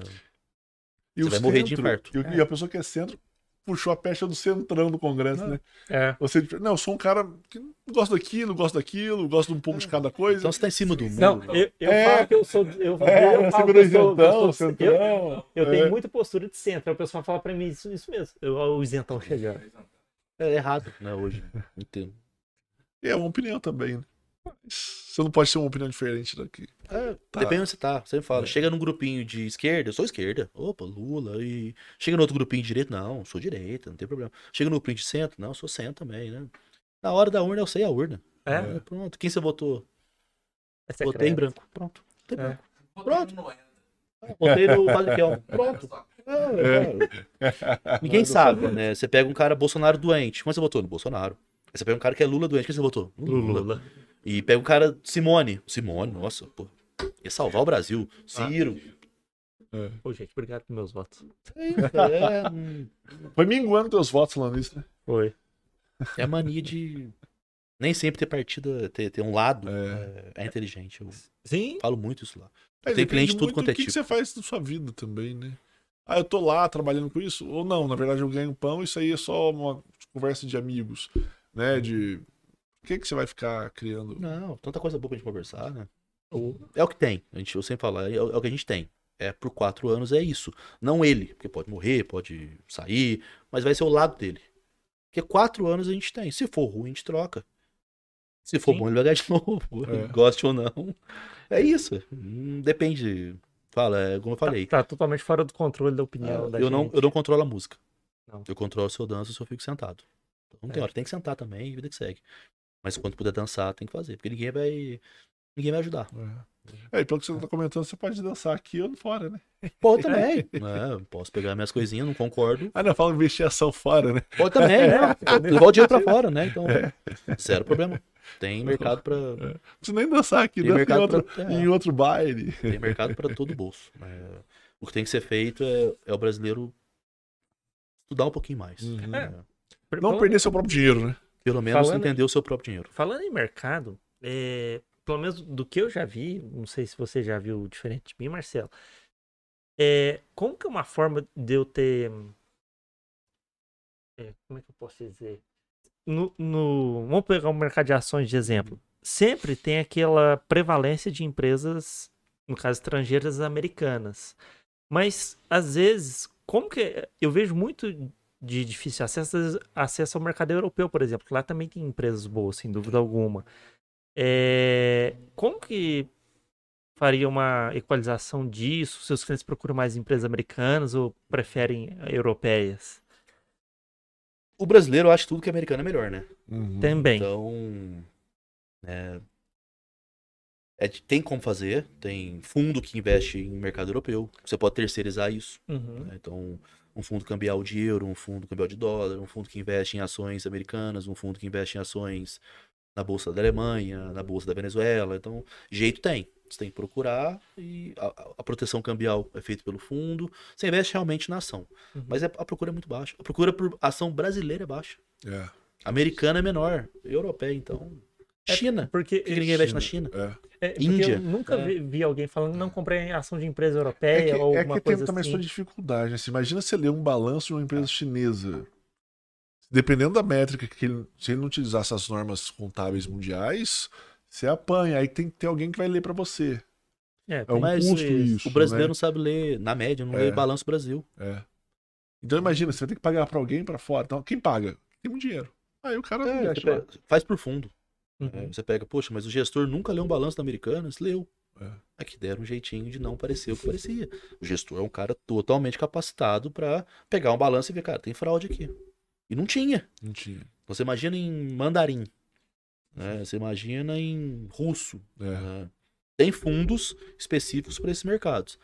E Você o vai morrer de centro, infarto. E, o- e a pessoa que é centro puxou a pecha do centrão do Congresso, Não. né? É. Você, não, eu sou um cara que gosta daquilo, gosta daquilo, gosta de um pouco de cada coisa. Então você tá em cima do muro. Não, eu, eu É. falo que eu sou. Eu, é, eu você falo que eu sou, isentão, eu, sou- eu, centrão. eu é. tenho muita postura de centro. Aí o pessoal fala pra mim isso, isso mesmo. Eu, o isentão chegando. É errado, né? Hoje. Entendo. É uma opinião também, né? Você não pode ter uma opinião diferente daqui. É, Tá. Depende onde você tá. Você fala, É. chega num grupinho de esquerda, eu sou esquerda. Opa, Lula. E chega no outro grupinho de direita, não, sou direita, não tem problema. Chega no grupinho de centro, não, sou centro também, né? Na hora da urna eu sei a urna. É? É, pronto. Quem você votou? É Votei em branco. Pronto. Votei em É. branco. Pronto. Votei no Padre. Pronto. É, é. Ninguém sabe, né? Você pega um cara Bolsonaro doente. Quando você votou? No Bolsonaro. Aí você pega um cara que é Lula doente. Quem você votou? No Lula. Lula. E pega um cara Simone. Simone, nossa, pô. Ia salvar o Brasil. Ciro. Pô, gente, obrigado pelos meus votos. É. É, hum, Foi minguando teus votos falando isso, né? Foi. é a mania de nem sempre ter partido, ter, ter um lado É. é, é inteligente. Eu Sim. falo muito isso lá. É, Tem cliente de tudo quanto é que, que tipo. você faz da sua vida também, né? Ah, eu tô lá trabalhando com isso? Ou não, na verdade eu ganho pão, isso aí é só uma conversa de amigos, né? De. Por que, que você vai ficar criando? Não, tanta coisa boa pra gente conversar, né? É o que tem. A gente, eu sempre falo, é, o é o que a gente tem. É por quatro anos é isso. Não ele, porque pode morrer, pode sair, mas vai ser o lado dele. Porque quatro anos a gente tem. Se for ruim, a gente troca. Se for Sim. bom, ele vai ganhar de novo. É. Goste ou não. É isso. Hum, Depende. Fala, é como eu falei. Tá, tá totalmente fora do controle da opinião da eu, não, gente. eu não controlo a música. Não. Eu controlo se eu danço ou se eu fico sentado. Então, não tem É. hora, tem que sentar também e vida que segue. Mas quando puder dançar, tem que fazer. Porque ninguém vai. Ninguém vai ajudar. É, e pelo que você tá comentando, você pode dançar aqui ou fora, né? Pode também. É, posso pegar minhas coisinhas, não concordo. Ah, não, fala investir ação fora, né? Pode também, né? Levar o dinheiro pra fora, né? Então, zero problema. Tem mercado pra. Não precisa nem dançar aqui, Tem dança em outro, pra- é. em outro baile. Tem mercado para todo bolso. É, o que tem que ser feito é, é o brasileiro estudar um pouquinho mais. Uhum. É, Não Falando- perder seu próprio dinheiro, né? Pelo menos Falando- entender o seu próprio dinheiro. Falando em mercado, é, pelo menos do que eu já vi, não sei se você já viu diferente de mim, Marcelo. É, como que é uma forma de eu ter. é, como é que eu posso dizer? No, no- vamos pegar o mercado de ações de exemplo. Sempre tem aquela prevalência de empresas, no caso estrangeiras americanas. Mas, às vezes, como que. Eu vejo muito de difícil acesso, acesso ao mercado europeu, por exemplo. Lá também tem empresas boas, sem dúvida alguma. É, como que faria uma equalização disso? Seus clientes procuram mais empresas americanas ou preferem europeias? O brasileiro acha tudo que é americano é melhor, né? Uhum. Também. Então. é, é de- tem como fazer, tem fundo que investe em mercado europeu. Você pode terceirizar isso. Uhum. né? Então, um fundo cambial de euro, um fundo cambial de dólar, um fundo que investe em ações americanas, um fundo que investe em ações na bolsa da Alemanha, na bolsa da Venezuela. Então, jeito tem. Você tem que procurar e a, a- proteção cambial é feita pelo fundo. Você investe realmente na ação. Uhum. Mas é- a procura é muito baixa. A procura por ação brasileira é baixa. É. Americana é menor. Europeia, então. China. Porque, Por que ninguém investe na China? É. é, porque Índia. eu nunca É. vi, vi alguém falando não comprei ação de empresa É europeia que, ou é alguma que tem coisa também assim. sua dificuldade. Né? Você imagina você ler um balanço de uma empresa chinesa. Dependendo da métrica que ele, se ele não utilizasse as normas contábeis mundiais, você apanha. Aí tem que ter alguém que vai ler pra você. É, É um custo isso, o brasileiro né? não sabe ler, na média, não É. lê balanço Brasil. É. Então imagina, você vai ter que pagar pra alguém pra fora. Então, quem paga? Tem muito dinheiro. Aí o cara É, pega- faz por fundo. Uhum. É, você pega, poxa, mas o gestor nunca leu um balanço da Americanas? Leu. É. É que deram um jeitinho de não parecer o que parecia. O gestor é um cara totalmente capacitado pra pegar um balanço e ver, cara, tem fraude aqui. E não tinha. Não tinha. Você imagina em mandarim. né? Você imagina em russo. É. né? Tem fundos específicos para esses mercados.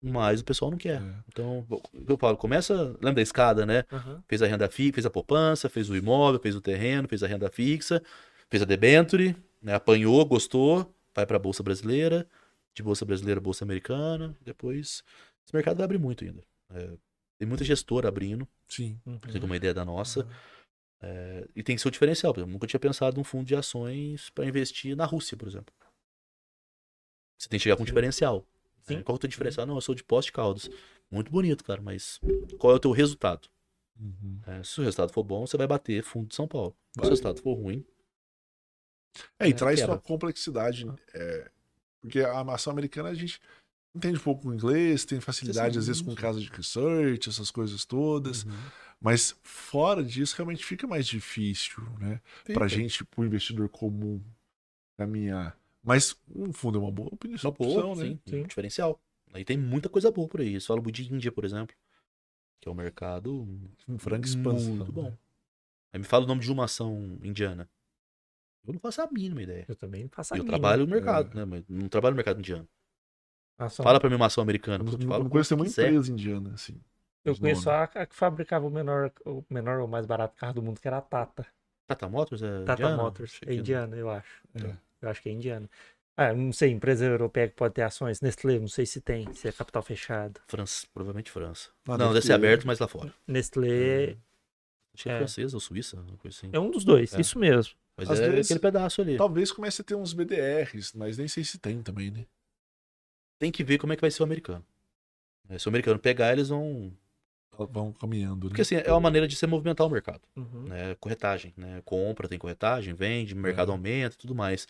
Mas o pessoal não quer. É. Então, eu falo, começa. Lembra da escada, né? Uhum. Fez a renda fixa, fez a poupança, fez o imóvel, fez o terreno, fez a renda fixa, fez a debenture, né? apanhou, gostou, vai para a bolsa brasileira, de bolsa brasileira, bolsa americana, depois esse mercado abrir muito ainda. É, tem muita gestora abrindo, Sim. Uhum. pra você ter uma ideia da nossa, É, e tem que ser o diferencial. por exemplo, Eu nunca tinha pensado num fundo de ações para investir na Rússia, por exemplo. Você tem que chegar com um diferencial. Sim. né? Qual que é o teu diferencial? Não, eu sou de Poste Caldas. Muito bonito, cara, mas qual é o teu resultado? Uhum. É, se o resultado for bom, você vai bater fundo de São Paulo. Se Vai. o resultado for ruim, É, e É, traz quebra. uma complexidade. é, porque a ação americana a gente entende um pouco o inglês, tem facilidade às vezes com casa de research, essas coisas todas. Mas fora disso, realmente fica mais difícil, né? Pra Fica. gente, pro investidor comum, caminhar. Mas um fundo é uma boa opinião, Uma boa, opção, né? sim, um diferencial. Aí tem muita coisa boa por aí. Falam muito de Índia, por exemplo, que é um mercado Um franca expansão. muito bom. né? Aí me fala o nome de uma ação indiana. Eu não faço a mínima ideia. Eu também faço a Eu mínima. trabalho no mercado, né? Mas não trabalho no mercado indiano. Ação- Fala pra mim uma ação Eu americana. não, eu falo não conheço nenhuma quiser. empresa indiana, assim. Eu conheço nomes. a, a que fabricava o menor, o menor ou mais barato carro do mundo, que era a Tata. Tata Motors é Tata indiana? Motors. É que- indiana, eu acho. É. Eu acho que é indiana. Ah, não sei, empresa europeia que pode ter ações. Nestlé, não sei se tem, se é capital fechado. França, provavelmente França. Ah, não, deve deve ser aberto, mas lá fora. Nestlé Achei É. francesa ou suíça, uma coisa assim. é um dos dois, É. isso mesmo. Mas Às é vezes- aquele pedaço ali. Talvez comece a ter uns BDRs, mas nem sei se tem também, né? Tem que ver como é que vai ser o americano. É, Se o americano pegar, eles vão. Vão caminhando, né? Porque assim, é uma maneira de você movimentar o mercado. Uhum. Né? Corretagem, né? Compra, tem corretagem, vende, o mercado É. aumenta e tudo mais.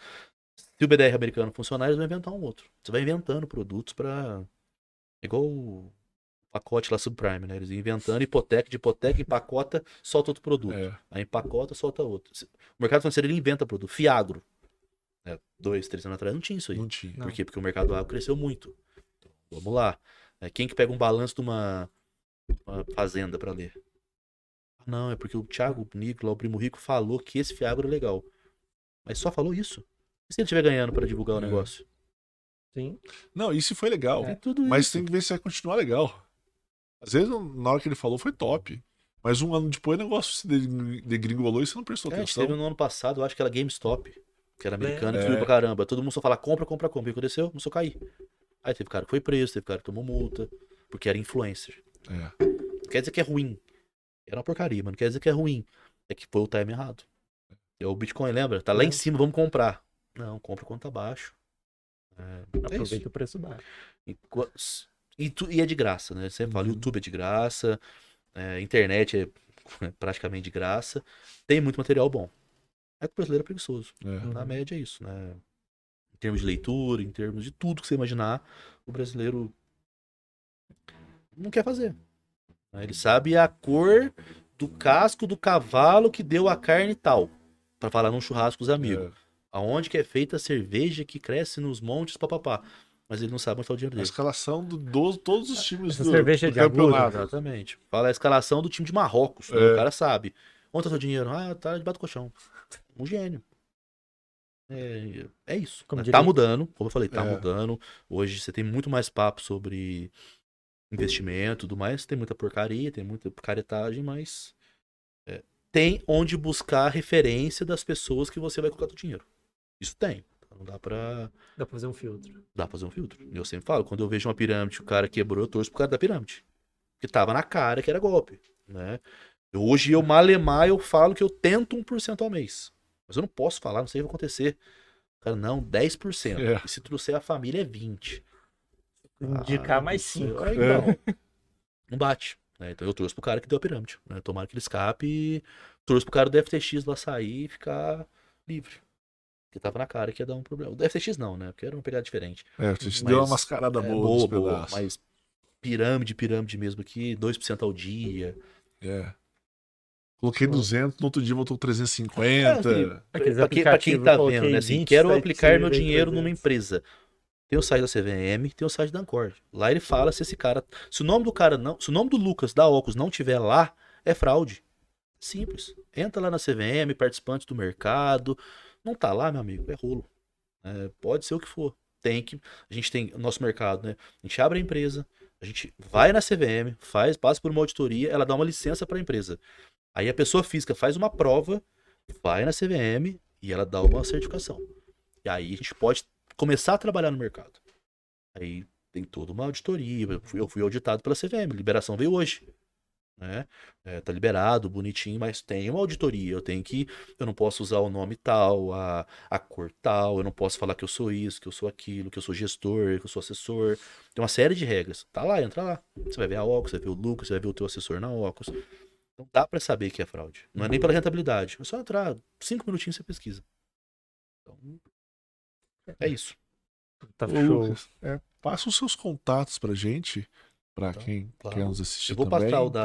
Se o BDR americano funcionar, eles vão inventar um outro. Você vai inventando produtos pra. Igual o pacote lá subprime, né? Eles inventando hipoteca de hipoteca, empacota, solta outro produto. É. Aí empacota, solta outro. Se- O mercado financeiro ele inventa produto. Fiagro. Né? Dois, três anos atrás não tinha isso aí. Não tinha. Não. Por quê? Porque o mercado agro cresceu muito. Então, vamos lá. É, quem que pega um balanço de uma, uma fazenda para ler? Ah, Não, é porque o Thiago Nicola, o primo rico, falou que esse Fiagro é legal. Mas só falou isso. E se ele estiver ganhando para divulgar o É. negócio? Sim. Não, isso foi legal. Tudo Mas isso. tem que ver se vai continuar legal. Às vezes, na hora que ele falou, foi top. Mas um ano depois o negócio se degring- degringolou e você não prestou É, a gente atenção. teve no ano passado, eu acho que era GameStop, que era americano, É. que subiu pra caramba. Todo mundo só fala compra, compra, compra. O que aconteceu? Começou a cair. Aí teve cara que foi preso, teve cara que tomou multa, porque era influencer. É. Não quer dizer que é ruim. Era uma porcaria, mas não quer dizer que é ruim. É que foi o time errado. É o Bitcoin, lembra? Tá lá É. em cima, vamos comprar. Não, compra quando tá baixo. É, é. Aproveita o preço baixo. E, e, tu- e é de graça, né? Sempre fala, Uhum. YouTube é de graça, é, internet é praticamente de graça. Tem muito material bom. É que o brasileiro é preguiçoso. É. Na média é isso, né? Em termos de leitura, em termos de tudo que você imaginar, o brasileiro não quer fazer. né? Ele sabe a cor do casco do cavalo que deu a carne tal. Pra falar num churrasco com os amigos. É. Aonde que é feita a cerveja que cresce nos montes, papapá. Mas ele não sabe onde tá o dinheiro A dele. escalção do, do- todos os times Essa do, cerveja do de agudo, campeonato. Exatamente. Fala a escalação do time de Marrocos. né? É. O cara sabe. Onde tá seu dinheiro? Ah, tá debaixo do colchão. Um gênio. É, é isso. Como né? Tá mudando, como eu falei, tá É. mudando. Hoje você tem muito mais papo sobre investimento e tudo mais. Tem muita porcaria, tem muita picaretagem, mas é, tem onde buscar referência das pessoas que você vai colocar seu dinheiro. Isso tem. Não dá pra. Dá pra fazer um filtro. Dá pra fazer um filtro. Eu sempre falo, quando eu vejo uma pirâmide, o cara quebrou, eu torço pro cara da pirâmide. Porque tava na cara que era golpe, né? Hoje eu malemar, eu falo que eu tento 1% ao mês. Mas eu não posso falar, não sei o que vai acontecer. Cara, não, 10%. É. E se trouxer a família é 20%. Indicar Ah, mais não sei. cinco. Aí, não. Não bate. né? Então eu trouxe pro cara que deu a pirâmide. Né? Tomara que ele escape e trouxe pro cara do FTX lá sair e ficar livre. Porque tava na cara que ia dar um problema. O FTX não, né? Porque era uma pegada diferente. É, a gente Mas deu uma mascarada É, boa, boa, boa, mas pirâmide, pirâmide mesmo aqui, 2% ao dia. É. Coloquei 200, no outro dia voltou 350. É, Aqueles Pra quem, pra quem aplicativos, tá coloquei vendo, né? Assim, 20, quero aplicar meu dinheiro 300. numa empresa. Tem o site da CVM, tem o site da Ancor. Lá ele fala se esse cara. Se o nome do cara não. Se o nome do Lucas da Ocus não tiver lá, é fraude. Simples. Entra lá na CVM, participante do mercado. Não tá lá, meu amigo, é rolo. É, pode ser o que for. Tem que. A gente tem o nosso mercado, né? A gente abre a empresa, a gente vai na CVM, faz, passa por uma auditoria, ela dá uma licença para a empresa. Aí a pessoa física faz uma prova, vai na CVM e ela dá uma certificação. E aí a gente pode começar a trabalhar no mercado. Aí tem toda uma auditoria. Eu fui, auditado pela CVM, liberação veio hoje. Né? É, tá liberado, bonitinho, mas tem uma auditoria. Eu tenho que. Eu não posso usar o nome tal, a, a cor tal, eu não posso falar que eu sou isso, que eu sou aquilo, que eu sou gestor, que eu sou assessor. Tem uma série de regras. Tá lá, entra lá. Você vai ver a Ocus, você vai ver o Lucas, você vai ver o teu assessor na Ocus. Não dá pra saber que é fraude. Não é nem pela rentabilidade. É só entrar, cinco minutinhos você pesquisa. Então, é isso. Tá. Lucas, é, passa os seus contatos pra gente, pra Tá, quem claro. quer nos assistir Eu vou também. passar o pra-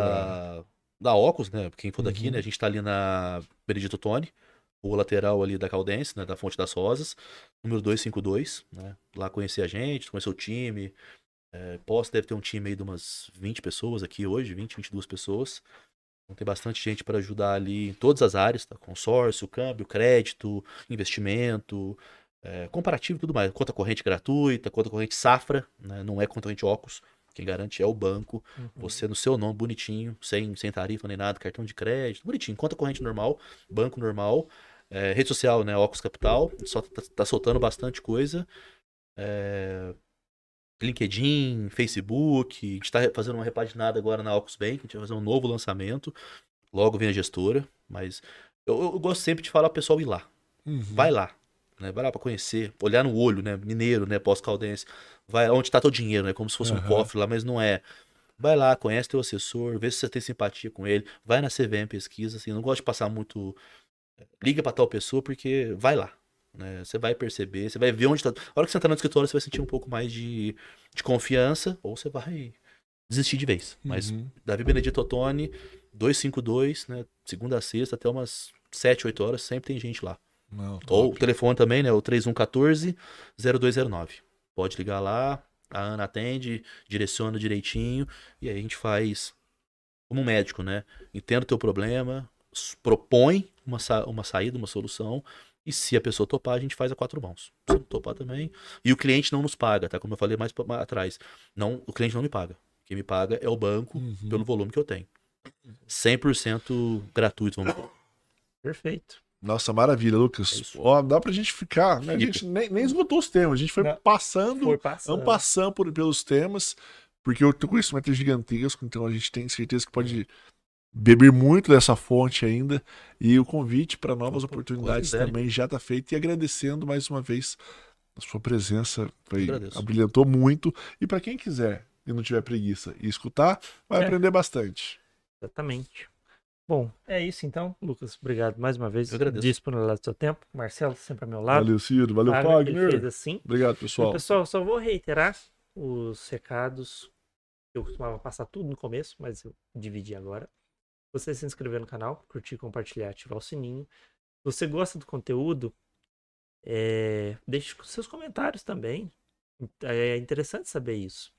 da, da Ocus, né? Quem for daqui, Uhum. né? A gente tá ali na Benedito Tony, o lateral ali da Caldense, né? Da Fonte das Rosas, número 252, né? Lá conhecer a gente, conhecer o time. É, posso, deve ter um time aí de umas 20 pessoas aqui hoje, 20, 22 pessoas. Então tem bastante gente para ajudar ali em todas as áreas, tá? Consórcio, câmbio, crédito, investimento, é, comparativo e tudo mais. Conta corrente gratuita, conta corrente safra, né? Não é conta corrente Ocus. Quem garante é o banco. Uhum. Você no seu nome, bonitinho, sem, sem tarifa nem nada, cartão de crédito, bonitinho, conta corrente normal, banco normal, é, rede social, né, Ocus Capital, só tá, tá soltando bastante coisa. É, LinkedIn, Facebook, a gente tá fazendo uma repaginada agora na Ocus Bank, a gente vai fazer um novo lançamento, logo vem a gestora, mas eu, eu gosto sempre de falar pro pessoal ir lá, Uhum. vai lá, né, vai lá pra conhecer, olhar no olho, né, mineiro, né, pós-caldense, vai onde tá teu dinheiro, né, como se fosse um Aham. cofre lá, mas não é. Vai lá, conhece teu assessor, vê se você tem simpatia com ele, vai na CVM pesquisa, assim, não gosto de passar muito liga pra tal pessoa porque vai lá, né? Você vai perceber, você vai ver onde tá. A hora que você entrar no escritório, você vai sentir um pouco mais de, de confiança ou você vai desistir de vez. Mas Uhum. Davi Benedito Ottoni, 252, né? Segunda a sexta, até umas 7, 8 horas, sempre tem gente lá. Não, Ou o telefone também, né? O 3114-0209. Pode ligar lá, a Ana atende, direciona direitinho, e aí a gente faz como um médico, né? Entenda o teu problema, propõe uma, sa- uma saída, uma solução, E se a pessoa topar, a gente faz a quatro mãos. Se não topar também. E o cliente não nos paga, tá? Como eu falei mais pra- atrás. Não, o cliente não me paga. Quem me paga é o banco Uhum. pelo volume que eu tenho. 100% gratuito, vamos dizer. Perfeito. Nossa, maravilha, É Lucas. isso. Ó, dá pra gente ficar. né? A gente nem, nem esgotou os temas, a gente foi Não. passando, Foi passando. vamos passando por, pelos temas, porque o teu conhecimento é gigantesco, então a gente tem certeza que pode beber muito dessa fonte ainda. E o convite para novas oportunidades também já está feito. E agradecendo mais uma vez a sua presença, foi, abrilhantou muito. E para quem quiser e não tiver preguiça e escutar, vai É. aprender bastante. Exatamente. Bom, é isso então, Lucas. Obrigado mais uma vez. Eu agradeço. Disponibilidade do seu tempo. Marcelo, sempre ao meu lado. Valeu, Ciro. Valeu, fez Fagner. assim. Obrigado, E, pessoal. pessoal, só vou reiterar os recados. Eu costumava passar tudo no começo, mas eu dividi agora. Você se inscrever no canal, curtir, compartilhar, ativar o sininho. Se você gosta do conteúdo, é, deixe seus comentários também. É interessante saber isso.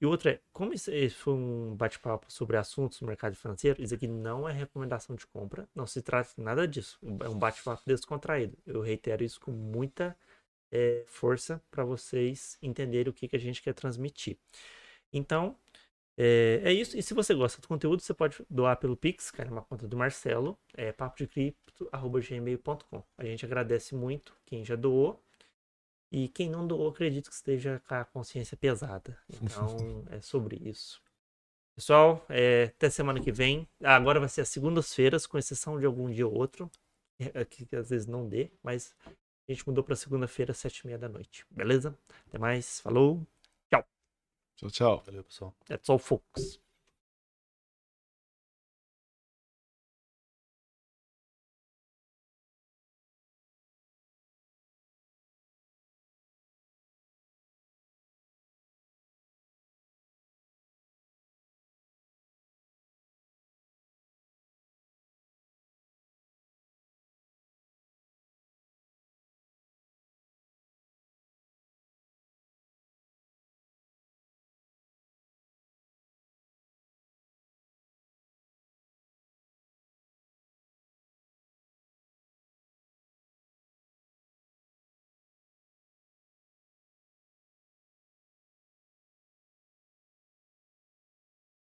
E outra é, como esse foi um bate-papo sobre assuntos do mercado financeiro, isso aqui não é recomendação de compra, não se trata de nada disso. É um bate-papo descontraído. Eu reitero isso com muita é, força para vocês entenderem o que, que a gente quer transmitir. Então, é, é isso. E se você gosta do conteúdo, você pode doar pelo Pix, cai numa conta do Marcelo, é papodecripto.gmail.com. A gente agradece muito quem já doou. E quem não doou, acredito que esteja com a consciência pesada. Então, é sobre isso. Pessoal, é, até semana que vem. Ah, agora vai ser as segundas-feiras, com exceção de algum dia ou outro. é, Que, que às vezes não dê, mas a gente mudou para segunda-feira, sete e meia da noite. Beleza? Até mais. Falou. Tchau, tchau. Valeu, pessoal. That's all, folks.